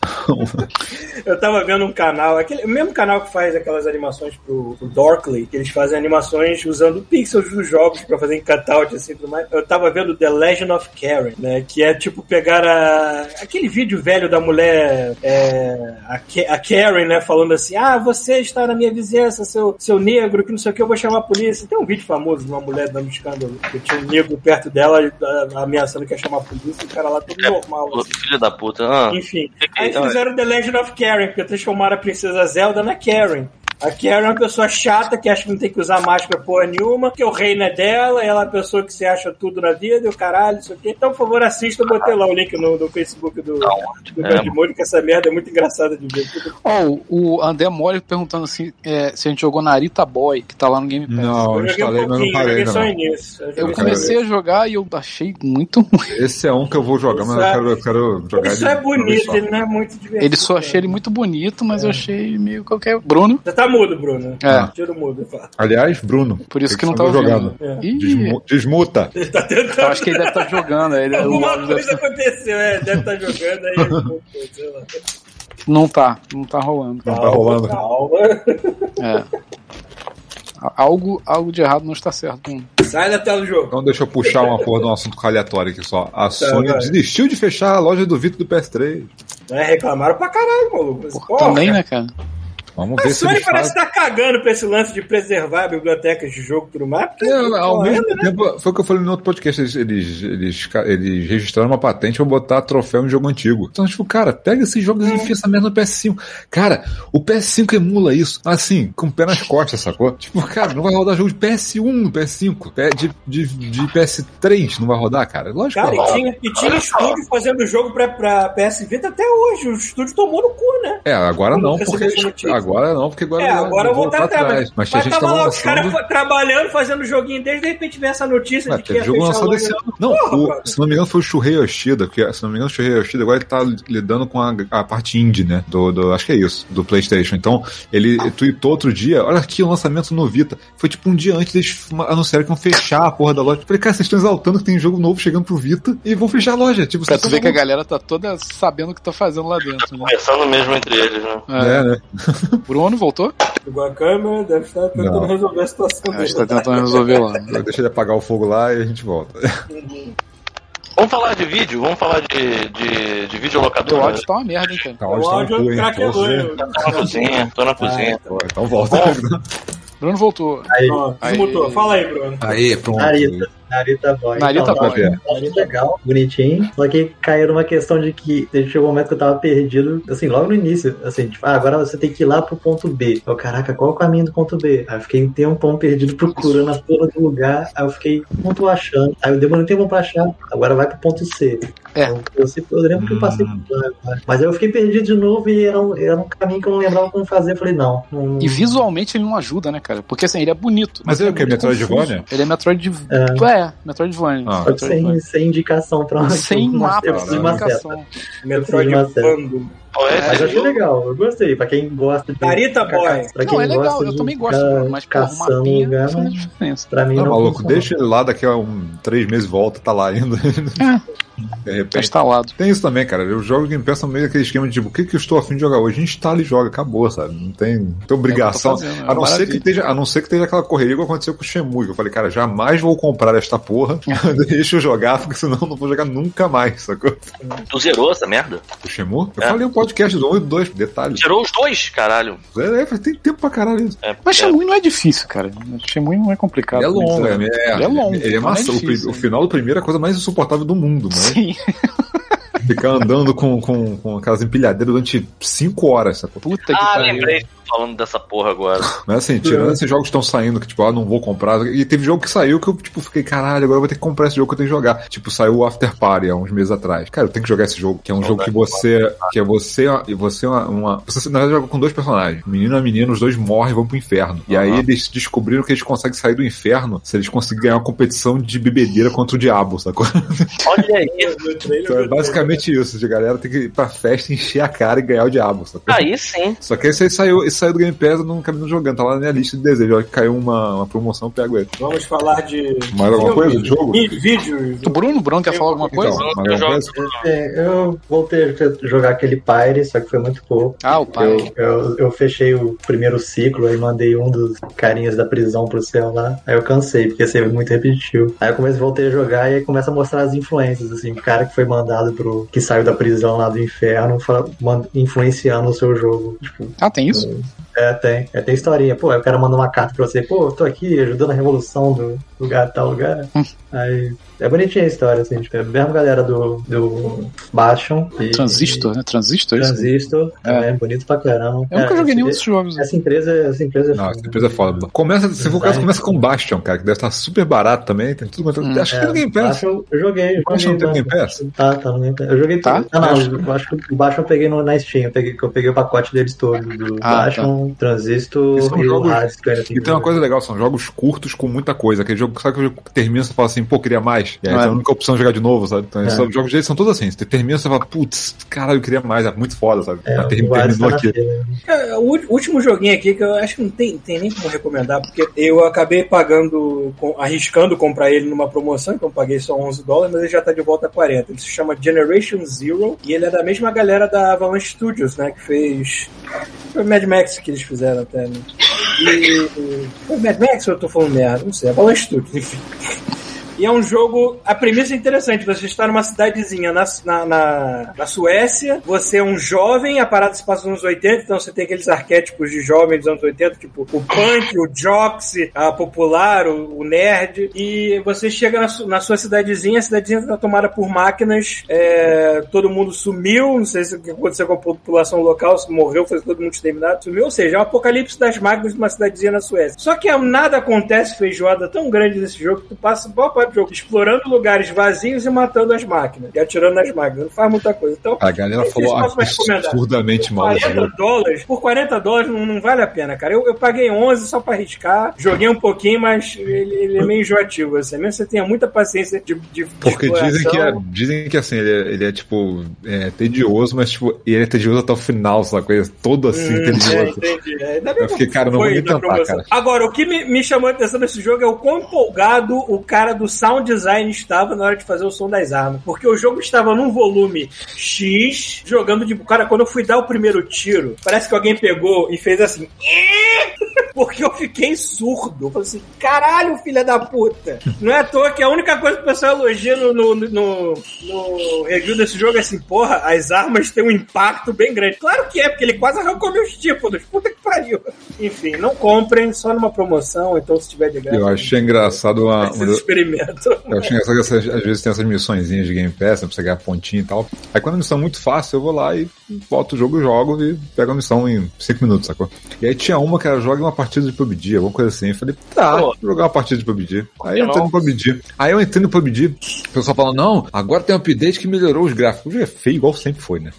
Eu tava vendo um canal, aquele, o mesmo canal que faz aquelas animações pro, pro Dorkly, que eles fazem animações usando pixels dos jogos pra fazer em cutout assim e tudo mais. Eu tava vendo The Legend of Karen, né? Que é tipo pegar a, aquele vídeo velho da mulher, é, a, a Karen, né? Falando assim: Ah, você está na minha vizinhança, seu, seu negro, que não sei o que, eu vou chamar a polícia. Tem um vídeo famoso de uma mulher dando escândalo, que tinha um negro perto dela ameaçando que ia chamar a polícia, e o cara lá todo normal. Ô, Assim. Filho da puta. Ah. Enfim. Aí fizeram The Legend of Karen, porque transformaram a princesa Zelda na Karen. A Karen é uma pessoa chata que acha que não tem que usar máscara porra nenhuma, que o reino é dela, ela é uma pessoa que se acha tudo na vida e o caralho, isso aqui. Então, por favor, assista, eu botei lá o link no, no Facebook do, do é, Godmode, que essa merda é muito engraçada de ver. Ó, o André Mole perguntando assim é, se a gente jogou Narita Boy, que tá lá no Game Pass. Não, eu Eu joguei um instalei, mas não pouquinho, parei só não. início. Eu Eu só comecei a jogar e eu achei muito ruim. Esse é um que eu vou jogar, mas eu é- quero, eu quero jogar Ele só é uma vez bonito, só. ele não é muito divertido. Ele só achei ele muito bonito, mas eu achei meio qualquer. Bruno? Você tá mudo, Bruno. É. Tira o mudo, fala. Aliás, Bruno. Por isso tem que não tá jogando. É. Desmu- desmuta. Ele tá tentando. eu acho que ele deve estar jogando. Ele, Alguma deve coisa tá- aconteceu, é, deve estar jogando aí. sei lá. Não tá, não tá rolando. Não tá rolando. Calma. É. Algo, algo de errado não está certo. com- Sai da tela do jogo. Então deixa eu puxar uma porra de um assunto aleatório aqui só. A Sony vai. desistiu de fechar a loja do Vito do PS3. É, reclamaram pra caralho, maluco. Porra, porra, também, né, cara? Vamos A ver se Sony parece fazem. estar cagando pra esse lance de preservar bibliotecas de jogo e tudo mais. Porque, É, ao mesmo né? tempo, foi o que eu falei no outro podcast. Eles, eles, eles, eles registraram uma patente pra botar troféu em jogo antigo. Então, tipo, cara, pega esses jogos e enfia essa merda no PS5. Cara, o PS5 emula isso, assim, com o pé nas costas, sacou? Tipo, cara, não vai rodar jogo de PS1 no PS5. Pé- De, de, de PS3 não vai rodar, cara. Lógico Cara, que e vai. tinha, e tinha estúdio fazendo jogo pra, pra PS Vita até hoje. O estúdio tomou no cu, né? É, agora não, porque. notícia? Agora não, porque agora. É, agora eu vou voltar voltar atrás. Mas a gente tava tava lá os caras lançando. trabalhando, fazendo joguinho deles, de repente vem essa notícia Ué, de que ia teve jogo lançado esse ano. Não, Porra, o- cara. se não me engano foi o Shuhei Yoshida, que se não me engano o Shuhei Yoshida agora ele tá lidando com a, a parte indie, né? Do, do- acho que é isso, do Playstation. Então, ele tweetou outro dia, olha aqui o lançamento no Vita. Foi tipo um dia antes eles anunciaram que iam fechar a porra da loja. Falei, cara, vocês estão exaltando que tem jogo novo chegando pro Vita e vão fechar a loja. Tipo, Pra vocês tu ver tão que a galera tá toda sabendo o que tá fazendo lá dentro, né? Conversando mesmo entre eles, né? É, né? Bruno voltou? Pegou a câmera, deve estar tentando Não. resolver a situação Acho dele. que tá tentando resolver lá. Deixa ele apagar o fogo lá e a gente volta. Vamos falar de vídeo? Vamos falar de, de, de Teu vídeo locador? áudio tá uma merda, hein, cara. Tá, O tá no áudio hein? craquelou. Você- hein? Tô na cozinha, tô na cozinha. Pô, Então volta. Bruno voltou. Aí, Ó, Aí. desmutou. Fala aí, Bruno. Aí, pronto. Narita. Narita Boy. Narita Então, Boy. tá muito legal, bonitinho. Só que caiu numa questão de que chegou um momento que eu tava perdido, assim, logo no início. Assim, tipo, ah, agora você tem que ir lá pro ponto B. Eu, caraca, qual é o caminho do ponto B? Aí eu fiquei um tempão perdido procurando a porra do lugar. Aí eu fiquei, não tô achando. Aí eu demorei um tempo pra achar. Agora vai pro ponto C. É. Então, eu, sei- eu lembro que eu passei Hum. por lá. Mas aí eu fiquei perdido de novo e era um, era um caminho que eu não lembrava como fazer. Eu falei, não. não E visualmente ele não ajuda, né, cara? Porque assim, ele é bonito. Mas ele é o quê? muito Metroidvania? Ele é Metroid. É. É, Metroidvania. Ah. Que sem, sem indicação pra Sem uma- mapa, sem de uma seta. indicação. Metroid Eu de uma esse Mas eu achei jogo- legal, eu gostei. Pra quem gosta de. Narita Boy. Pra quem Não, é legal, gosta eu de também gosto, ficar mas pô, o caçando mapinha lugar, faz a mas diferença. pra mim Não, não. maluco, funciona. deixa ele lá daqui a um, três meses volta, tá lá ainda. De Tá repente. instalado. Tem isso também, cara. Os jogos Game Pass meio aquele esquema de tipo, o que, que eu estou afim de jogar hoje? Instala e joga, acabou, sabe? Não tem, não tem obrigação. É eu fazendo, é a, não ser que esteja, a não ser que esteja aquela correria que aconteceu com o Shenmue. Que eu falei, cara, jamais vou comprar esta porra. Deixa eu jogar, porque senão eu não vou jogar nunca mais, sacou? Tu zerou essa merda? O Shenmue? Eu É. falei o podcast do 1 e do 2, detalhe. Zerou os dois, caralho. É, faz- tem tempo pra caralho isso. É, Mas é, Shenmue não é difícil, cara. Shenmue não é complicado. Ele é longo, né? é, é, Ele é longo, Ele é é massa. o, difícil, pri- o né? final do primeiro é a coisa mais insuportável do mundo, mas Sim. ficar andando com, com, com aquelas empilhadeiras durante 5 horas, sacou? Puta que Ah, pariu. lembrei. Falando dessa porra agora. Mas assim, tirando esses jogos que estão saindo, que tipo, ah, não vou comprar. E teve jogo que saiu que eu, tipo, fiquei, caralho, agora eu vou ter que comprar esse jogo que eu tenho que jogar. Tipo, saiu o After Party há uns meses atrás. Cara, eu tenho que jogar esse jogo, que é um jogo que você. Que é você e você é uma, uma. Você na verdade joga com dois personagens. Menino e a menina, os dois morrem e vão pro inferno. E aí eles descobriram que eles conseguem sair do inferno se eles conseguirem ganhar uma competição de bebedeira contra o diabo, sacou? Olha aí. Então é basicamente isso, de galera tem que ir pra festa, encher a cara e ganhar o diabo, sacou? Aí sim. Só que esse aí saiu, esse saiu do Game Pass, eu não acabei jogando, tá lá na minha lista de desejos. Olha que caiu uma, uma promoção, eu pego ele. Vamos falar de. Mais alguma coisa de jogo? Vídeos. O Bruno, o Bruno quer falar alguma coisa? Então, Eu mais alguma jogo- coisa? É, eu voltei a jogar aquele Pyre, só que foi muito pouco. Ah, o pai. Eu, eu, eu fechei o primeiro ciclo, aí mandei um dos carinhas da prisão pro céu lá. Aí eu cansei, porque ser muito repetitivo. Aí eu comecei, voltei a jogar e aí começa a mostrar as influências, assim. O cara que foi mandado pro. que saiu da prisão lá do inferno, fala- man- influenciando o seu jogo. Tipo, Ah, tem isso? É, tem. É, tem historinha. Pô, o cara manda uma carta pra você, pô, eu tô aqui ajudando a revolução do lugar, tal lugar. Aí. É bonitinha a história, assim, tipo, é a mesma galera do, do Bastion. E, Transistor, né? Transistor, é isso? Transistor, também, bonito pra caramba. Eu nunca É, joguei nenhum esse- desses jogos. essa empresa, essa empresa é Não, foda. essa empresa é foda. Começa, se for o caso, começa com Bastion, cara, que deve estar super barato também. Tem tudo quanto. Hum, Acho que no Game Pass. Bastion, eu joguei. eu Bastion joguei tem né? Game Pass? Tá, tá no Game Pass. Eu joguei Tá? tudo. Ah, não, eu acho que o Bastion eu peguei no, na Steam. Eu peguei, que eu peguei o pacote deles todos. Do Ah, Bastion, Transistor E são e o jogos- tenho E tem uma coisa legal, são jogos curtos com muita coisa. Aquele jogo, sabe que o jogo termina e você fala assim, pô, queria mais. E aí É. a única opção de jogar de novo, sabe? Então, É. esses jogos deles são todos assim. Você termina e você fala, putz, caralho, eu queria mais, é muito foda, sabe? É, o terminou, tá aqui. É, o último joguinho aqui que eu acho que não tem, tem nem como recomendar, porque eu acabei pagando, com- arriscando comprar ele numa promoção, então eu paguei só 11 dólares, mas ele já tá de volta a 40. Ele se chama Generation Zero e ele é da mesma galera da Avalanche Studios, né? Que fez. Foi Mad Max que eles fizeram até, né? E. Foi Mad Max ou eu tô falando merda? Não sei, Avalanche Studios, enfim. E é um jogo. A premissa é interessante. Você está numa cidadezinha na, na, na, na Suécia. Você é um jovem. A parada se passa nos anos 80. Então você tem aqueles arquétipos de jovem dos anos 80, tipo o punk, o joxy, a popular, o, o nerd. E você chega na, na sua cidadezinha. A cidadezinha está tomada por máquinas. é, todo mundo sumiu. Não sei se o que aconteceu com a população local. Se morreu, foi todo mundo exterminado. Sumiu. Ou seja, é o apocalipse das máquinas de uma cidadezinha na Suécia. Só que nada acontece feijoada tão grande nesse jogo que tu passa boa parte jogo explorando lugares vazios e matando as máquinas. E atirando nas máquinas. Não faz muita coisa. Então, A galera Esse falou absurdamente mal desse 40 jogo. dólares, por 40 dólares não, não vale a pena, cara. Eu, eu paguei 11 só pra arriscar, joguei um pouquinho, mas ele, ele é meio enjoativo, assim. Mesmo você tenha muita paciência de, de, Porque dizem que, é, dizem que assim, ele é, ele é, tipo, é, tedioso, mas tipo, ele é tedioso até o final, essa coisa toda assim, Hum, é, tedioso. entendi. É, ainda bem Eu fiquei, que cara, não vou nem tentar, cara. Agora, o que me, me chamou a atenção nesse jogo é o quão empolgado o cara do sound design estava na hora de fazer o som das armas. Porque o jogo estava num volume X, jogando de. Cara, quando eu fui dar o primeiro tiro, parece que alguém pegou e fez assim. Porque eu fiquei surdo. Eu falei assim, caralho, filha da puta. Não é à toa que a única coisa que o pessoal elogia no, no, no, no review desse jogo é assim, porra, as armas têm um impacto bem grande. Claro que é, porque ele quase arrancou meus tímpanos. Puta que pariu. Enfim, não comprem, só numa promoção, então se tiver de graça. Eu achei engraçado uma. Vocês Eu essas- às vezes tem essas missõezinhas de Game Pass, né, pra você ganhar pontinho e tal. Aí quando a missão é muito fácil, eu vou lá e boto o jogo, jogo e pego a missão em 5 minutos, sacou? E aí tinha uma que era joga uma partida de PUBG, alguma coisa assim. Eu falei, tá, Pô. vou jogar uma partida de PUBG. Aí eu entrei no PUBG. Aí eu entrei no PUBG, o pessoal falando, não, agora tem um update que melhorou os gráficos. O jogo é feio, igual sempre foi, né?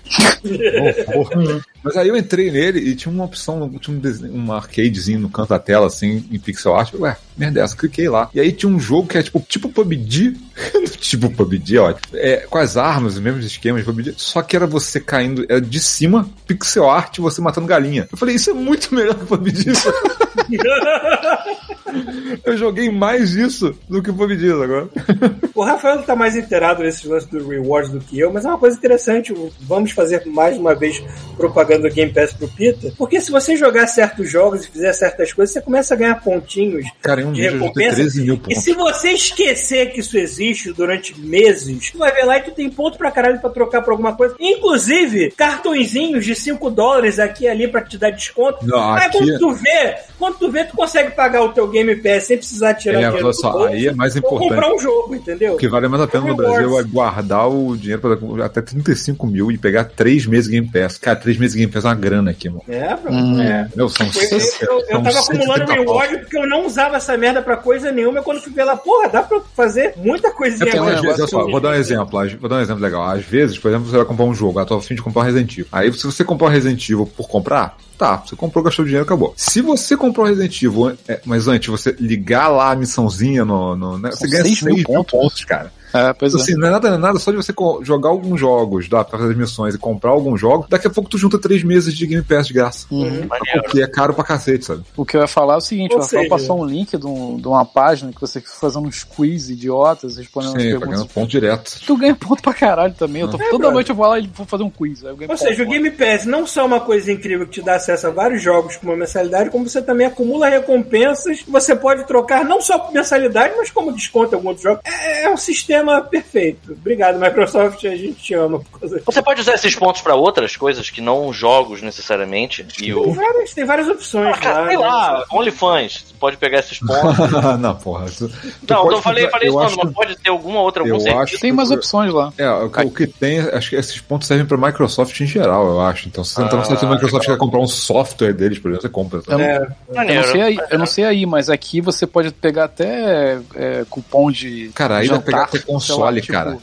Oh. Mas aí eu entrei nele e tinha uma opção, tinha um, desenho, um arcadezinho no canto da tela, assim, em pixel art. Eu, Ué, merda é essa? Cliquei lá. E aí tinha um jogo que é tipo, tipo PUBG. tipo PUBG, ó. É, com as armas, os mesmos esquemas de PUBG. Só que era você caindo, era de cima, pixel art, você matando galinha. Eu falei, isso é muito melhor que PUBG. eu joguei mais isso do que PUBG agora. O Rafael tá mais inteirado nesses lances do rewards do que eu, mas é uma coisa interessante. Vamos fazer mais uma vez propaganda do Game Pass pro Pita. Porque se você jogar certos jogos e fizer certas coisas, você começa a ganhar pontinhos Cara, um de recompensa. 13 mil E pontos. se você esquecer que isso existe durante meses, tu vai ver lá e tu tem ponto pra caralho pra trocar por alguma coisa. Inclusive, cartõezinhos de 5 dólares aqui e ali pra te dar desconto. Não, Aí aqui- quando tu vê, quando tu vê, tu consegue pagar o teu Game Pass sem precisar tirar É, dinheiro olha do só, bolso aí é mais importante. comprar um jogo, entendeu? O que vale mais a pena no Rewards. Brasil é guardar o dinheiro para até 35 mil e pegar 3 meses Game Pass. Cara, 3 meses Game Pass é uma grana aqui, mano. É, bro. Hum. É. Meu, são Eu, eu, eu, tava acumulando 130 pau. reward porque eu não usava essa merda pra coisa nenhuma. Quando fui ver lá, porra, dá pra fazer muita coisinha vezes, olha só, vou dar um exemplo. vou dar um exemplo legal. Às vezes, por exemplo, você vai comprar um jogo, eu tô a fim de comprar um Resident Evil. Aí, se você comprar um Resident Evil por comprar, tá, você comprou, gastou dinheiro, acabou. Se você comprou um Resident Evil, é, mas antes você ligar lá a missãozinha no. no né, você ganha 6 seis mil mil pontos. pontos, cara. É, pois é. Assim, não é nada, não é nada só de você jogar alguns jogos, dá pra fazer as missões e comprar alguns jogos, daqui a pouco tu junta 3 meses de Game Pass de graça. Uhum. Maneiro. Porque é caro pra cacete, sabe? O que eu ia falar é o seguinte, Ou o Rafael seja- passou um link de, um- de uma página que você fica fazendo uns quiz idiotas, respondendo as Sim, perguntas. pagando ponto direto. Tu ganha ponto pra caralho também. Eu tô- É, toda brother. noite eu vou lá e vou fazer um quiz. Aí eu ganho Ou ponto, seja, o mano. Game Pass não só é uma coisa incrível que te dá acesso a vários jogos com uma mensalidade, como você também acumula recompensas. Você pode trocar não só por mensalidade, mas como desconto em algum outro jogo. É, é um sistema perfeito. Obrigado, Microsoft. A gente te ama por causa disso. Você pode usar esses pontos pra outras coisas que não jogos necessariamente. E Tem o. várias, tem várias opções Ah, cara, lá. sei né? lá, OnlyFans. Você pode pegar esses pontos. não, porra. isso- tu Não, pode eu falei, falei eu isso, acho não, mas pode ter alguma outra, algum eu acho Tem umas opções lá. É, o, que- o que tem, acho que esses pontos servem pra Microsoft em geral, eu acho. Então, se você entrar no site da Microsoft e quer comprar um software deles, por exemplo, você compra. Eu sabe? não, É, eu não sei aí, eu não sei aí, mas aqui você pode pegar até é, cupom de. Cara, aí pegar jantar, console, tipo, cara.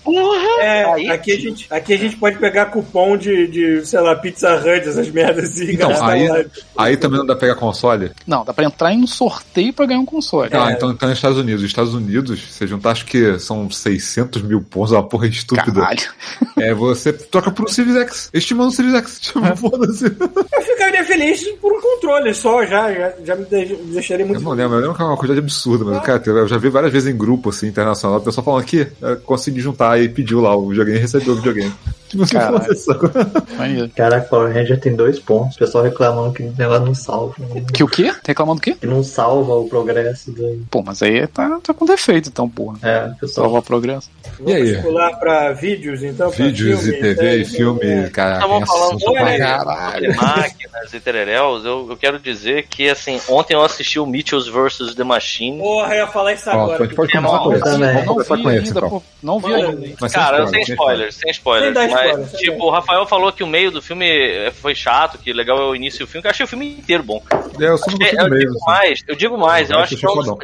é, Aí aqui, a gente, aqui a gente pode pegar cupom de, de sei lá, Pizza Hut, essas merdas e Então, aí, lá. aí também não dá pra pegar console? Não, dá pra entrar em um sorteio pra ganhar um console. Ah, então, então nos Estados Unidos. Nos Estados Unidos, você juntar, acho que são 600 mil pontos, uma porra estúpida. Caralho. É, você troca por um Series X. Estimando o Series X. Tipo, foda-se. Eu ficaria feliz por um controle só, já, já, já me, de- me deixaria Eu muito não lembro, eu lembro que é uma coisa absurda, mas, cara, eu já vi várias vezes em grupo, assim, internacional, o pessoal falando aqui, eu consegui juntar e pediu lá o videogame e recebeu o videogame. Tipo, assim, Caralho. Maneiro. Caraca, Power Ranger tem dois pontos. O pessoal reclamando que o negócio não salva. Que o quê? Tá reclamando do quê? Que não salva o progresso do. Pô, mas aí tá, tá com defeito, então, porra. É, o pessoal. Salvar o progresso. E aí? Vamos pular pra vídeos, então? pra Vídeos e filme, TV série, e filme, é. cara, Estavam tem falando assunto pra sobre- caralho. de máquinas e tereréus, eu, eu quero dizer que, assim, ontem eu assisti o Mitchells vs. The Machine. Porra, eu ia falar isso Ó, agora. a gente pode começar com esse. Vamos Não vi ainda, então. pô. Não vi ainda. Mas sem Cara, spoiler, sem spoilers, sem spoilers. Sem dar mas, spoiler, sem tipo, o Rafael falou que o meio do filme eh, foi chato, que legal é o início do filme, que eu achei o filme inteiro bom. É, eu É, eu meio. digo assim. mais, eu digo mais, eu Eu acho que é fodão.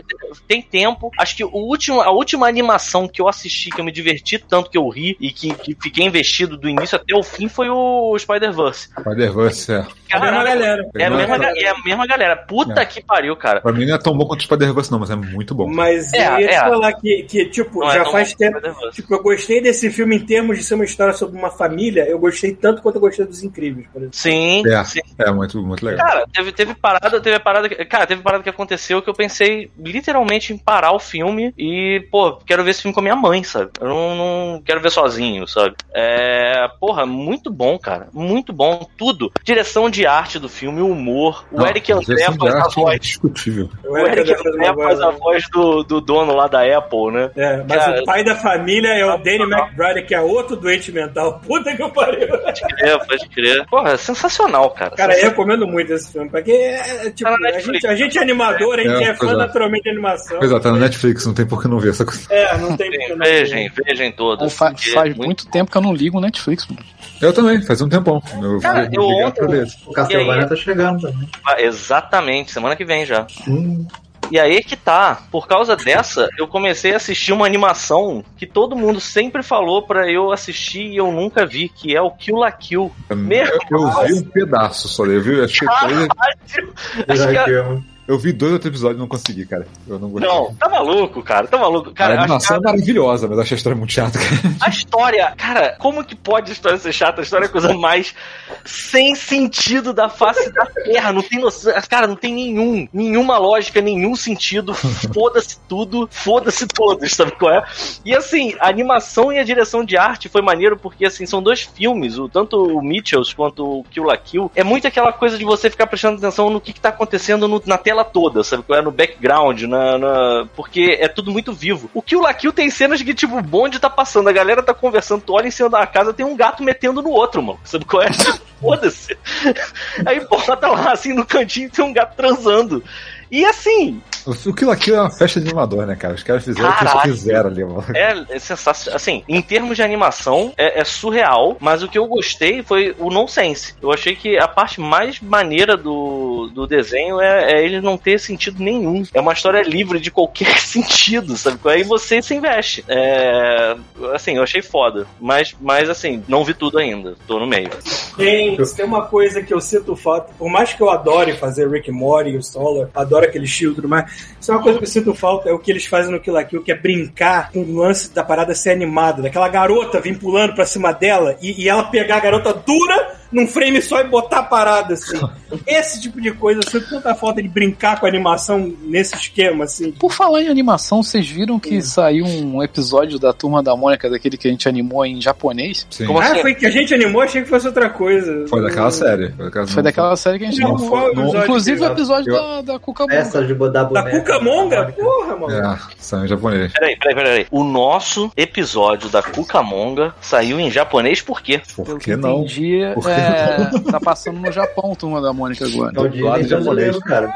tem tempo. Acho que o último, a última animação que eu assisti, que eu me diverti tanto que eu ri e que, que fiquei investido do início até o fim foi o Spider-Verse. Spider-Verse, é. É a mesma galera. É a mesma, é a mesma galera. Puta É. que pariu, cara. Pra mim não é tão bom quanto o Spider-Verse, não, mas é muito bom. Mas É, eu ia te é. falar que, que tipo, Não é já faz tempo. Tipo, eu gostei desse filme em termos de ser uma história sobre uma família. Eu gostei tanto quanto eu gostei dos Incríveis, por exemplo. Sim, É, sim. é muito, muito legal. Cara, teve, teve parada, teve parada. que- Cara, teve parada que aconteceu que eu pensei literalmente em parar o filme e, pô, quero ver esse filme com a minha mãe, sabe? Eu não, não quero ver sozinho, sabe? É. Porra, muito bom, cara. Muito bom. Tudo. Direção de arte do filme, o humor. O Não, Eric André faz a é voz. discutível. Eu O Eric André faz a né? voz do, do dono lá da Apple, né? É, mas Cara, o pai da família é o Danny McBride, que é outro doente mental. Puta que eu pariu. Pode crer, pode crer. Porra, é sensacional, cara. Cara, eu recomendo muito esse filme, porque é, é, tipo, Tá na a gente, a gente é animador, a gente É, é, fã é. naturalmente de animação. Pois é, tá no Netflix, não tem por que não ver essa coisa. É, não tem porque não. Vejam, vejam Pô, todas. fa- faz é muito... tempo que eu não ligo o Netflix, mano. Eu também, faz um tempão. Eu Cara, eu ontem-. O Castlevania tá chegando também. Ah, Exatamente, semana que vem já. Hum, E aí que tá, por causa dessa, eu comecei a assistir uma animação que todo mundo sempre falou pra eu assistir e eu nunca vi, que é o Kill la Kill. Meu Eu, eu vi um pedaço só, eu vi, que três- Acho que que eu- vi dois outros episódios e não consegui, cara. Eu não gostei. Não, tá maluco, cara, tá maluco. Cara, a animação é maravilhosa, mas achei a história muito chata. cara. a história, cara, como que pode a história ser chata? A história é a coisa mais sem sentido da face da terra. Não tem noção, cara, não tem nenhum, nenhuma lógica, nenhum sentido. Foda-se tudo, foda-se todos, sabe qual é? E assim, a animação e a direção de arte foi maneiro porque assim, são dois filmes, o, tanto o Mitchells quanto o Kill la Kill. É muito aquela coisa de você ficar prestando atenção no que, que tá acontecendo no- na tela toda, sabe qual é? No background, na, na- porque é tudo muito vivo. O Kill la Kill tem cenas que, tipo, o bonde tá passando, a galera tá conversando, tu olha em cima da casa, tem um gato metendo no outro, mano. Sabe qual é? Foda-se. Aí bota lá, assim, no cantinho, tem um gato transando. E assim, O Kill la Kill é uma festa de animador, né, cara? Os caras fizeram o que eles quiseram ali, mano. É, é sensacional. Assim, em termos de animação, é, é surreal, mas o que eu gostei foi o nonsense. Eu achei que a parte mais maneira do, do desenho é, é ele não ter sentido nenhum. É uma história livre de qualquer sentido, sabe? Aí você se investe. É, assim, eu achei foda. Mas, mas assim, não vi tudo ainda. Tô no meio. Tem, tem uma coisa que eu sinto falta, por mais que eu adore fazer Rick Morty e o Solar, adoro aquele estilo e tudo mais, isso é uma coisa que eu sinto falta, é o que eles fazem no Kill la Kill, que é brincar com o lance da parada ser animada, daquela garota vir pulando pra cima dela e, e ela pegar a garota dura num frame só e botar a parada, assim. Esse tipo de coisa, eu sinto tanta falta de brincar com a animação nesse esquema, assim. Por falar em animação, vocês viram que saiu um episódio da Turma da Mônica, daquele que a gente animou em japonês? Sim. Como Ah, assim? foi que a gente animou, achei que fosse outra coisa. Foi daquela série. Foi daquela, Foi daquela série que a gente Não, animou. qual episódio Inclusive que- o episódio eu- da, da Cuca Monga. Essa de Da boneca. Cucamonga? Porra, mano. É, saiu em japonês. Peraí, peraí, peraí. O nosso episódio da Cucamonga saiu em japonês por quê? Por que não? entendi, Por que é, tá passando no Japão, Turma da Mônica agora. É o Disney brasileiro, cara.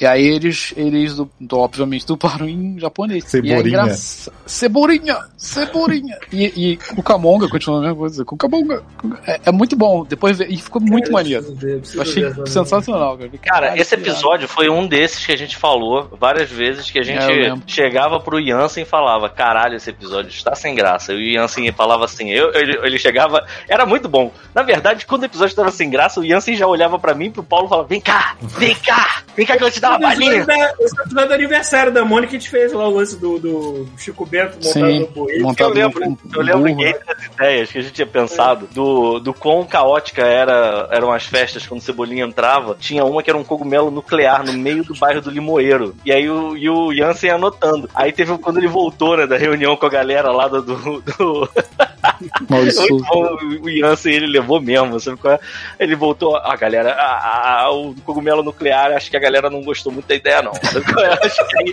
E aí eles, eles du- du- obviamente, dublaram em japonês. Cebolinha. E é engraça- Cebolinha! Cebolinha! E, e Cucamonga, continua a mesma coisa. Cucamonga! É, é muito bom. Depois e ficou muito maneiro. Ver, preciso Eu achei ver sensacional, cara. Cara, Caralho, esse episódio foi um desses que a gente falou várias vezes que a gente É, eu lembro. chegava pro Jansen e falava, caralho, esse episódio está sem graça. E o Jansen falava assim, eu, ele, ele chegava, era muito bom. Na verdade, quando o episódio estava sem graça, o Jansen já olhava pra mim e pro Paulo e falava, vem cá, vem cá, vem cá que eu vou te dar uma balinha. Da- Esse episódio do aniversário da Mônica, a gente fez lá o lance do, do Chico Bento montado Sim, no montado Eu lembro, no- eu lembro que né? entre as ideias que a gente tinha pensado do, do quão caótica era, eram as festas quando o Cebolinha entrava, tinha uma que era um cogumelo nuclear no meio do bairro do Limoeiro. E aí o, e o Jansen anotando. Aí teve quando ele voltou, né, da reunião com a galera lá do. do, o Jansen ele levou mesmo, sabe qual é? Ele voltou, a galera, a- a- o cogumelo nuclear, acho que a galera não gostou muito da ideia, não. É? Acho que aí,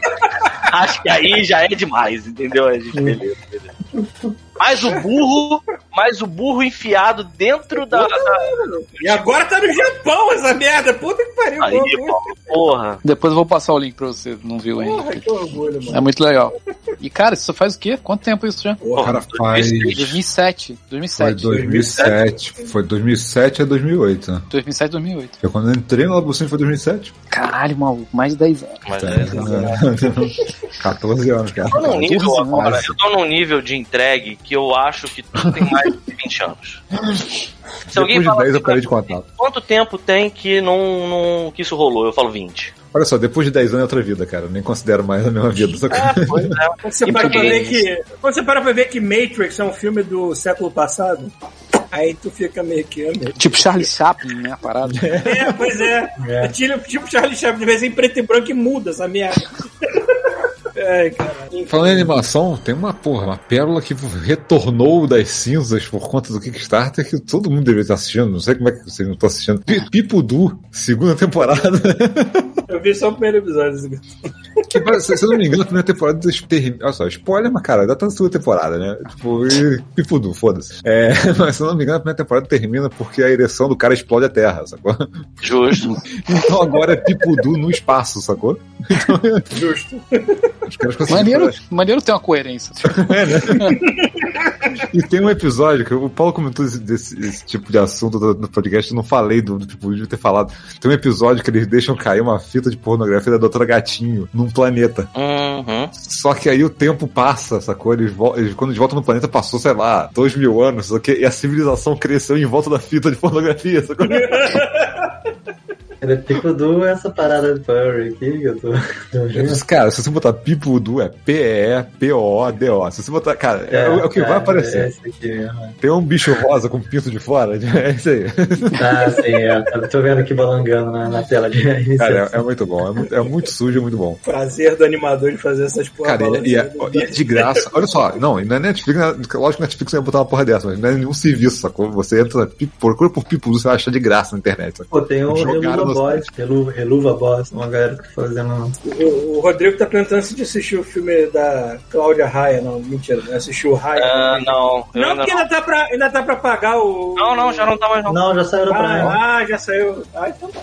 acho que aí já é demais, entendeu? A gente, beleza, beleza. Mas o burro, mas o burro enfiado dentro da. da- E agora tá no Japão essa merda. Puta que pariu. Aí, porra. Depois eu vou passar o link pra você, não viu ainda. Porra, que orgulho, mano. É muito legal. E cara, isso faz o quê? Quanto tempo isso já? O cara faz. 2007. Foi 2007. 2007. Foi 2007 a 2008, né? 2007, 2008. Foi quando eu entrei no Labucine foi 2007. Caralho, maluco, mais de 10 anos. Mas é. É. 14 anos, cara. Eu tô num nível 14 agora, anos. eu tô num nível de entregue que eu acho que tudo tem mais de 20 anos. Se alguém Depois de fala 10 eu assim, parei de contar. quanto tempo tem que não, não que isso rolou? Eu falo 20. Olha só, depois de 10 anos é outra vida, cara. Eu nem considero mais a mesma vida. Só que- É, pois é. Quando você, para pra ver que, quando você para pra ver que Matrix é um filme do século passado, aí tu fica meio que. "Ah, meu Tipo Charlie Chaplin, né? A parada. É, pois é. é. Tipo, tipo Charlie Chaplin, de vez em preto e branco e muda essa merda. Ai. Falando em animação, tem uma porra, uma pérola que retornou das cinzas por conta do Kickstarter que todo mundo deveria estar assistindo. Não sei como é que vocês não estão assistindo. Pi- Pipo Du, segunda temporada. Eu vi só o primeiro episódio. Que, vai- se se eu não me engano, a primeira temporada termina. Olha só, spoiler, mas cara, ainda tá na segunda temporada, né? Tipo, e- pifudu, foda-se. É, mas se eu não me engano, a primeira temporada termina porque a ereção do cara explode a terra, sacou? Justo. Então agora é pipudu no espaço, sacou? Justo. Os caras conseguiram Maneiro, maneiro ter uma coerência. E tem um episódio que o Paulo comentou esse, desse- esse tipo de assunto no, no podcast, eu não falei do, do tipo, devia ter falado. Tem um episódio que eles deixam cair uma fita de pornografia da Doutora Gatinho num planeta. Uhum. Só que aí o tempo passa, sacou? Eles, eles- quando eles voltam no planeta, passou, sei lá, dois mil anos, só que, e a civilização cresceu em volta da fita de pornografia, sacou? Era tipo do essa parada de furry aqui que eu tô. Cara, se você botar Pipudu, é P-E-P-O-D-O. Se você botar, cara, é, o- é o que vai é, aparecer. É esse aqui mesmo. Tem um bicho rosa com pinto de fora, é isso aí. Ah, sim, é. Eu tô vendo aqui balangando na, na tela de Cara, é, é muito bom, é muito, é muito sujo, é muito bom. Prazer do animador de fazer essas porra Cara, e, e é, e é de graça. Olha só, não, e não é Netflix, né? lógico que Netflix não ia botar uma porra dessa, mas não é nenhum serviço, sacou? Você entra, procura por Pipudu, você vai achar de graça na internet. Sacou? Pô, tem Jogaram Reluva no Boss, Reluva, Reluva Boss, uma galera que tá fazendo. O, o Rodrigo tá perguntando se assistiu o filme da Cláudia Raia. Não, mentira, não assistiu o Raia. Ah, não. Não, porque ainda tá, pra, ainda tá pra pagar o. não, não, já não tá mais não. Não, já saiu Prime. Ah, ah, já saiu. Ah, então tá.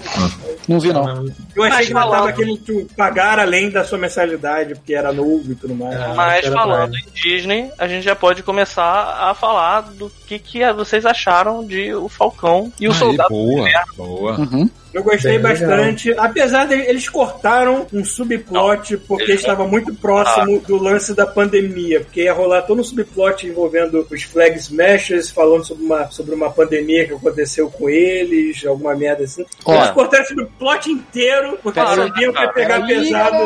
Não vi, não. Eu achei Mas que falando- tava querendo tu pagar além da sua mensalidade, porque era novo e tudo mais. Ah, Mas falando em Disney, a gente já pode começar a falar do que, que vocês acharam de O Falcão e o Aí, Soldado. boa, boa. Uhum. Eu gostei Bem legal. bastante, apesar de eles cortaram um subplot porque eles estava muito próximo do lance da pandemia, porque ia rolar todo um subplot envolvendo os Flag Smashers, falando sobre uma, sobre uma pandemia que aconteceu com eles, alguma merda assim. Eles cortaram esse plot inteiro porque Pera sabiam que ia pegar aí, pesado.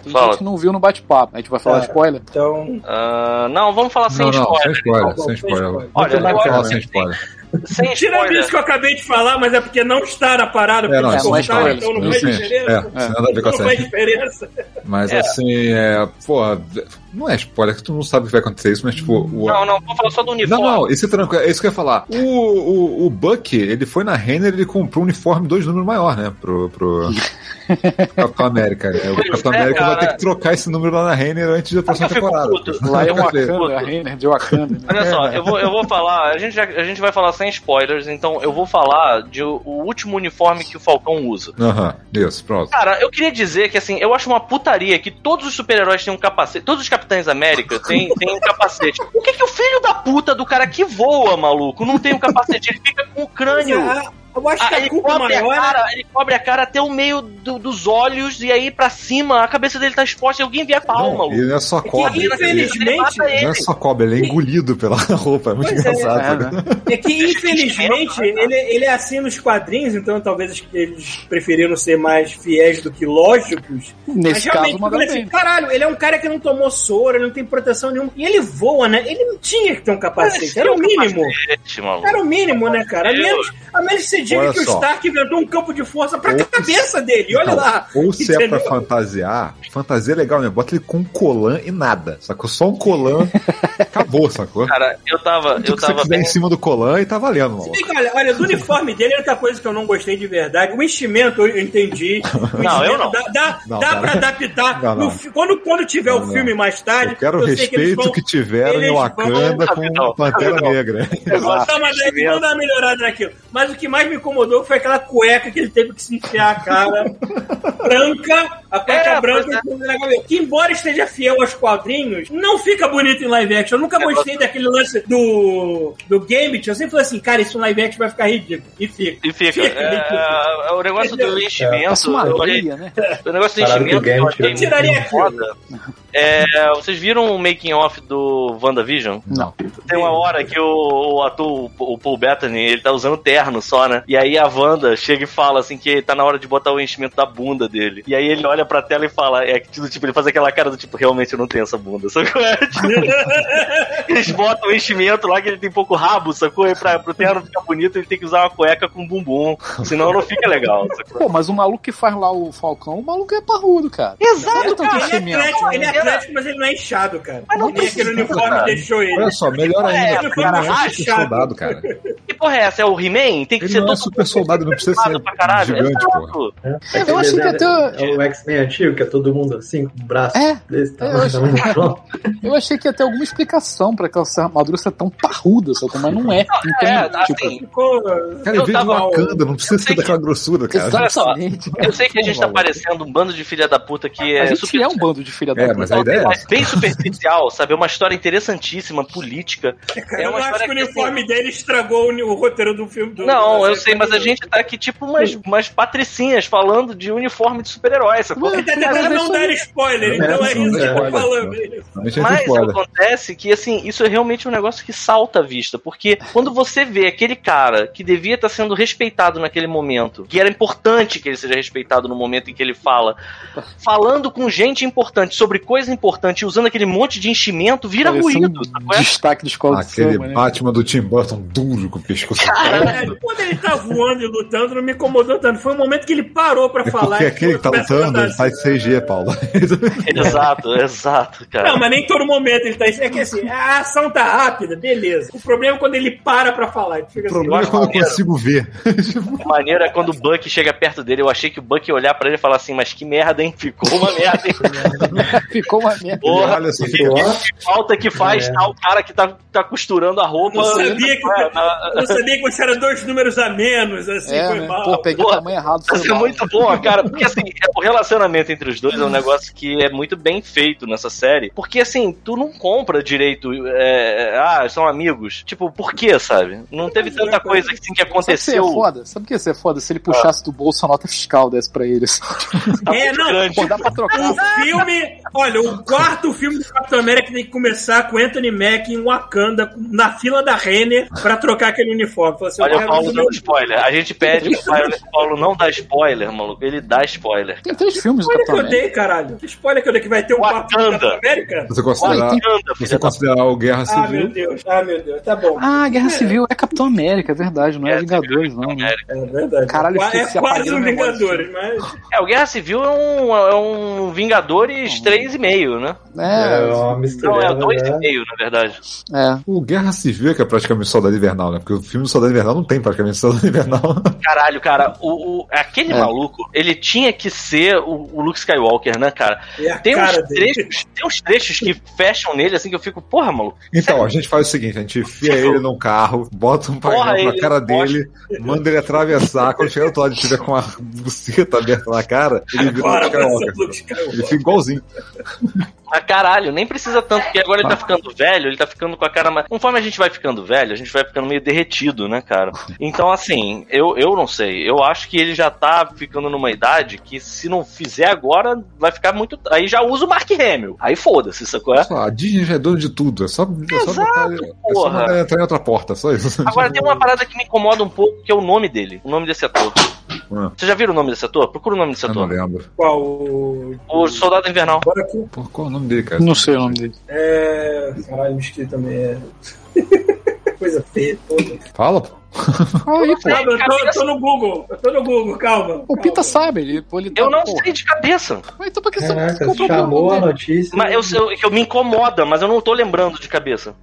Tem Fala. gente que não viu no bate-papo. A gente vai falar Tá. spoiler. Então, Ah, não, vamos falar sem Não, não, sem spoiler. spoiler, Então, sem spoiler. spoiler. Olha, eu acho que- spoiler. Sem tirando isso que eu acabei de falar, mas é porque não está na parada, porque É, não, é, não é cortaram, então não faz diferença. É, com a Não faz diferença. Mas É. assim, é. Porra, não é spoiler, que tu não sabe o que vai acontecer isso, mas tipo. O, Não, não, vamos falar só do Não, uniforme. não, isso é tranquilo, é isso que eu ia falar. O, o, o Buck, ele foi na Renner ele comprou um uniforme dois números maior, né? Pro, pro Capitão América. né? O Capitão é, América vai ter que trocar esse número lá na Renner antes da próxima temporada. Lá é Wakanda, a Renner de Wakanda. né? Olha só, eu vou, eu vou falar, a gente, já- a gente vai falar sem spoilers, então eu vou falar de o, último uniforme que o Falcão usa. Aham, isso, pronto. Cara, eu queria dizer que assim, eu acho uma putaria que todos os super-heróis têm um capacete, todos os Capitães América têm, têm um capacete. Por que, que o filho da puta do cara que voa, maluco, não tem um capacete? Ele fica com o crânio. Eu acho que Ah, a ele, culpa cobre a maior é cara, ele cobre a cara até o meio do- dos olhos e aí pra cima a cabeça dele tá exposta e alguém vê a palma, Não, ele não é só cobra. Ele, infelizmente- Ele não é só cobra, ele é engolido pela roupa. É muito Pois é, engraçado. É, né? É que, infelizmente, ele, ele é assim nos quadrinhos, então talvez eles preferiram ser mais fiéis do que lógicos. Nesse Mas caso, realmente, mandaram assim, caralho, ele é um cara que não tomou soro, ele não tem proteção nenhuma. E ele voa, né? Ele não tinha que ter um capacete. Era o mínimo. Era o mínimo, né, cara? A menos, a menos que você diga Olha que o só. Stark inventou um campo de força pra Ou- cabeça dele. E olha Não, lá. Ou se é pra Entendeu? fantasiar, fantasia é legal, né? Bota ele com um colã e nada. Sacou? Só um colã, acabou, sacou? Cara, eu tava, O eu que você tava quiser bem... em cima do colã e tá valendo. Sim, olha, olha, do uniforme dele, é outra coisa que eu não gostei de verdade. O enchimento, eu entendi. O Não, eu enchimento não. Dá, dá, Não, dá cara. pra adaptar. Não, não. No quando, quando tiver Não, o não. filme mais tarde. Eu quero o sei que eles respeito vão- que tiveram em Wakanda vão- com Não, Pantera não. Negra. gosto Não, mas dar uma melhorada naquilo. Mas o que mais me incomodou foi aquela cueca que ele teve que se enfiar a cara branca, a cueca É, branca, é. que embora esteja fiel aos quadrinhos, não fica bonito em live action. Eu nunca gostei daquele lance do, do Gambit. Eu sempre falei assim, cara, isso em live action vai ficar ridículo. E fica. E fica. Fica é, o negócio do enchimento. Achei- areia, né? O negócio do enchimento que eu achei tiraria foda. É, vocês viram o making off do WandaVision? Não. Tem uma hora que o, o ator, o Paul Bettany, ele tá usando terno só, né? E aí a Wanda chega e fala assim que tá na hora de botar o enchimento da bunda dele. E aí ele olha pra tela e fala, é que tipo, ele faz aquela cara do tipo, realmente eu não tenho essa bunda, sacou? É, tipo, Eles botam o enchimento lá que ele tem pouco rabo, sacou? E pra, pro terno ficar bonito, ele tem que usar uma cueca com bumbum. Senão não fica legal, sacou? Pô, mas o maluco que faz lá o Falcão, o maluco é parrudo, cara. Exato, tem tanto Ele é atlético, ele é Era- atlético, mas ele não é inchado, cara. Mas não Nem aquele precisa, uniforme cara. deixou ele. Olha só, melhor É, ainda, cara, é esse rachado. soldado, cara. E porra é essa? É o He-Man? Tem que Ele ser não é super soldado, não precisa ser gigante, porra. É, Eu achei que até- É o X-Men antigo, que é todo mundo assim, com o braço É, desse eu tamanho, João. Eu achei que ia ter alguma explicação pra aquela armadura ser tão parruda, sabe? mas não é. Não tem, É, tipo, assim, Ficou. Cara, Eu veio de Wakanda, não precisa eu ser daquela grossura, cara. exatamente. eu sei que a gente tá parecendo um bando de filha da puta que A é gente super é um bando de filha da É, puta. mas a ideia é essa. bem superficial, sabe? É uma história interessantíssima, política. Cara, É eu uma não acho que história o que, uniforme dele estragou o, roteiro do filme. Do, Não, da eu sei, mas a gente tá aqui tipo umas, umas patricinhas falando de uniforme de super-herói, tá Mas é não dar aí. spoiler, É, então é isso que é eu tô falando. é Mas acontece que, assim, isso é realmente um negócio que salta à vista. Porque quando você vê aquele cara que devia estar sendo respeitado naquele momento, que era importante que ele seja respeitado no momento em que ele fala, falando com gente importante sobre coisa importante usando aquele monte de enchimento, vira Parecia ruído. um destaque de escola de Aquele samba, né? Batman do Tim Burton duro com o pescoço. Caralho, quando ele tá voando e lutando, não me incomodou tanto. Foi o momento que ele parou pra É falar. porque aquele que tá lutando, ele assim. em CG, Paulo. Exato, exato, cara. Não, mas nem todo momento ele tá. É que assim, a ação tá rápida, beleza. O problema é quando ele para pra falar. O assim, problema é quando eu consigo ver. A maneira é quando o Buck chega perto dele. Eu achei que o Buck ia olhar pra ele e falar assim: Mas que merda, hein? Ficou uma merda, hein? Ficou uma merda. Porra, Olha só, que, que falta que faz É. tal cara que tá, tá costurando a roupa. Não sabia que, É, na- não sabia que você era dois números a menos, assim, É, foi né? mal. Pô, peguei Porra, o tamanho errado. foi é mal. muito bom, cara. Porque assim, é- o relacionamento entre os dois é um negócio que é muito bem feito nessa série. Porque assim, tu não compra direito. é, ah, são amigos. Tipo, por quê, sabe? Não teve tanta coisa assim que Sabe o que aconteceu. é foda? Sabe o que ia ser foda? Se ele puxasse do bolso a nota fiscal desse pra ele. assim. Tá É, não, grande. Pô, dá pra trocar. O filme, olha, o quarto filme do Capitão América tem que começar com Anthony Mack em Wakanda, na fila da Renner, pra trocar aquele uniforme. Fala assim, eu Olha o quero o spoiler. A gente pede que o Paulo- não dá spoiler, maluco. Ele dá spoiler. Tem três filmes do Spoiler que Capitão eu América. dei, caralho. Que spoiler que eu dei que vai ter um Wakanda. Capitão América? Você considerar, Wakanda, você considerar o Guerra Ah, meu Civil. Deus. Ah, meu Deus. Tá bom. Ah, Guerra Civil é Capitão América, é verdade, não é, É, Vingadores, não. Né? É verdade. Caralho, é, é quase um. Vingadores, mas. É, o Guerra Civil é um, é um Vingadores 3,5, né? É É, uma Não, é mistura. 2,5, na verdade. é. O Guerra Civil é que é praticamente Soldado Invernal, né? Porque o filme do Soldado Invernal não tem praticamente Soldado Invernal. Caralho, cara, o, o- aquele É. maluco, ele tinha que ser o, o Luke Skywalker, né, cara? É Tem uns, cara dele. trechos, tem uns trechos que fecham nele, assim, que eu fico, porra, maluco. Então, a gente faz o seguinte: a gente enfia ele num carro, bota um Porra, painel na ele cara mostra- dele, manda ele atravessar. Quando chegar do outro lado e tiver com a buceta aberta na cara, ele vira Agora ser Skywalker. Luke Skywalker. Ele fica igualzinho. Mas caralho, nem precisa tanto, porque agora ele tá ficando velho, ele tá ficando com a cara mais. Conforme a gente vai ficando velho, a gente vai ficando meio derretido, né, cara? Então, assim, eu, eu não sei. Eu acho que ele já tá ficando numa idade que se não fizer agora, vai ficar muito. Aí já usa o Mark Hamill. Aí foda-se, sacou? É? A Disney já é dono de tudo. É só, é só, botar, ele- é só porra. entrar em outra porta, só isso. Agora tem uma parada que me incomoda um pouco, que é o nome dele, o nome desse ator. Ah, Vocês já viram o nome desse ator? Procura o nome desse eu não ator. lembro. Qual? O. O Soldado Invernal. Pô, qual é o nome dele, cara? Não sei o nome dele. É. Caralho, me esqueci também. É. Coisa feia. toda. Fala, pô. Aí, pô. Calma, eu tô, eu tô no Google. Eu tô no Google, calma. O. Pita sabe, ele, pô, ele tá, Eu não pô. sei de cabeça. Mas então por que Caraca, você comprou chamou o a notícia. Mas eu, eu, que eu me incomoda, mas eu não tô lembrando de cabeça.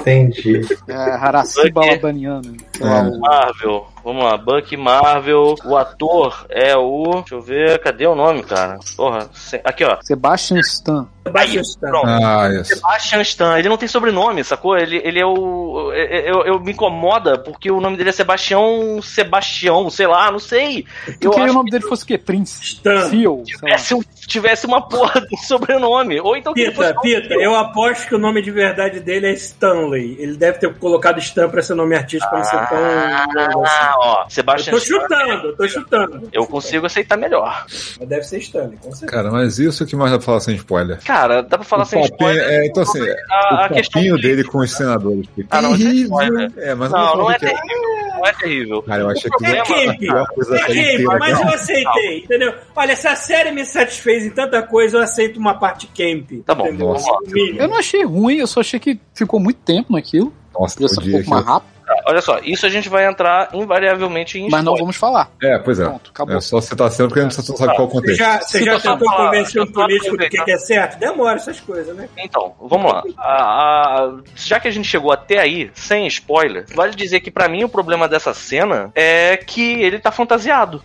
Entendi. É, Haraci Balabaniano. sei lá, É. Marvel. Vamos lá, Buck Marvel. O ator é o. Deixa eu ver, cadê o nome, cara? Porra, se- aqui ó. Sebastian Stan. Sebastian Stan. Ah, isso. Sebastian Stan, ele não tem sobrenome, sacou? Ele, ele é o. Eu, eu me incomoda porque o nome dele é Sebastião. Sebastião, sei lá, não sei. Eu Eu queria o nome dele fosse o quê? Prince? Stan. Seal? que sei lá. Tivesse, um- tivesse uma porra de sobrenome. Ou então Pita, fosse Pita, eu aposto que o nome de verdade dele é Stanley. Ele deve ter colocado Stan pra ser nome artístico pra não ser tão longo assim. Ah, ó, Eu Sebastian tô Stan, chutando, eu tô chutando. eu consigo aceitar melhor. Mas deve ser Stanley, com certeza. Cara, mas isso que mais dá pra falar sem spoiler? Cara, dá pra falar o sem papinho, spoiler. é, então assim, a, a o questão papinho dele com os senadores. que Ah, não, é terrível. spoiler. É, mas Não, não é que é. terrível. Não é terrível. Cara, eu achei que É a camp, é camp, mas eu aceitei, entendeu? Olha, se a série me satisfez em tanta coisa, eu aceito uma parte camp. Tá bom. Eu não achei ruim, eu só achei que ficou muito tempo naquilo. Nossa, Podia um pouco mais rápido. Olha só, isso a gente vai entrar invariavelmente em Mas não vamos falar. É, pois é. Pronto, acabou. É só citar sempre porque a gente não sabe qual é o Você contexto. já, você já Sim, só tentou falar, convencer um político do que, é certo? Demora essas coisas, né? Então, vamos lá. A- a- já que a gente chegou até aí, sem spoiler, vale dizer que pra mim o problema dessa cena é que ele tá fantasiado.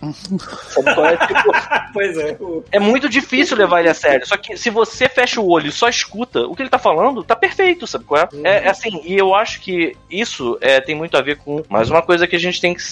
Sabe qual é? Tipo, pois é. é muito difícil levar ele a sério. Só que se você fecha o olho e só escuta o que ele tá falando, tá perfeito, sabe qual é? É, é assim, e eu acho que isso é, tem muito a ver com mais uma coisa que a gente tem que,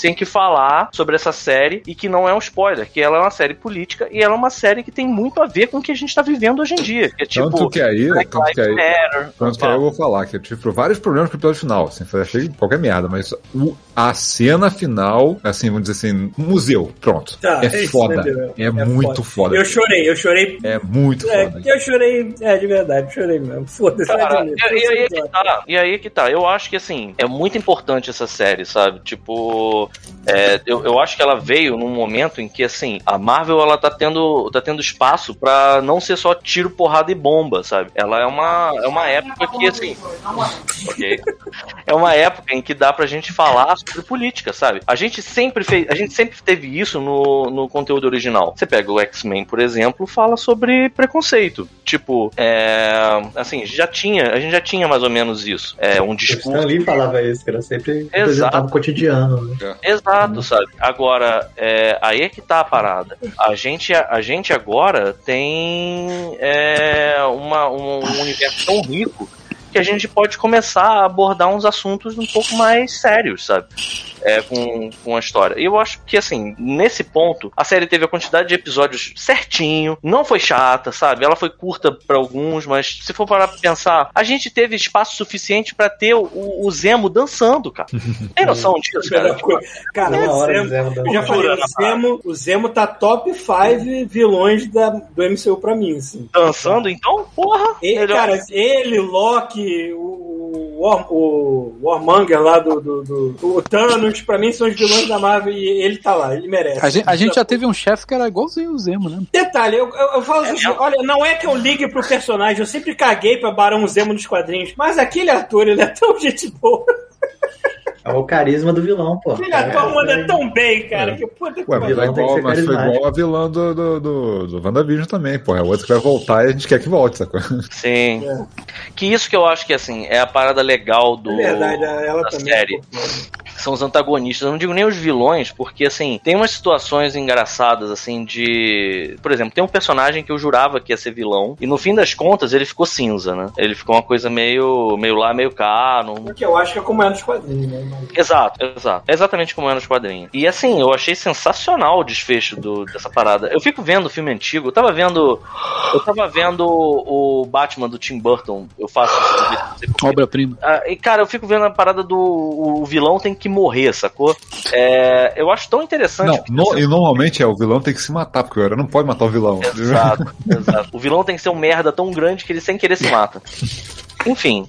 tem que falar sobre essa série e que não é um spoiler, que ela é uma série política e ela é uma série que tem muito a ver com o que a gente tá vivendo hoje em dia. Que é tipo. Tanto que aí, Black tanto que aí, Matter. tanto que aí eu vou falar que eu tive vários problemas com o episódio final. Assim, foi- achei qualquer merda, mas o- a cena final, assim, vamos dizer assim, museu, pronto. Tá, é isso, foda. entendeu? É, muito foda. Eu chorei, eu chorei. É muito É, foda. eu chorei, é, de verdade, chorei mesmo. Foda-se, Cara, e, e aí que tá, e aí que tá. Eu acho que assim, é muito importante essa série, sabe? Tipo, é, eu, eu acho que ela veio num momento em que, assim, a Marvel ela tá tendo, tá tendo espaço pra não ser só tiro, porrada e bomba, sabe? Ela é uma, é uma época que, assim. ok? É uma época em que dá pra gente falar sobre política, sabe? A gente sempre fez, a gente sempre teve isso no, no conteúdo original. Você pega o X-Men, por exemplo, fala sobre preconceito. Tipo, é, assim, já tinha, a gente já tinha mais ou menos isso. É um discurso Stan Lee falava isso, que era sempre representava o cotidiano. Né? Exato, sabe? Agora, é, aí é que tá a parada. A gente, a gente agora tem é, uma, um, um universo tão rico que a gente pode começar a abordar uns assuntos um pouco mais sérios, sabe? É, com, com a história. E eu acho que, assim, nesse ponto, a série teve a quantidade de episódios certinho, não foi chata, sabe? Ela foi curta pra alguns, mas se for parar pra pensar, a gente teve espaço suficiente pra ter o, o Zemo dançando, cara. Tem noção disso, cara? Tipo, Cara, Uma o hora Zemo, dizendo. eu já falei, o Zemo, o Zemo tá top 5 vilões da, do MCU pra mim, assim. dançando, então, porra! Ele, cara, ele, Loki, o, War, o Warmonger lá do, do, do- O Thanos, pra mim, são os vilões da Marvel e ele tá lá, ele merece. A gente, a gente já teve um chefe que era igualzinho o Zemo, né? Detalhe, eu, eu, eu falo assim, olha, não é que eu ligue pro personagem, eu sempre caguei pra Barão Zemo nos quadrinhos, mas aquele ator, ele é tão gente boa. É o carisma do vilão, pô. Aquele ator manda tão bem, cara, que puta que Ué, mas, pariu. foi Vilão que igual, mas foi igual a vilã do, do, do, do WandaVision também, pô. É outro que vai voltar e a gente quer que volte, sacou? Sim. É. Que isso que eu acho que, assim, é a parada legal do, É verdade, ela da também. São os antagonistas. Eu não digo nem os vilões, porque, assim, tem umas situações engraçadas, assim, de... Por exemplo, tem um personagem que eu jurava que ia ser vilão, e no fim das contas ele ficou cinza, né? Ele ficou uma coisa meio, meio lá, meio cá, não, Porque eu acho que é como é nos quadrinhos, né? Exato, exato. É exatamente como é nos quadrinhos. E assim, eu achei sensacional o desfecho do, dessa parada. Eu fico vendo o filme antigo, eu tava vendo. Eu tava vendo o Batman do Tim Burton. Eu faço. Obra-prima. Ah, e cara, eu fico vendo a parada do o vilão tem que morrer, sacou? É, eu acho tão interessante. Não, no- você- e normalmente é o vilão tem que se matar, porque o herói não pode matar o vilão. Exato, exato. O vilão tem que ser um merda tão grande que ele sem querer se mata. Enfim.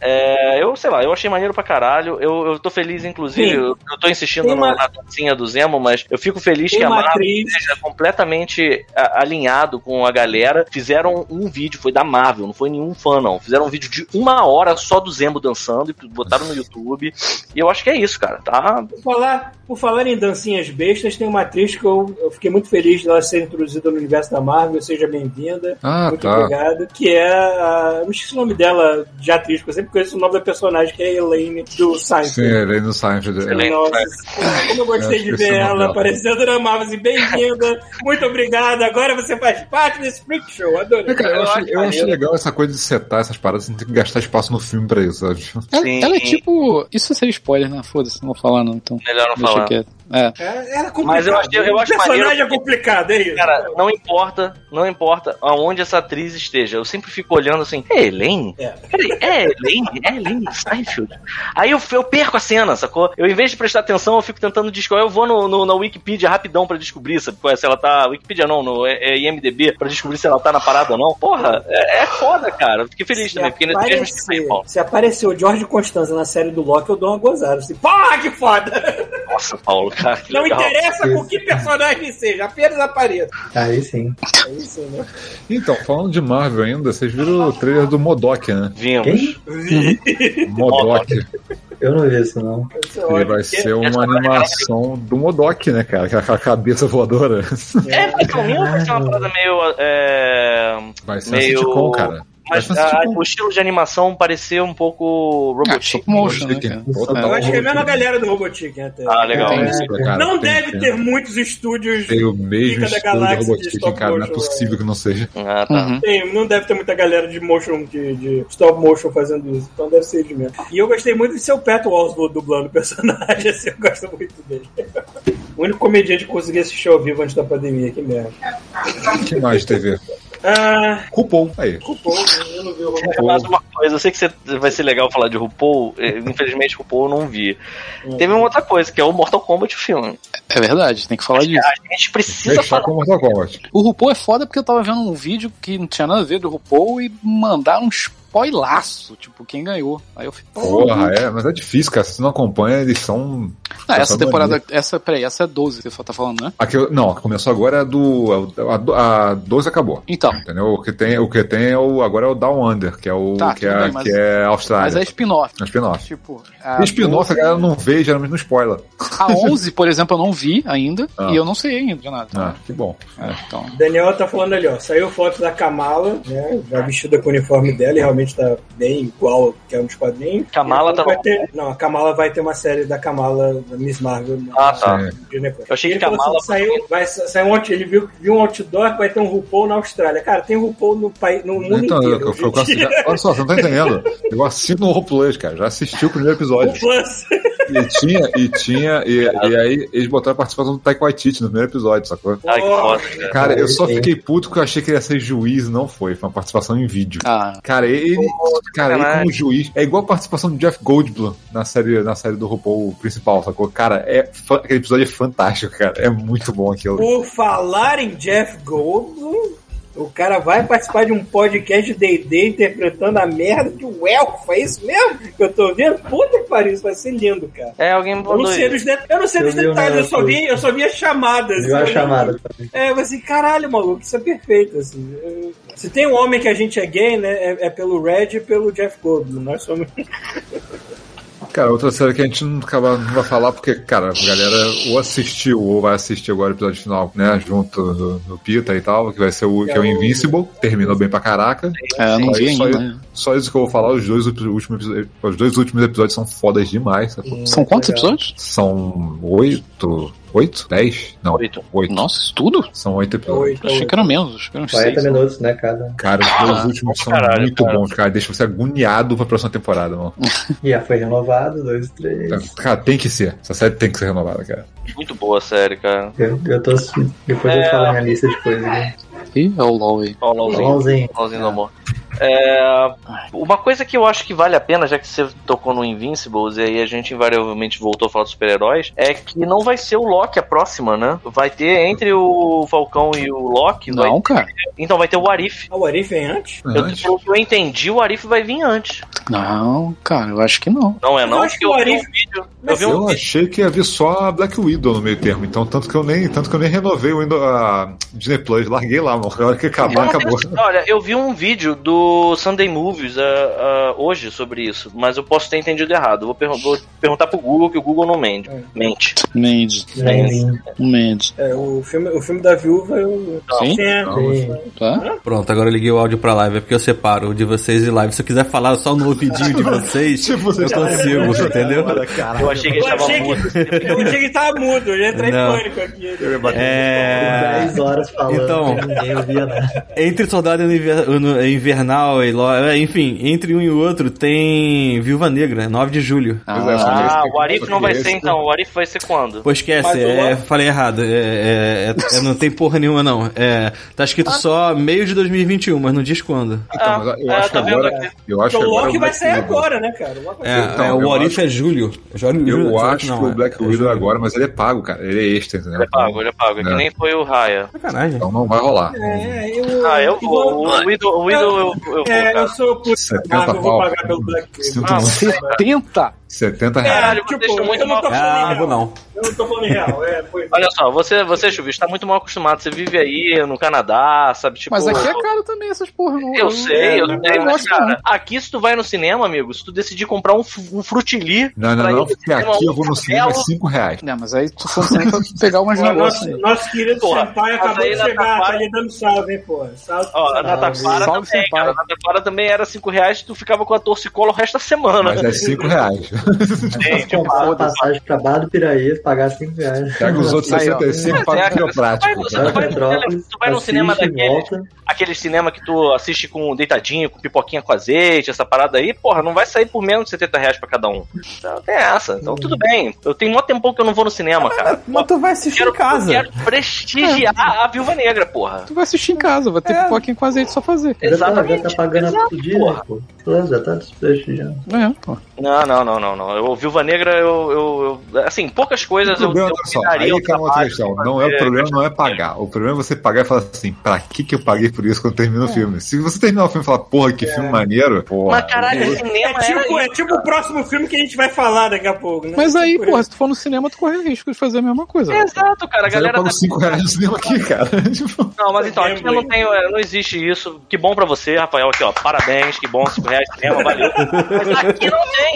É, eu sei lá, eu achei maneiro pra caralho. Eu, eu tô feliz, inclusive, eu, eu tô insistindo Tem uma- na dancinha do Zemo, mas eu fico feliz Tem que a Marvel atriz. esteja completamente a- alinhado com a galera. Fizeram um vídeo, foi da Marvel, não foi nenhum fã, não. Fizeram um vídeo de uma hora só do Zemo dançando e botaram no YouTube. E eu acho que é isso, cara. Tá? Por falar, por falar em dancinhas bestas, tem uma atriz que eu, eu fiquei muito feliz dela ser introduzida no universo da Marvel. Seja bem-vinda. Ah, muito tá. obrigado. Que é a. Eu me esqueci o nome dela de atriz, porque eu sempre conheço o nome da personagem, que é a Elaine do Sim, Seinfeld. ele é no Seinfeld. é. Elaine. Nossa, como eu gostei Eu de ver nome ela aparecendo na Marvel, assim, bem-vinda, muito obrigado, agora você faz parte desse freak show, adorei. É, cara, eu, acho, eu acho legal essa coisa de setar essas paradas, você não tem que gastar espaço no filme pra isso, sabe? Ela, Sim. ela é tipo. Isso seria spoiler, né? Foda-se, não vou falar não, então. Melhor não Deixa falar. quieto. É. É, era complicado. Mas eu acho- eu o acho personagem maneiro é complicado, é isso. Cara, não importa, não importa aonde essa atriz esteja. Eu sempre fico olhando assim, é Elaine? É. Peraí, é Elaine? É Elaine Steinfeld? Aí eu, eu perco a cena, sacou? Eu, em vez de prestar atenção, eu fico tentando descobrir. Eu vou no, no- na Wikipedia rapidão pra descobrir, sabe? é, Se ela tá. Wikipedia não, no é, é IMDB, pra descobrir se ela tá na parada ou não. Porra, é, é foda, cara. Eu Fiquei feliz Se também, porque nesse mesmo se aparecer o George Constanza na série do Loki, eu dou uma gozada. Assim, Porra, que foda! Nossa, Paulo, cara, que Não legal. interessa com que personagem seja, apenas apareça. Aí sim. É isso, né? Então, falando de Marvel ainda, vocês viram o trailer do Modok, né? Vimos. Quem? Modok. Eu não vi isso, não. Ele vai ser uma animação do Modok, né, cara? Aquela cabeça voadora. É, vai ser um mil, vai ser uma parada meio. É, Vai ser Meio- um sitcom, cara. Mas a- sitcom. o estilo de animação parecia um pouco Ah, Robotech. stop motion, né. Eu acho que é a mesma galera do Robotic, até. Ah, legal. Tem Isso, cara, Não tem- deve tem- ter muitos estúdios. Tem o mesmo estúdio stop cara. Não é motion, possível que não seja. Ah, tá. Uhum. Tem, não deve ter muita galera de motion, de, de stop motion fazendo isso. Então deve ser de mesmo. E eu gostei muito de ser o Pat Oswald dublando o personagem, assim, eu gosto muito dele. O único comediante que consegui assistir ao vivo antes da pandemia, que merda. O que mais de TV? Ah, RuPaul. Aí. RuPaul, eu não vi o RuPaul. Mais uma coisa, eu sei que você- vai ser legal falar de RuPaul, eh, infelizmente RuPaul eu não vi. Teve uma outra coisa, que é o Mortal Kombat o filme. É verdade, tem que falar disso. A gente precisa falar. com Mortal Kombat. O RuPaul é foda porque eu tava vendo um vídeo que não tinha nada a ver do RuPaul e mandaram um spoilaço, tipo, quem ganhou. Aí eu fiquei, Porra, é, mas é difícil, cara. Se você não acompanha, eles são. Ah, essa temporada, ali. essa, peraí, essa é 12 que você tá falando, né? Aqui, não, a que começou agora é do. A, a 12 acabou. Então, Entendeu? O que tem, o que tem é o, agora é o Down Under, que é o Tá, que, é, bem, mas- que é mas Austrália. é spin-off. É spin-off. Tipo, a, E spin-off a 12 galera não vê, geralmente não spoiler. a 11, por exemplo, eu não vi ainda Ah. e eu não sei ainda de nada. Ah, que bom. É, então, Daniel tá falando ali, ó. Saiu foto da Kamala, né? Já vestida com o uniforme dela e realmente tá bem igual que é um dos quadrinhos. Kamala tá vai no- ter, Não, a Kamala vai ter uma série da Kamala, da Miss Marvel. na- Ah, tá. Disney Plus. Eu achei que Ele falou Kamala- assim, saiu, vai sair um ele viu, viu um outdoor que vai ter um RuPaul na Austrália. Cara, tem RuPaul no, país, no mundo Então, inteiro. eu, eu, eu, eu, olha só, você não tá entendendo. Eu assino o Roleplay, cara. Já assisti o primeiro o episódio. Plus. E tinha, e tinha, e, e aí eles botaram a participação do Taika Waititi no primeiro episódio, sacou? Ai, que foda. cara. Cara, eu só fiquei puto porque eu achei que ele ia ser juiz não foi. Foi uma participação em vídeo. ah, Cara, ele, cara, ele como juiz é igual a participação do Jeff Goldblum na série, na série do RuPaul principal, sacou? Cara, é, fa- aquele episódio é fantástico, cara. É muito bom aquilo. Por falar em Jeff Goldblum, o cara vai participar de um podcast de D&D interpretando a merda de um elfo. É isso mesmo que eu tô vendo? Puta que pariu, isso vai ser lindo, cara. É, alguém Eu não sei de... eu não sei Eu dos vi o detalhes, eu só, vi, eu só vi as chamadas. Viu a Eu- chamada também. É, mas assim, caralho, maluco, isso é perfeito, assim. Eu- Se tem um homem que a gente é gay, né, é, é pelo Red e pelo Jeff Goldblum. Nós somos... Cara, outra série que a gente não, acaba, não vai falar porque, cara, a galera ou assistiu ou vai assistir agora o episódio final, né? Junto do, do Pita e tal, que vai ser o, que é o Invincible. Terminou bem pra caraca. é, eu não Só vi isso, ainda. só, né? só isso que eu vou falar, os dois últimos, os dois últimos episódios são fodas demais. sacou? São quantos episódios? São oito. Oito? Dez? Não, Oito. oito. Nossa, isso tudo? São oito episódios. Oito, Eu achei que era menos, acho que eram uns 40 seis. minutos, né, cada. Cara, os dois últimos são caralho, muito cara. bons, cara. Deixa você agoniado pra próxima temporada, mano. E já foi renovado, dois, três. Cara, tem que ser. Essa série tem que ser renovada, cara. Muito boa a série, cara. Eu, eu tô. Depois eu É. falo minha lista de coisas. Né? Ih, é o LOL aí. Ó, o LOLzinho. LOLzinho. LOLzinho do amor. É, uma coisa que eu acho que vale a pena, já que você tocou no Invincibles e aí a gente invariavelmente voltou a falar dos super-heróis, é que não vai ser o Loki a próxima, né? Vai ter entre o Falcão e o Loki. vai- Não, cara. então vai ter o Arif. Ah, o Arif vem antes? Eu, Antes. pelo que eu entendi, o Arif vai vir antes. Não, cara, eu acho que não. Não é Eu não? acho Porque que o eu vi um Arif- vídeo. Eu Mas vi um Eu achei que ia vir só a Black Widow no meio termo, então tanto que eu nem, tanto que eu nem renovei o Windows, a Disney Plus, larguei lá, mano. Na hora que acabar, Eu acabou. tenho- olha, eu vi um vídeo do Sunday Movies ah, ah, hoje sobre isso, mas eu posso ter entendido errado. Vou, pergun- vou perguntar pro Google, que o Google não mente. Mente. Mendes. Nem- Mendes. É, o filme, o filme da viúva eu. Sim? Sim, é. nem- Tá? Pronto, agora eu liguei o áudio pra live, é porque eu separo o de vocês e live. Se eu quiser falar só no ouvidinho de vocês, eu consigo, entendeu? Eu achei que ele Eu muito. que, eu achei que tava mudo, eu ia entrar em pânico aqui. É. 10 horas falando Então. Ninguém ouvia nada. Entre Soldado Invernal e Lo- é, enfim, entre um e o outro tem Viúva Negra, 9 de julho. Ah, esse- o Arif não vai ser então. O Arif vai ser quando? Pô, esquece, Mas o é, falei errado. É, é- é- é- não tem porra nenhuma, não. É, tá escrito só meio de 2021, mas não diz quando. Então, mas eu Ah, acho que tá agora. Eu acho Porque que o Loki vai sair agora, né, cara? O Loki vai Então, o eu Orif é julho. Julho- Eu julho- acho não, que o Black é Widow agora, mas ele é pago, cara. Ele é extra, entendeu? Ele é pago, ele é pago. É que nem foi o Raya. Sacanagem. Então não vai rolar. É, eu. Ah, eu vou. O Widow, o Widow eu, eu vou. É, cara. eu sou puta 70 Marvel, eu vou pagar pelo Black Ah, muito. 70? 70 reais. Caralho, tipo, estão muito eu não tô mal- Ah, real. vou não. Eu não tô falando em real. É, foi. Olha só, você, você Chuvisco, tá muito mal acostumado. Você vive aí no Canadá, sabe? Tipo, Mas aqui é caro também essas porra. Não, Eu sei, eu não, sei, mas gosto, cara, não. aqui se tu vai no cinema, amigo, se tu decidir comprar um, um frutili. Não, não, não, ir porque aqui eu vou no cinema é belo- 5 reais. Não, mas aí tu for pra pegar umas negócios. nosso, nosso querido Porra, Senpai acabou de chegar, tá lhe dando salve, hein, pô. Salve. Ó, a Salve, Taquara salve, também, cara. A também era 5 reais e tu ficava com a torcicola o resto da semana. Mas é 5 reais. Gente, Comprar uma foda-se. passagem pra Bar do Piraí, pagar 5 reais. Pega os outros Aí, ó. 65 É, e paga o quiroprático. você Vai pra vai- Petrópolis, tu vai no assiste, cinema daquele- aquele cinema que tu assiste com deitadinho, com pipoquinha com azeite, essa parada aí, porra, não vai sair por menos de 70 reais pra cada um. Então tem essa. Então tudo bem. Eu tenho mó tempão que eu não vou no cinema, cara. Mas tu vai assistir Quero, em casa. quero prestigiar a Viúva Negra, porra. Tu vai assistir em casa, vai ter É. pipoquinha com azeite só fazer. Já tá, já Exatamente. tá pagando Exato, dia, porra. pô. Pô, Já tá desprestigiando. É, pô. Não, não, não, não, não. Eu, Viúva Negra, eu, eu, eu- Assim, poucas O coisa, eu, problema, eu olha só, aí o que é uma outra questão. Não é, o problema não é pagar. O problema é você pagar e falar assim, pra que que eu paguei por isso quando termina o filme? Se você terminar o filme e falar, porra, que filme maneiro, porra. Mas caralho, eu- cinema É tipo, era é tipo o próximo filme que a gente vai falar daqui a pouco, né? Mas aí, Tipo porra, se tu for no cinema, tu corre o risco de fazer a mesma coisa. Exato, cara. A aí eu galera pago tá 5 reais no cinema aqui, cara. Tipo, Não, mas então, aqui eu não tenho, é, não existe isso. Que bom pra você, Rafael, aqui, ó. Parabéns, que bom, 5 reais cinema, valeu. Mas aqui não tem.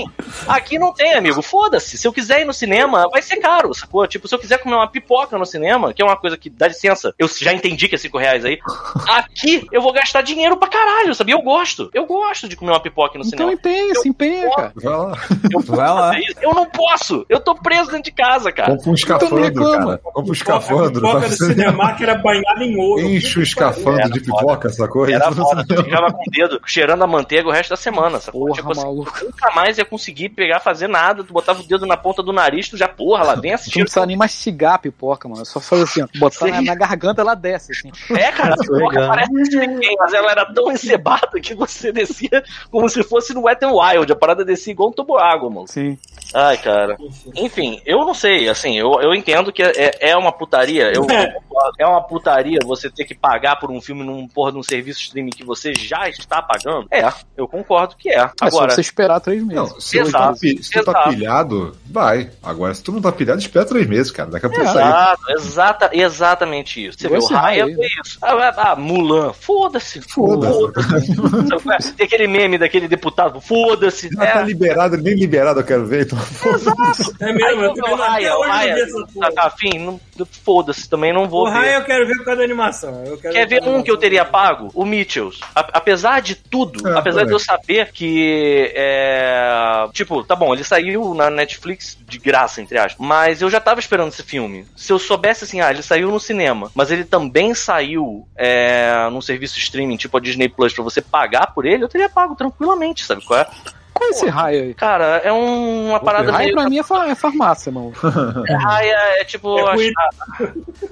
Aqui não tem, amigo. Foda-se. Se eu quiser ir no cinema, vai ser caro, sacou? Tipo, se eu quiser comer uma pipoca no cinema, que é uma coisa que, dá licença, eu já entendi que é 5 reais aí. Aqui eu vou gastar dinheiro pra caralho, sabia? Eu gosto. Eu gosto de comer uma pipoca no Então cinema. empenha, se empenha, cara. vai lá. Eu Vai lá. Eu não posso. Eu tô preso dentro de casa, cara. Compra um escafandro, reclama. cara. Compra um A escafandro. pipoca faz- do cinema que era banhada em ouro. Enche o escafandro Era de foda. pipoca, sacou? Era Isso foda, você- tu ficava com o dedo cheirando a manteiga o resto da semana, sacou? Porra, Tipo assim, maluco. nunca mais ia conseguir pegar, fazer nada. Tu botava o dedo na ponta do nariz, tu já, porra, lá vem Tu não assistir. precisa nem mastigar a pipoca, mano. Só fazer assim, ó. Botar na, na garganta, ela desce, assim. É, cara, a pipoca parece chicken, mas ela era tão encebada que você descia como se fosse no Wet n Wild. A parada descia igual um tubo água, mano. Sim. Ai, cara. Enfim, eu não sei, assim, eu, eu entendo que é, é uma putaria. Eu, é uma putaria você ter que pagar por um filme num porra de um serviço streaming que você já está pagando. É, eu concordo que é. É só Agora, você esperar três meses. Não, se tu, tá, Exato, pi- se tu tá pilhado, vai. Agora, se tu não tá pilhado, espera três meses, cara. Daqui a pouco É. sai. Exato, exata, exatamente isso. Você vê, o Raya raio foi isso. Ah, ah, ah, Mulan, foda-se. Foda-se. Tem aquele meme daquele deputado, foda-se. Já tá É, liberado, nem liberado eu quero ver, então. É Aí mesmo, eu o também não- Raya, até o hoje eu não vi Raya, essa tá, porra. tá afim, não- foda-se, também não vou O ver. Raya eu quero ver por causa da animação. Eu quero Quer ver um que eu teria pago? O Mitchells. A- apesar de tudo, É, apesar de eu saber que é. Tipo, tá bom, ele saiu na Netflix de graça, entre aspas. Mas eu já tava esperando esse filme. Se eu soubesse assim, ah, ele saiu no cinema, mas ele também saiu é, num serviço streaming, tipo a Disney Plus, pra você pagar por ele, eu teria pago tranquilamente, sabe qual é? Qual é esse raio aí? Cara, é um- uma parada Raio meio. pra mim é, fa- é farmácia, mano. Raia é tipo. É a-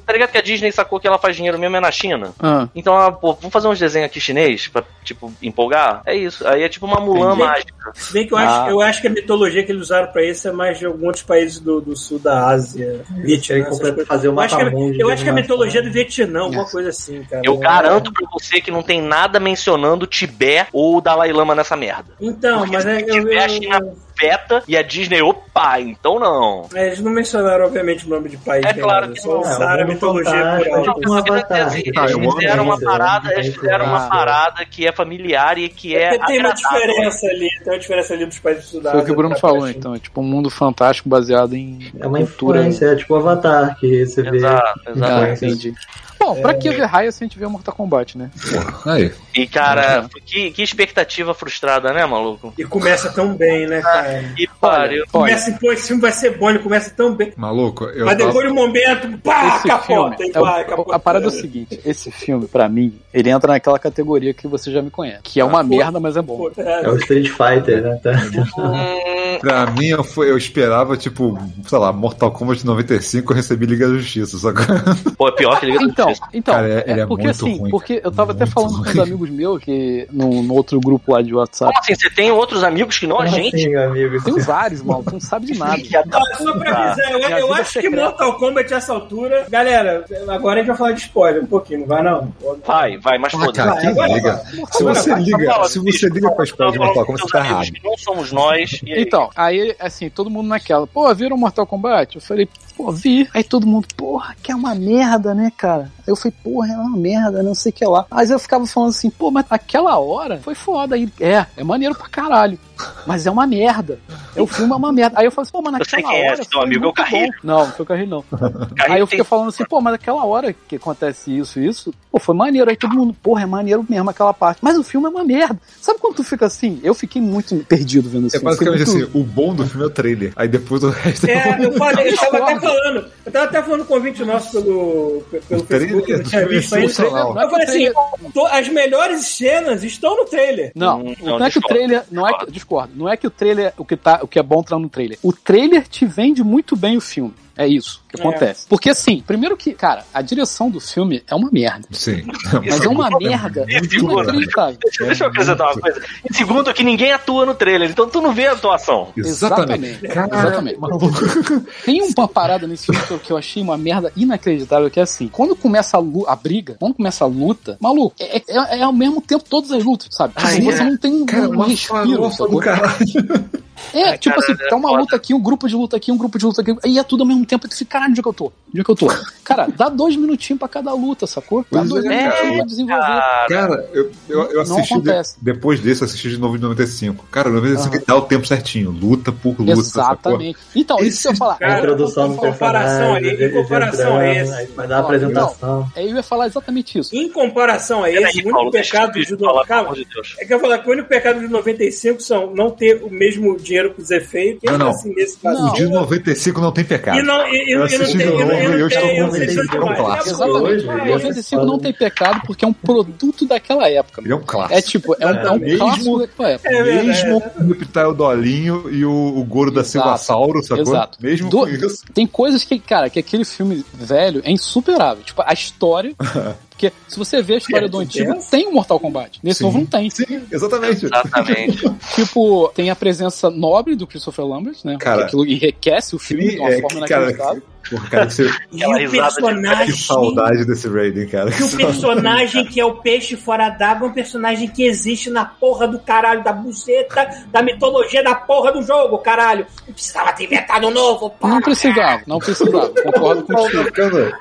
tá ligado que a Disney sacou que ela faz dinheiro mesmo é na China? Ah, Então, ela, pô, vamos fazer uns desenhos aqui chinês pra, tipo, empolgar? É isso. Aí é tipo uma Mulan Entendi. mágica. Se bem que eu, Ah. acho, eu acho que a mitologia que eles usaram pra isso é mais de alguns outros países do, do sul da Ásia. Vietnã, coisas. fazer Eu uma acho, que, eu acho que a mitologia é do Vietnã, alguma coisa assim, cara. Eu É. garanto pra você que não tem nada mencionando Tibete ou o Dalai Lama nessa merda. Então, Porque mas é, eu, tiver a eu- China veta e a Disney, opa, então não. é, eles não mencionaram, obviamente, o nome de país. É claro nada, que só não. usaram É, a mitologia por é alto. tipo quero avatar. dizer, Ah, eles fizeram uma parada, né? eles fizeram uma parada que é familiar e que é Porque tem uma diferença ali, tem uma diferença ali dos países da foi o que o Bruno pra falou, China. então. É tipo um mundo fantástico baseado em É uma cultura. influência, é tipo Avatar, que você vê. Exato, exato. Ah, entendi. Bom, pra que ver raio se a gente vê Mortal Kombat, né? Aí. E, cara, que, que expectativa frustrada, né, maluco? E começa tão bem, né, cara? Que pariu. Olha, Começa, pô, esse filme vai ser bom, ele começa tão bem. Maluco, eu Mas depois de um momento, pá, esse capota. filme, e é o- capota. a parada é o seguinte, esse filme, pra mim, ele entra naquela categoria que você já me conhece. Que é uma Ah, merda, mas é bom. Pô, É é, o Street Fighter, né? Tá. Hum, Pra mim, eu, fui- eu esperava, tipo, sei lá, Mortal Kombat 95 eu recebi Liga da Justiça, só que pô, é pior que Liga da Então, Então Cara, ele é porque muito assim, ruim, porque eu tava até Muito falando com uns ruim. amigos meus que no, no outro grupo lá de WhatsApp. Como assim? Você tem outros amigos que não a gente? Sim, amigo. Tem vários, mal, tu não sabe de nada. Que Ah, só pra avisar, eu, eu acho que secreta. Mortal Kombat essa altura. Galera, agora a gente vai falar de spoiler um pouquinho, não vai não? Vai, vai, mas Ah, foda-se. cara, quem liga? Se você liga, se você liga pra spoiler de Mortal Kombat, você tá errado. Não somos nós. E aí? Então, aí, assim, todo mundo naquela, pô, viram Mortal Kombat? Eu falei, pô, vi. Aí todo mundo, porra, que é uma merda, né, cara? Aí eu falei, porra, é uma merda, não sei o que lá. Mas eu ficava falando assim, pô, mas aquela hora foi foda. Aí, é, é maneiro pra caralho. Mas é uma merda. É, o filme é uma merda. Aí eu falei assim, pô, mas Eu sei naquela quem é hora. teu foi amigo, é o muito bom. Carrilho. Não, não foi o não. Carrilho Aí eu fiquei tem- falando assim, pô, mas aquela hora que acontece isso e isso, pô, foi maneiro. Aí todo mundo, porra, é maneiro mesmo aquela parte. Mas o filme é uma merda. Sabe quando tu fica assim? Eu fiquei muito perdido vendo esse É filme. basicamente Fiquei assim, o bom do filme é o trailer. Aí depois o resto É, eu falei, eu tava até. Falando. Eu tava até falando com o convite nosso pelo, pelo trailer Facebook, eu não do tinha visto é Eu falei assim, as melhores cenas estão no trailer. Não, Hum, não, não, é que o trailer, não é que, discordo, não é que o trailer, o que tá, o que é bom tá no trailer. O trailer te vende muito bem o filme. É isso que É. acontece. Porque assim, primeiro que, cara, a direção do filme é uma merda. Sim. Mas é uma merda Muito inacreditável. Deixa, deixa eu acrescentar uma coisa. Em segundo, que ninguém atua no trailer, então tu não vê a atuação. Exatamente. Exatamente. Cara, Exatamente. Tem uma parada nesse filme que eu, que eu achei uma merda inacreditável, que é assim, quando começa a, a briga, quando começa a luta, maluco, é, é- é ao mesmo tempo todas as lutas, sabe? Tipo, Ai, você é. não tem um, Cara, um uma respiro, caralho. É, tipo assim, é tá uma foda. luta aqui, um grupo de luta aqui, um grupo de luta aqui, e é tudo ao mesmo tempo, e tu fica, caralho, onde é que eu tô? Onde é que eu tô? Cara, dá dois minutinhos pra cada luta, sacou? Dá Pois dois é, minutinhos cara. pra desenvolver. Cara, Cara, eu, eu, eu assisti. de- depois desse, eu assisti de novo de 95. Cara, 95 Aham. dá o tempo certinho. Luta por luta. Exatamente. Então, isso que eu falar. Cara, introdução do em comparação aí, em comparação a entrando, esse. vai dar a apresentação. Aí eu ia falar exatamente isso. Em comparação a esse, o único Paulo, pecado de falar, Calma, de é que eu ia falar que o único pecado de 95 são não ter o mesmo dinheiro para os efeitos. Não, não. Assim, nesse caso. Não. O de 95 não tem pecado. E não, e, e, Eu e não assisti tem, de não- novo eu estou eu sei convencido que é um clássico. Exatamente. hoje, O ele é 95 não tem pecado porque é um produto daquela época. Ele é um clássico. É tipo, é um, é um Mesmo- clássico daquela época. É Mesmo é. com o Reptile Dolinho e o, o Goro da. Silvasauro, sacou? Exato. Mesmo Do- isso. Tem coisas que, cara, que aquele filme velho é insuperável. Tipo, a história. Porque se você vê a história do antigo, tem o Mortal Kombat. Nesse Sim. novo não tem. Sim, exatamente. Exatamente. Tipo, tem a presença nobre do Christopher Lambert, né? Cara, que aquilo enriquece o filme de uma É, forma cara, inacreditável. porra, cara, você- E o de- que personagem. saudade desse Raiden, cara. Que o personagem que é o peixe fora d'água é um personagem que existe na porra do caralho, da buceta, da mitologia da porra do jogo, caralho. Não precisava ter inventado um novo, pá. Não precisava, não precisava. Concordo contigo.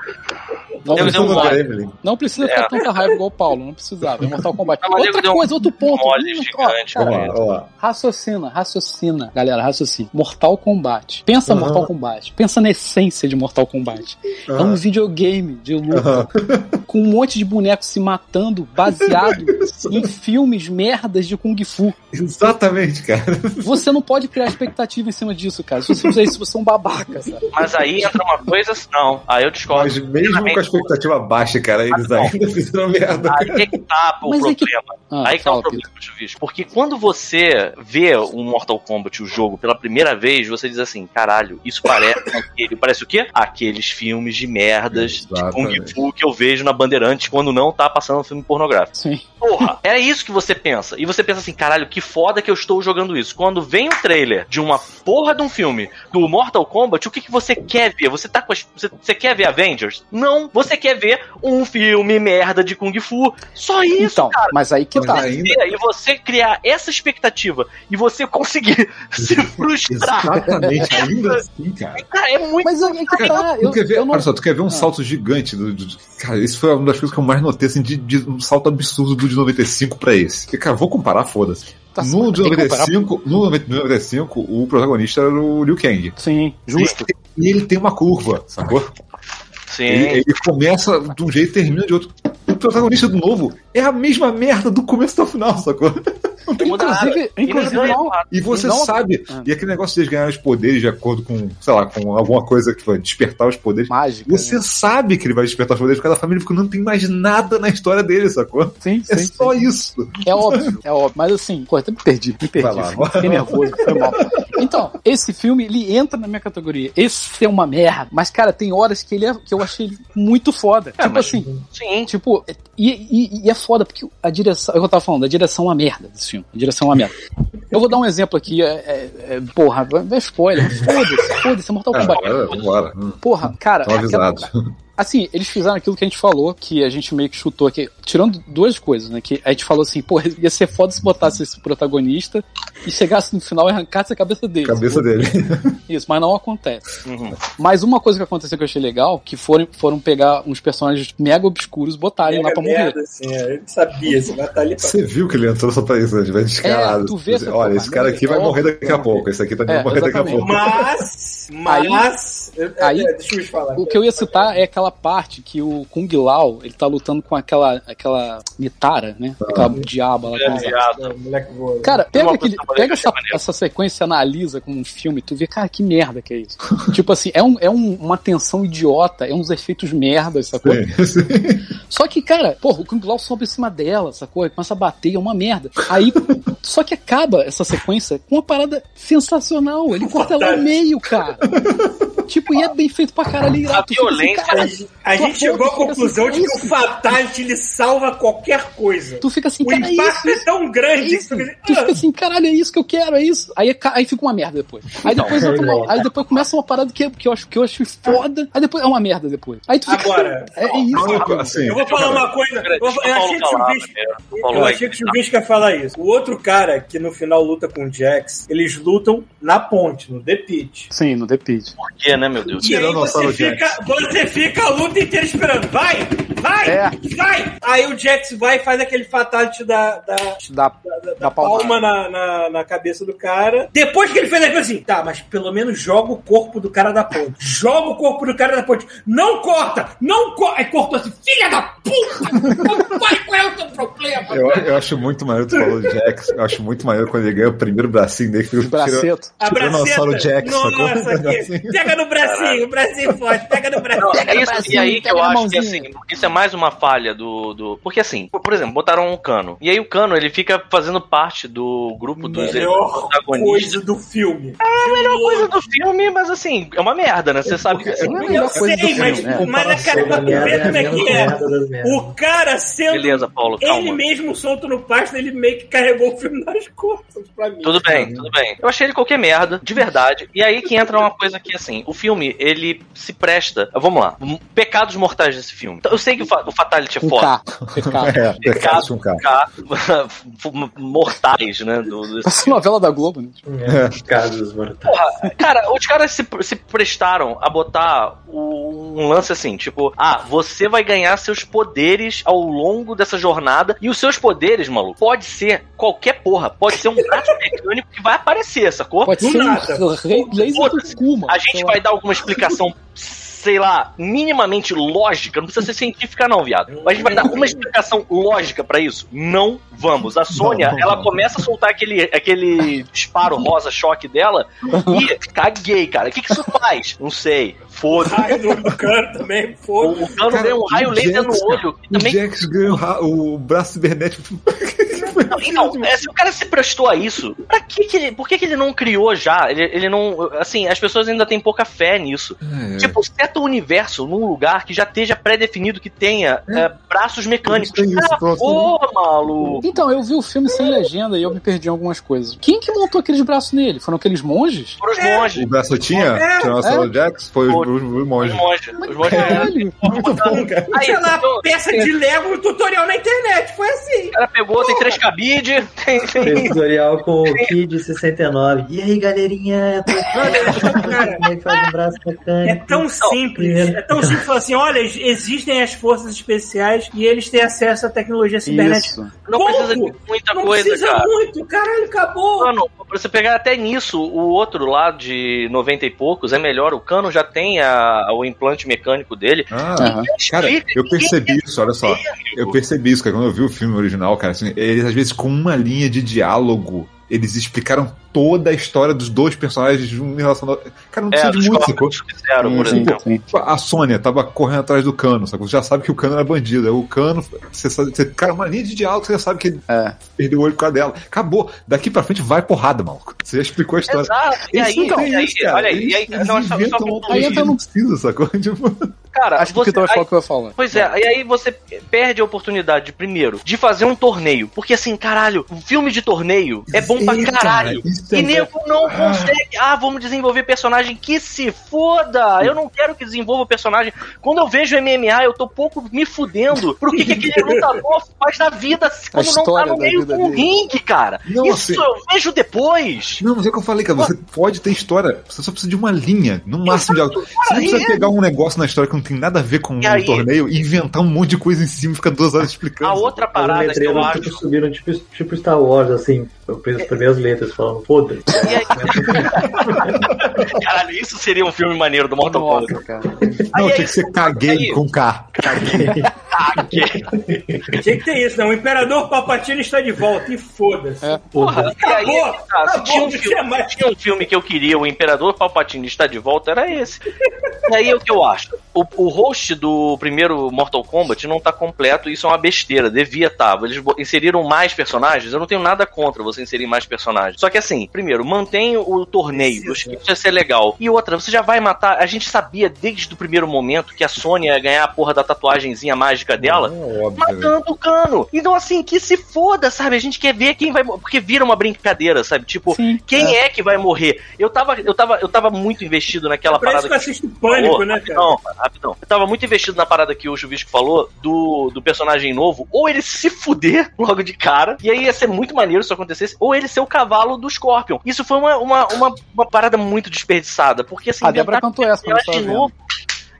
Dei um. Gremlin. não precisa ficar tanta raiva igual o Paulo, não precisava. É Mortal Kombat. Não, mas Outra deu um coisa, outro ponto. mole Hum, gigante, ó, cara, lá. Raciocina, raciocina. Galera, raciocina. Mortal Kombat. Pensa. Mortal Kombat. Pensa na essência de Mortal Kombat. É um videogame de luta com um monte de bonecos se matando baseado em filmes merdas de Kung Fu. Exatamente, cara. Você não pode criar expectativa em cima disso, cara. Se você fizer isso, você é um babaca, sabe? Mas aí entra uma coisa, não. Aí eu discordo. Mas mesmo com a expectativa baixa, cara, eles Ah, ainda fizeram merda. Aí é que tá o Mas é problema. que- Ah, Aí que tá o problema, Chuvisco. Porque quando você vê o Mortal Kombat, o jogo, pela primeira vez, você diz assim: caralho, isso parece aquele. Parece o quê? Aqueles filmes de merdas de Kung Exatamente. Fu que eu vejo na Bandeirantes quando não tá passando um filme pornográfico. Sim. Porra, é isso que você pensa. E você pensa assim, caralho, que foda que eu estou jogando isso. Quando vem um trailer de uma porra de um filme do Mortal Kombat, o que, que você quer ver? Você tá com as, você, você quer ver Avengers? Não, você quer ver um filme merda de Kung Fu. Só isso, Então, cara. mas aí que Mas tá. Ver E você criar essa expectativa e você conseguir se frustrar. Exatamente, ainda assim, cara. Cara, é muito. Mas aí que tá. Eu, quer ver, eu não... olha só, tu quer ver um Ah. salto gigante do, do- Cara, isso foi uma das coisas que eu mais notei, assim, de, de um salto absurdo do de 95 pra esse. Porque, cara, vou comparar, foda-se. Tá no de tem que comparar. 95, no 95, o protagonista era o Liu Kang. Sim, justo. E ele tem uma curva, sacou? Sim. Ele, ele começa de um jeito e termina de outro. O protagonista do novo é a mesma merda do começo ao final, sacou? Não tem. Inclusive, E inclusive não. E você Não- sabe, Ah. e aquele negócio de eles ganharem os poderes de acordo com, sei lá, com alguma coisa que vai despertar os poderes. mágica. Você né? sabe que ele vai despertar os poderes por causa da família, porque não tem mais nada na história dele, sacou? Sim, É sim, só sim. isso. É óbvio, é óbvio. Mas assim, pô, até me perdi, me perdi. Vai lá, Fiquei nervoso, foi mal. Então, esse filme, ele entra na minha categoria. Esse é uma merda. Mas, cara, tem horas que ele é, que eu achei muito foda. tipo mas- assim, Sim. tipo, e, e- e é foda, porque a direção. É o que eu tava falando, a direção é uma merda desse filme. A direção é uma merda. Eu vou dar um exemplo aqui, é, é- é- porra, vai spoiler. Foda-se, foda-se, é Mortal Kombat. bora, vambora. Hum, Porra, cara, Tão aquela- avisado. Assim, eles fizeram aquilo que a gente falou, que a gente meio que chutou aqui, tirando duas coisas, né? Que a gente falou assim, pô, ia ser foda se botasse esse protagonista e chegasse no final e arrancasse a cabeça dele. Cabeça dele. Isso, mas não acontece. Uhum. Mas uma coisa que aconteceu que eu achei legal, que foram, foram pegar uns personagens mega obscuros e botarem lá pra morrer. merda, assim, é, ele sabia, você vai estar ali pra Você viu que ele entrou só pra isso, né? Vai descarado. É, tu vê essa Olha, esse cara aqui vai né? morrer daqui a pouco. Esse aqui também É, vai morrer daqui a exatamente. pouco. Mas, mas. é, aí- é, deixa eu te falar. O que eu ia citar é aquela parte que o Kung Lao, ele tá lutando com aquela, aquela Nitara, né? Aquela diaba lá. É, com. É, voa. Cara, pega, aquele, pega essa, essa sequência e analisa como um filme, tu vê, cara, que merda que é isso. tipo assim, é, um, é um- uma tensão idiota, é uns efeitos merdas, sacou? Sim, sim. Só que, cara, porra, o Kung Lao sobe em cima dela, sacou? Ele começa a bater, é uma merda. Aí, só que acaba essa sequência com uma parada sensacional. Ele corta ela no meio, cara. Tipo, e é bem feito pra caralho. irado. A assim, violência, cara, A gente chegou à fica conclusão assim, de que isso. o Fatality ele salva qualquer coisa. Tu fica assim, O cara, é impacto isso. é tão É grande que isso. tu assim, fica assim, caralho, é isso que eu quero, é isso. Aí, aí fica uma merda depois. Aí depois, entra uma- aí depois começa uma parada que, que, eu acho, que eu acho foda. Aí depois é uma merda depois. Aí tu fica. Agora, é isso. Não, assim, Eu vou falar uma coisa. Eu, eu achei que o. Eu achei que o ia falar isso. O outro cara que no final luta com o Jax, eles lutam na ponte, no The Pit. Sim, no The Pit. Por quê, né, meu Deus? E aí Tirando o você fica, você fica a luta inteira esperando. Vai! Vai! É. Vai! Aí o Jax vai e faz aquele fatality da, da, da, da palmada. palma na, na, na cabeça do cara. Depois que ele fez aquilo assim, tá, mas pelo menos joga o corpo do cara da ponte. Joga o corpo do cara da ponte. Não corta! Não corta! Aí cortou assim, filha da puta! Não vai, qual é o teu problema? Eu, eu acho muito maneiro, tu falou do Jax, eu acho muito maneiro quando ele ganha o primeiro bracinho dele. Braceto. Tiranossauro. Jax? Nossa, aqui. Pega no bracinho, o bracinho forte, pega no bracinho. Não, Pega é no isso, bracinho, e aí que eu na acho que assim, isso é mais uma falha do, do. Porque assim, por, exemplo, botaram um cano. E aí o cano ele fica fazendo parte do grupo dos Melhor protagonistas. coisa do filme. É a melhor coisa do filme, mas assim, é uma merda, né? Você sabe que assim, é a Eu do sei, mas, filme, né? mas a cara tu ver como é que é. O cara sendo Beleza, Paulo, ele calma. mesmo solto no pasto, ele meio que carregou o filme nas costas pra mim. Tudo bem, tudo bem. Eu achei ele qualquer merda, de verdade. E aí que entra uma coisa que, assim, o filme, ele se presta. Vamos lá. Pecados mortais desse filme. Então, Eu sei que o, fa- o Fatality é Com foda. É, pecados com K. K, mortais, né? Do, do- Essa novela da Globo, né? É, casos mortais. Cara, os caras se, se prestaram a botar o- um lance assim, tipo, ah, você vai ganhar seus poderes ao longo dessa jornada, e os seus poderes, maluco, pode ser qualquer porra, pode ser um braço mecânico que vai aparecer, sacou? Pode ser nada. um laser do Foda-se. cu, mano. A gente vai dar alguma explicação, sei lá, minimamente lógica, não precisa ser científica não, viado. Mas a gente vai dar uma explicação lógica pra isso? Não vamos. A Sônia, não, ela não. começa a soltar aquele, aquele disparo rosa choque dela e caguei, cara. O que, que isso faz? Não sei. Foda-se. Raio no olho do cano também, foda O cano Cara, deu um raio o laser Jax- no olho. O Também Jax ganha o, ra- o braço cibernético. Não, então, é, se o cara se prestou a isso, pra que, que ele, por que, que ele não criou já? Ele, ele não. Assim, as pessoas ainda têm pouca fé nisso. É. Tipo, seta o universo num lugar que já esteja pré-definido que tenha é, braços mecânicos. Isso, ah, pronto. pô, maluco. Então, eu vi o filme sem legenda e eu me perdi em algumas coisas. Quem que montou aqueles braços nele? Foram aqueles monges? Foram os É. monges. O braço tinha? É. Tiranossauro Jax? Foi Foi. Os, os, os Os monges. monges. Os monges. Caralho. Muito bom, cara. Aí, Sei lá, então, peça de Lego no tutorial na internet, foi assim. o cara pegou, tem três cabide, tem. Fez tutorial com o Kid 69. E aí, galerinha? Cara, é que faz um É tão simples. É tão simples falar assim: olha, existem as forças especiais e eles têm acesso à tecnologia cibernética. Isso. Não Pouco. precisa de muita Não coisa, precisa cara. muito, caralho, acabou. Mano, pra você pegar até nisso, o outro lá de 90 e poucos é melhor. O cano já tem a- o implante mecânico dele. Ah, cara, eu percebi isso, olha só. Eu percebi isso, cara, quando eu vi o filme original, cara, assim, eles às vezes com uma linha de diálogo, eles explicaram toda a história dos dois personagens de um relacionado. Cara, não É, precisa dos de muito, fizeram, por Hum, sim. exemplo. Tipo, A Sônia tava correndo atrás do cano, sacou? Você já sabe que o cano era bandido. O cano, você sabe, você, cara, uma linha de diálogo, você já sabe que ele É. perdeu o olho por causa dela. Acabou. Daqui pra frente vai porrada, maluco. Você já explicou a história. Exato. E aí, têm e aí, isso, cara. olha aí, Eles- e aí, eles não, só, só uma Aí no- não precisa, sacou? Tipo, Cara, Acho que o você- Vitor vai falar o que eu ia falar. Pois é, e aí você perde a oportunidade, primeiro, de fazer um torneio. Porque assim, caralho, um filme de torneio é bom pra cara, caralho. isso é E nego não consegue. Ah, vamos desenvolver personagem que se foda. Eu não quero que desenvolva personagem. Quando eu vejo MMA, eu tô pouco me fudendo. Por que, que aquele lutador faz na vida quando não tá no da meio do dele. ringue, cara? Não, Isso assim- eu vejo depois. Não, mas é o que eu falei, cara. Você pode ter história, você só precisa de uma linha, no máximo de algo. Você não precisa e- pegar um negócio na história que não tem nada a ver com E um torneio e inventar um monte de coisa em cima e ficar duas horas explicando. A outra parada que eu acho. tipo, subiram tipo, tipo Star Wars, assim, as primeiras letras falando, foda-se. Caralho, isso seria um filme maneiro do Mortal Kombat. Não, aí- tinha que ser caguei com K. Tinha que ter isso, né? O Imperador Palpatine está de volta e foda-se. É. Porra, aí, tá, tinha, um filme, tinha mais. tinha um filme que eu queria, o Imperador Palpatine está de volta, era esse. E aí o que eu acho? O, o host do primeiro Mortal Kombat não tá completo, isso é uma besteira, devia estar. Eles bo- inseriram mais personagens, eu não tenho nada contra você inserir mais personagens. Só que assim, primeiro, mantém o torneio, eu acho que isso ia ser legal. E outra, você já vai matar. A gente sabia desde o primeiro momento que a Sony ia ganhar a porra da tatuagenzinha mágica dela É óbvio, velho. matando o cano. Então, assim, que se foda, sabe? A gente quer ver quem vai. Porque vira uma brincadeira, sabe? Tipo, Sim, quem é. que vai morrer? Eu tava, eu tava, eu tava muito investido naquela Pra isso parada que eu assisto Pânico, falou. né, cara? Rapidão, rapidão. Eu tava muito investido na parada que o Chuvisco falou do, do personagem novo, ou ele se fuder logo de cara, e aí ia ser muito maneiro isso acontecesse, ou ele ser o cavalo do Scorpion. Isso foi uma, uma, uma, uma parada muito desperdiçada, porque assim, A Débora inventar cantou essa vendo. novo.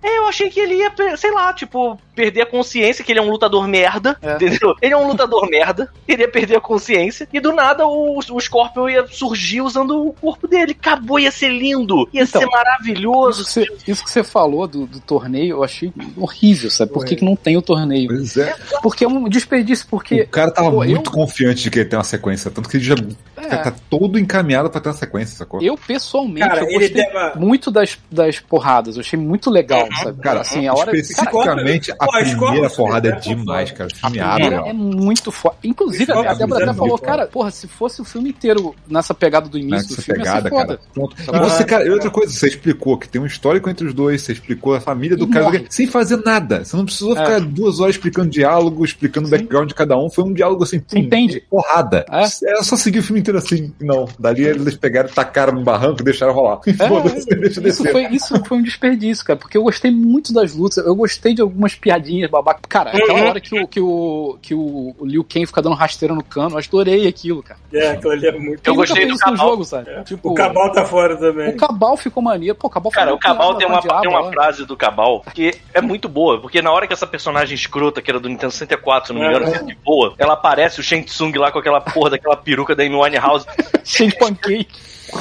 É, eu achei que ele ia, sei lá, tipo, perder a consciência, que ele é um lutador merda, É. entendeu? Ele é um lutador merda, ele ia perder a consciência, e do nada o, o Scorpion ia surgir usando o corpo dele. Acabou, ia ser lindo, ia Então, ser maravilhoso. Isso que você, isso que você falou do, do torneio, eu achei horrível, sabe? Por que, que não tem o torneio? Pois é. Porque é um desperdício, porque. O cara tava Pô, muito eu- confiante de que ele tem uma sequência, tanto que ele já É. tá todo encaminhado pra ter uma sequência, sacou? Eu, pessoalmente, Cara, eu ele gostei deva- muito das, das porradas. Eu achei muito legal, sabe? Cara, assim, a hora. especificamente A primeira porrada é é demais, cara. O filme abre, é ó. muito forte. Inclusive, a Débora é até falou, cara, porra, se fosse o filme inteiro nessa pegada do início do Nessa filme, ia pegada, ser foda. cara. Pronto. E você, cara, e outra coisa, você explicou que tem um histórico entre os dois, você explicou a família do E cara, morre. sem fazer nada. Você não precisou É. ficar duas horas explicando diálogo, explicando o background de cada um. Foi um diálogo assim, Você entende? porrada. É. Era só seguir o filme inteiro assim. Não. Dali eles pegaram, tacaram no barranco e deixaram rolar. É, isso, foi, isso foi um desperdício, cara, porque eu gostei muito das lutas, eu gostei de algumas piadinhas babaca. Cara, aquela Uhum. hora que o, que o, que o Liu Kang fica dando rasteira no cano, eu adorei aquilo, cara. É, aquilo ali é muito. Eu gostei do Cabal. jogo, sabe? Tipo, O Cabal tá fora também. o Cabal ficou maneiro. Pô, o Cabal Cara, o Cabal tem uma, tem uma frase do Cabal que é muito boa, porque na hora que essa personagem escrota, que era do Nintendo 64, se não me engano, É. boa, ela aparece o Shang Tsung lá com aquela porra daquela peruca da Amy Winehouse, cheio de pancake.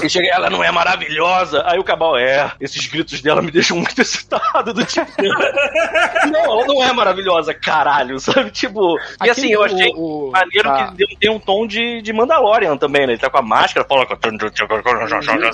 E chega, ela não é maravilhosa. Aí o Cabal, é, esses gritos dela me deixam muito excitado, do tipo... não, ela não é maravilhosa, caralho, sabe? Tipo, e assim, eu achei o- o- maneiro a- que deu- tem um tom de, de Mandalorian também, né? Ele tá com a máscara, fala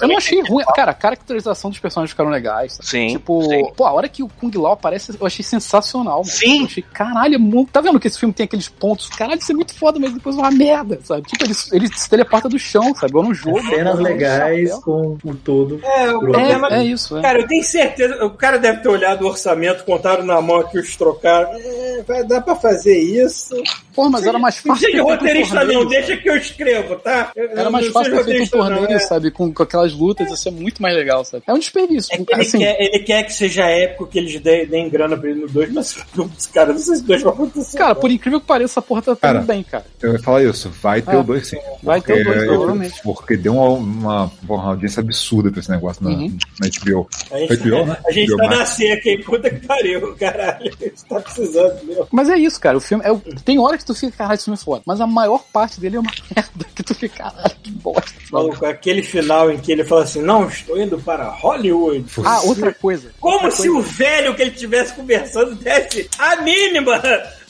Eu não achei ruim. Cara, a caracterização dos personagens ficaram legais. sabe? Sim, Tipo, sim. pô, a hora que o Kung Lao aparece, eu achei sensacional, mano. Sim. Eu achei, caralho, é muito. Tá vendo que esse filme tem aqueles pontos? Caralho, isso é muito foda, mas depois é uma merda, sabe? Tipo, ele, ele se teleporta do chão, sabe? Igual no jogo. Cenas igual no legais chapéu. com o todo. É, o problema É, é isso, é. Cara, eu tenho certeza. O cara deve ter olhado o orçamento, contaram na mão aqui os trocaram. É, vai dar pra fazer isso. Porra, mas era mais Não fácil. um roteirista, torneio, não. Deixa que eu escrevo, tá? Eu- Era mais não fácil ter feito um roteirista, não, torneio, é. sabe? Com, com aquelas lutas, ia ser muito mais legal, sabe? É um desperdício. É que ele, assim, quer, ele quer que seja épico, que eles deem, deem grana pra ele no 2, mas, cara, não sei se o 2 vai acontecer. cara, não. por incrível que pareça, essa porra tá Cara, tudo bem, cara. Eu ia falar isso, vai ter Ah, o 2 sim. vai ter o dois, Porque- provavelmente. Porque deu uma, uma, uma audiência absurda pra esse negócio na, Uhum. na HBO. A gente, HBO, né? a gente HBO tá Max. na seca, hein? Puta que pariu, caralho. A gente tá precisando mesmo. Mas é isso, cara. O filme. É, tem hora que tu fica, caralho, esse filme é foda. Mas a maior parte dele é uma merda. Que tu fica, caralho, que bosta. Maluco, aquele final em que ele fala assim: Não, estou indo para Hollywood. Ah, outra coisa. Como outra se coisa. o velho que ele estivesse conversando desse a mínima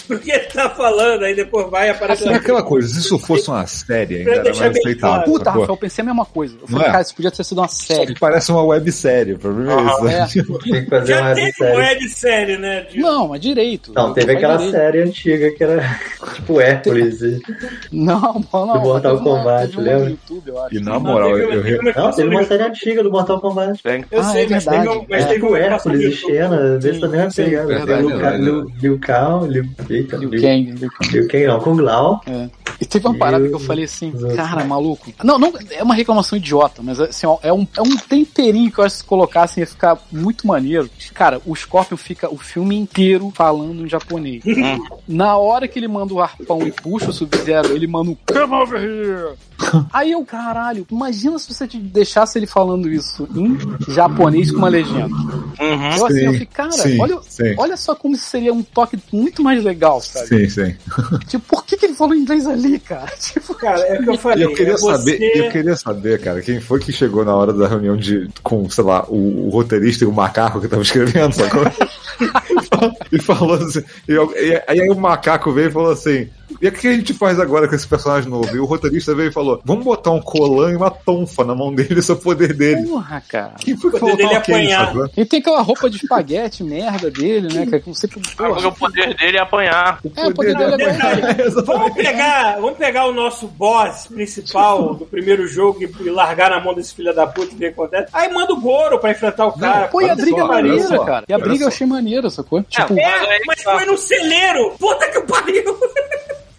do que ele tá falando, aí depois vai aparecer. É aquela coisa, se isso fosse uma série, ainda era mais aceitável. claro. Puta, sacou? Rafael, eu pensei a mesma coisa. Eu falei, é? cara, isso podia ter sido uma série. que parece uma websérie, o problema é Aham. esse. É. Tem que fazer uma Já teve websérie. websérie, né? De... Não, mas direito. Não, teve aquela direito. série antiga que era tipo Hércules. e- Não, não, não. Do Mortal uma- Kombat, uma lembra? YouTube, eu acho. E na Não, moral, eu, eu, uma Não, teve uma série antiga do Mortal Kombat. Eu Ah, sei, é mas teve um, mas É, teve tipo Hércules e Xena, desse também é uma pegada. verdade, Liu verdade. Liu- Liu eita, Liu Liu- Kang, Liu Kang. Liu Kang não, Kung Lao. É. E teve uma parada o- que eu falei assim, cara, maluco. Não, não, é uma reclamação idiota, mas assim, ó, é, um, é um temperinho que eu acho que se colocassem ia ficar muito maneiro. Cara, o Scorpion fica o filme inteiro falando em japonês. Na hora que ele manda o arpão e puxa o Sub-Zero, ele manda um Come over here! Aí eu, caralho, imagina se você te deixasse ele falando isso em japonês com uma legenda. Uhum. Eu assim, eu Sim, fiquei, cara, sim, olha, sim. olha só como isso seria um toque muito mais legal, sabe? Sim, sim. Tipo, por que, que ele falou inglês ali, cara? Tipo, Cara, é o que eu falei. eu queria é você... saber, eu queria saber, cara, quem foi que chegou na hora da reunião de, com, sei lá, o, o roteirista e o macaco que tava escrevendo, sacou? E falou assim, e, e aí o macaco veio e falou assim, e o que a gente faz agora com esse personagem novo? E o roteirista veio e falou, vamos botar um colan e uma tonfa na mão dele, esse é o poder dele. porra, cara. Quem foi que O poder falou dele é ok, apanhar. Ele tem aquela roupa de espaguete, merda dele, né? Que não sei como. Porque o poder dele é apanhar. É, o poder dele é Detalhe, aguentar. vamos pegar, vamos pegar o nosso boss principal do primeiro jogo e, e largar na mão desse filho da puta e ver o que acontece. Aí manda o Goro pra enfrentar o cara. Pô, e a briga é maneira, cara. E a briga eu achei maneira, sacou? Tipo, É, É, mas foi no celeiro! Puta que pariu!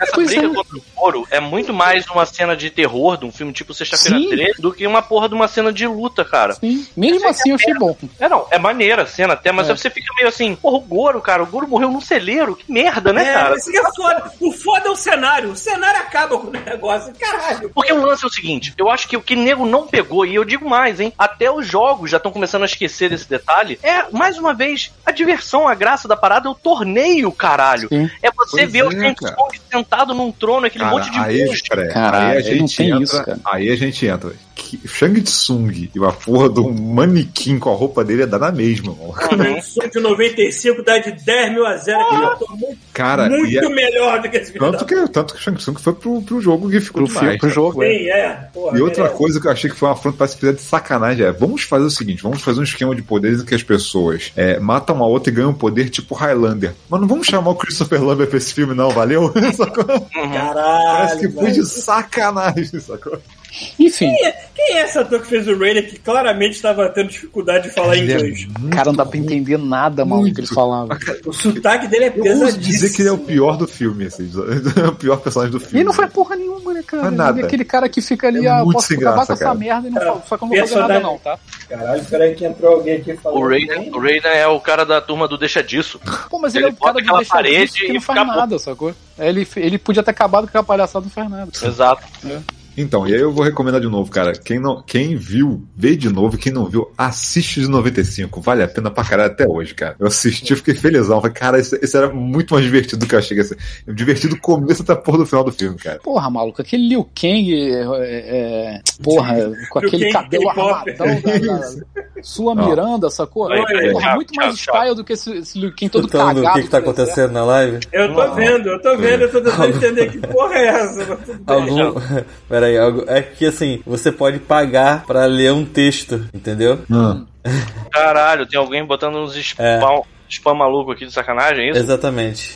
Essa Pois briga é. contra o Goro é muito mais uma cena de terror de um filme tipo Sexta-feira Sim. 13 do que uma porra de uma cena de luta, cara. sim. Mesmo assim eu achei bom. É, não, é maneira a cena até, mas É. aí você fica meio assim, porra, o Goro, cara, o Goro morreu num celeiro, que merda, né, É, cara? isso que é foda. É o cenário. O cenário acaba com o negócio. Caralho. Porque o lance é o seguinte, eu acho que o que nego não pegou, e eu digo mais, hein, até os jogos já estão começando a esquecer desse detalhe, é, mais uma vez, a diversão, a graça da parada é o torneio, caralho. Sim. É você Pois ver o é, Shang cara. Tsung sentado num trono, aquele Cara, monte de aí, Caralho, aí a gente entra, isso, cara. aí a gente entra. Shang Tsung e uma porra de um manequim com a roupa dele é dar na mesma, irmão. O som de 95 dá de 10 mil a 0 que eu tô muito, Cara, muito é- melhor do que esse tanto que, tanto que o Shang Tsung foi pro, pro jogo que ficou Pro, filme, demais. pro jogo, é. Sim, é. Porra, E outra coisa que eu achei que foi uma afronta para se fizer de sacanagem é: vamos fazer o seguinte, vamos fazer um esquema de poderes em que as pessoas é, matam uma outra e ganham poder tipo Highlander. Mas não vamos chamar o Christopher Lambert pra esse filme, não, valeu? Caralho. Parece que foi de sacanagem, sacou? Enfim, Quem é- Quem é esse ator que fez o Raider que claramente estava tendo dificuldade de falar Ele é inglês? muito cara, não dá pra entender nada, maluco, que ele falava. O sotaque dele é Eu pesadíssimo. ouso dizer que ele é o pior do filme, assim, é o pior personagem do E filme. ele não foi porra nenhuma, né, cara? Foi nada. Ele é aquele cara que fica ali, É ah, posso acabar com essa merda e não falo, só que eu não vou fazer nada não, tá? Caralho, peraí que entrou alguém aqui falando. O Raiden, o Raiden é o cara da turma do Deixa Disso. Pô, mas Ele ele, é o cara do deixa parede disso que e não faz nada, sacou? Ele, ele podia ter acabado com a palhaçada não faz nada. Exato. Então, e aí eu vou recomendar de novo, cara. Quem, não, quem viu, vê de novo. Quem não viu, assiste de 95. Vale a pena pra caralho até hoje, cara. Eu assisti, fiquei felizão. Falei, cara, esse, esse era muito mais divertido do que eu achei que ia ser. Divertido do começo até a porra do final do filme, cara. Porra, maluco, aquele Liu Kang, é, é, porra, com aquele Kang cabelo K-pop. armadão da, da Sua. Miranda, sacou? Aí, porra, muito mais style do que esse, esse Liu Kang todo Escutando cagado. o que, que tá exemplo. acontecendo na live? Eu tô vendo, eu tô vendo, eu tô tentando entender que porra é essa. Algum... Pera aí, algo... é que assim, você pode pagar pra ler um texto, entendeu? Hum. Caralho, tem alguém botando uns spam, spam maluco aqui de sacanagem, é isso? Exatamente.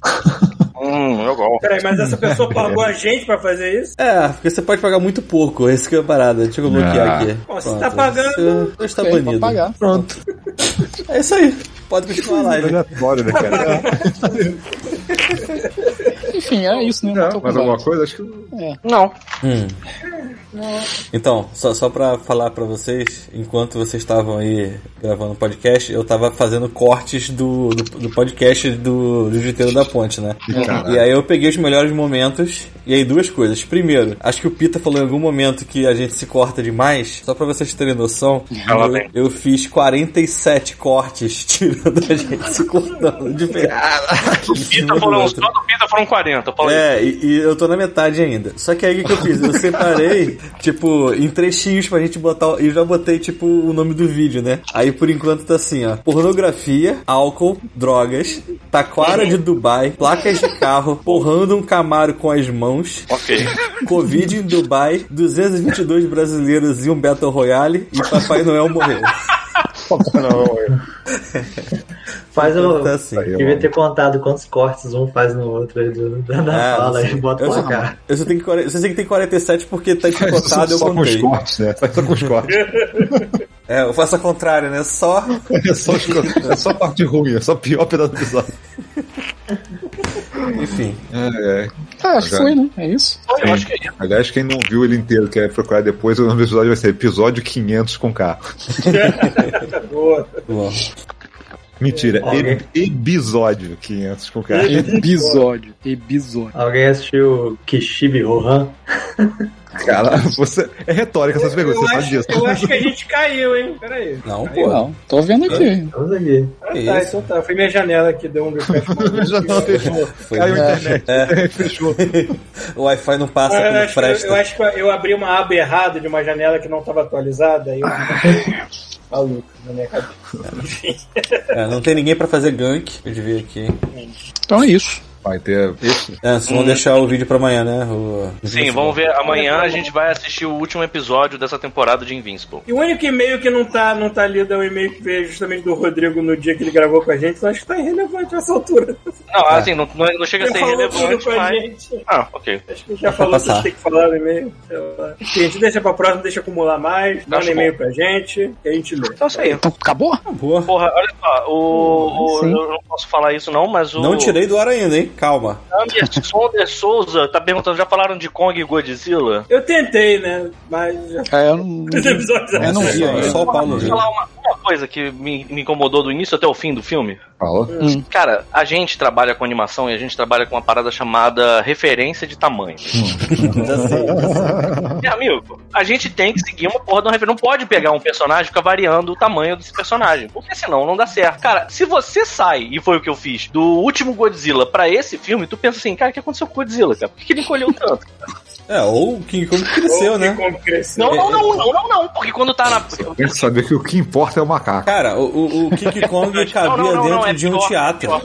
Hum, eu gosto. Peraí, mas essa pessoa pagou a gente pra fazer isso? É, porque você pode pagar muito pouco, esse que é a parada. Deixa eu bloquear Ah. aqui. Se Pronto, tá pagando- Você, você está banido. pagar. Pronto. É isso aí. Pode continuar a live. Aleatório, né, cara? Enfim, é isso, né? Não, mais alguma coisa? Acho que. Não. Hum. Então, só, só pra falar pra vocês, enquanto vocês estavam aí gravando o podcast, eu tava fazendo cortes do, do, do podcast do, do Juteiro da Ponte, né? Caralho. E aí eu peguei os melhores momentos, e aí duas coisas. Primeiro, acho que o Pita falou em algum momento que a gente se corta demais, só pra vocês terem noção, eu, eu fiz 47 cortes tirando a gente se cortando de verdade. Do Pita foram, só do Pita foram 40. Fala aí. É, e, e eu tô na metade ainda. Só que aí o que, que eu fiz? Eu separei tipo, em trechinhos pra gente botar. E já botei, tipo, o nome do vídeo, né? Aí por enquanto tá assim, ó. Pornografia, álcool, drogas, taquara de Dubai, placas de carro, porrando um camaro com as mãos, Ok. Covid em Dubai, 222 brasileiros e um Battle Royale e Papai Noel morreu. Faz o. Tá assim. Devia ter contado quantos cortes um faz no outro aí do, da da É, fala e sei. bota Eu pra só- cá. Eu só tenho você tem que ter 47 porque tá empacotado, eu só com os contei. cortes, né? Faz só com os cortes. É, eu faço a contrária, né? Só. É só, é só a parte ruim, é só o pior pedaço do episódio. Enfim. É, é. Ah, acho que foi, né? É isso. Eu acho que é isso. Aliás, quem não viu ele inteiro, quer procurar depois, o nome do episódio vai ser Episódio 500 com K. Boa. Bom. Mentira, Alguém- e- episódio 500 com K. Episódio. Episódio. Alguém assistiu Kishibe Rohan? Cara, você. É retórica essas perguntas, Eu você sabe acho, disso. eu acho que a gente caiu, hein? Peraí. Não, pô. Não, tô vendo aqui. Estamos aqui. Ah, tá, então tá. Foi minha janela que deu um refresh. Já não fechou. Foi- Caiu a É. internet. Fechou. O Wi-Fi não passa Ah, eu, pelo acho que, eu Fresta. acho que eu abri uma aba errada de uma janela que não estava atualizada. Aí eu maluco na minha cabeça. Enfim. É, não tem ninguém pra fazer gank. Eu devia aqui. Então é isso. Vai ter. Esse. É, vocês vão deixar o vídeo pra amanhã, né? O... Sim, vamos ver. Amanhã a gente vai assistir o último episódio dessa temporada de Invincible. E o único e-mail que não tá, não tá lido é o e-mail que veio justamente do Rodrigo no dia que ele gravou com a gente. Então acho que tá irrelevante nessa altura. Não, assim, não, não não chega a ser relevante, mas. gente. Ah, ok. Acho que já falou tudo que tem que falar no e-mail. sei lá. Enfim, a gente deixa pra próxima, deixa acumular mais. Manda Acho e-mail pra gente que a gente lê. Então é isso aí. Então acabou? Boa. Porra, olha só, o, o- Sim. eu não posso falar isso não, mas o Não tirei do ar ainda, hein? Calma. Anderson de Souza tá perguntando, já falaram de Kong e Godzilla? Eu tentei, né? Mas já É, eu não. Eu não vi Só, o Paulo viu. falar uma, uma coisa que me, me incomodou do início até o fim do filme. Fala. Cara, a gente trabalha com animação e a gente trabalha com uma parada chamada referência de tamanho. Sei. Meu amigo, a gente tem que seguir uma porra de uma referência. Não pode pegar um personagem e ficar variando o tamanho desse personagem. Porque senão não dá certo. Cara, se você sai, e foi o que eu fiz, do último Godzilla pra esse filme, tu pensa assim, cara, o que aconteceu com o Godzilla, cara? Por que, que ele encolheu tanto? É, ou o King Kong cresceu, Ou né? Como cresceu. Não, não, não, não, não, não. Porque quando tá na. Tem que saber que o que importa é o macaco. Cara, o, o, o King Kong cabia Não, não, não, dentro não, é de um pior, teatro. pior.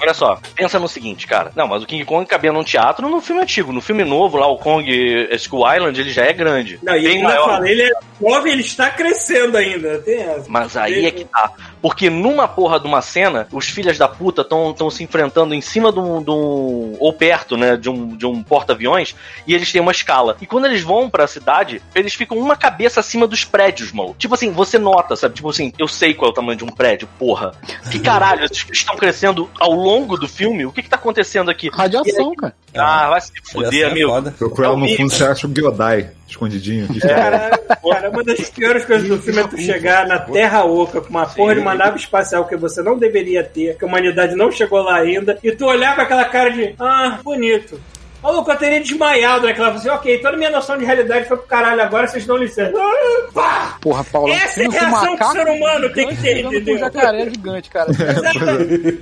Olha só, pensa no seguinte, cara. Não, mas o King Kong cabia num teatro no filme antigo. No filme novo, lá, o Kong Skull Island, ele já é grande. Não, e maior. fala, ele é jovem, ele está crescendo ainda. Tem essa. Mas aí é que tá. Porque numa porra de uma cena, os filhos da puta estão se enfrentando em cima de um, de um- ou perto, né, de um, de um porta-aviões, e eles têm uma escala. E quando eles vão pra cidade, eles ficam uma cabeça acima dos prédios, mano. Tipo assim, você nota, sabe? Tipo assim, eu sei qual é o tamanho de um prédio, porra. Que caralho, eles estão crescendo ao longo do filme? O que que tá acontecendo aqui? Radiação, cara. Ah, vai se fuder, é amigo. foda. Procura lá no fundo, você acha o Gyodai escondidinho. aqui. Cara, cara, uma das piores coisas do filme é tu chegar na Terra Oca com uma porra de uma nave espacial que você não deveria ter, que a humanidade não chegou lá ainda, e tu olhar com aquela cara de, ah, bonito. Maluco, eu teria desmaiado naquela. Assim, ok, toda minha noção de realidade foi pro caralho agora, vocês dão licença. Ah, pá! Porra, Paulo. Essa é a reação que o ser humano tem que ter, entendeu? um jacaré gigante, cara.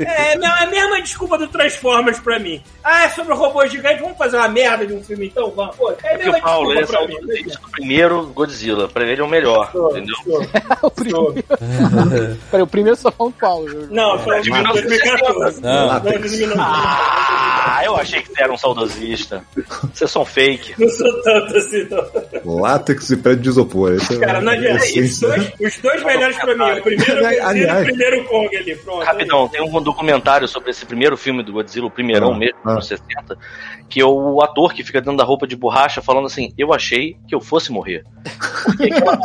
É, não, é a mesma desculpa do Transformers pra mim. Ah, é sobre o robô gigante, vamos fazer uma merda de um filme então? Vamos, pô. É a Porque mesma o Paulo, é desculpa pra mim. saudosista do primeiro Godzilla. Pra ele é o melhor, Sou, entendeu? sou, o primeiro. Peraí, o primeiro só falando Paulo. viu? Não, foi de em 2014. Não. Não, de 2009. Ah, eu achei que você era um Vocês são fake. Não sou tanto assim, não. Látex e prédio de isopor. Esse é Cara, não adianta. a Os dois, os dois melhores pra mim. O primeiro Godzilla e o primeiro Kong ali. Pronto. Rapidão, tem um documentário sobre esse primeiro filme do Godzilla, o primeirão Ah, mesmo, ah. nos 60, que é o ator que fica dentro da roupa de borracha falando assim: Eu achei que eu fosse morrer. Porque aquela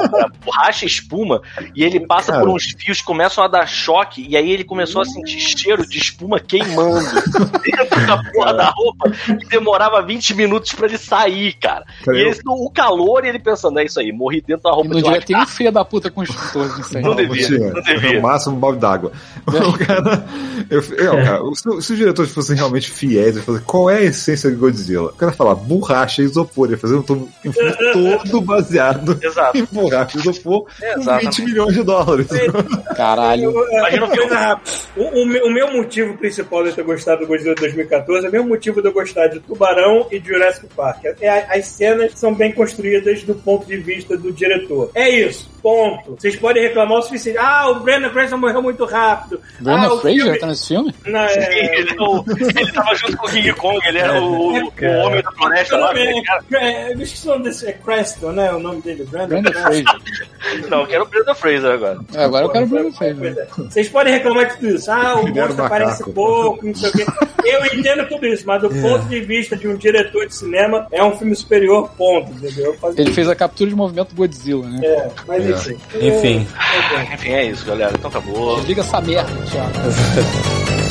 borracha e espuma, e ele passa Cara. por uns fios, começam a dar choque, e aí ele começou a sentir cheiro de espuma queimando dentro da porra da roupa, e demorava 20 minutos pra ele sair, cara. E esse, o calor, e ele pensando: É isso aí, morri dentro da E roupa não de devia ter um filho da puta com os extintor de incêndio. Não devia, Tinha. não devia. No máximo um balde d'água. O cara. Eu, eu, cara, se, se os diretores fossem realmente fiéis, fazer qual é a essência de Godzilla? O cara falar borracha e isopor, ele fazer um todo, filme todo baseado Exato. empurrar o isopor com Exatamente. 20 milhões de dólares. Caralho. Imagina o. O, o meu, o meu motivo principal de eu ter gostado do Godzilla de 2014 é o mesmo motivo de eu gostar de Tubarão e de Jurassic Park. É, a- as cenas são bem construídas do ponto de vista do diretor. É isso. Ponto. Vocês podem reclamar o suficiente. Ah, o Brandon Cranston morreu muito rápido. Brandon ah, o Fraser filme- tá nesse filme? Não, é... Ele, é o- ele tava junto com o King Kong, ele era o, o, o homem da floresta lá. cara. é, é, eu esqueci o nome desse, é Creston, né? O nome dele, Brandon, Brandon Fraser. Não, eu quero o Brandon Fraser agora. É, agora eu quero o Brandon Fraser. é. Vocês podem reclamar de tudo isso. Ah, o monstro aparece pouco, não sei o quê. Eu entendo tudo isso, mas do ponto de vista de um diretor de cinema, é um filme superior, ponto, entendeu? Ele fez a captura de movimento do Godzilla, né? É, mas É. enfim. Enfim. É, isso, galera. Então acabou. Desliga essa merda, Thiago.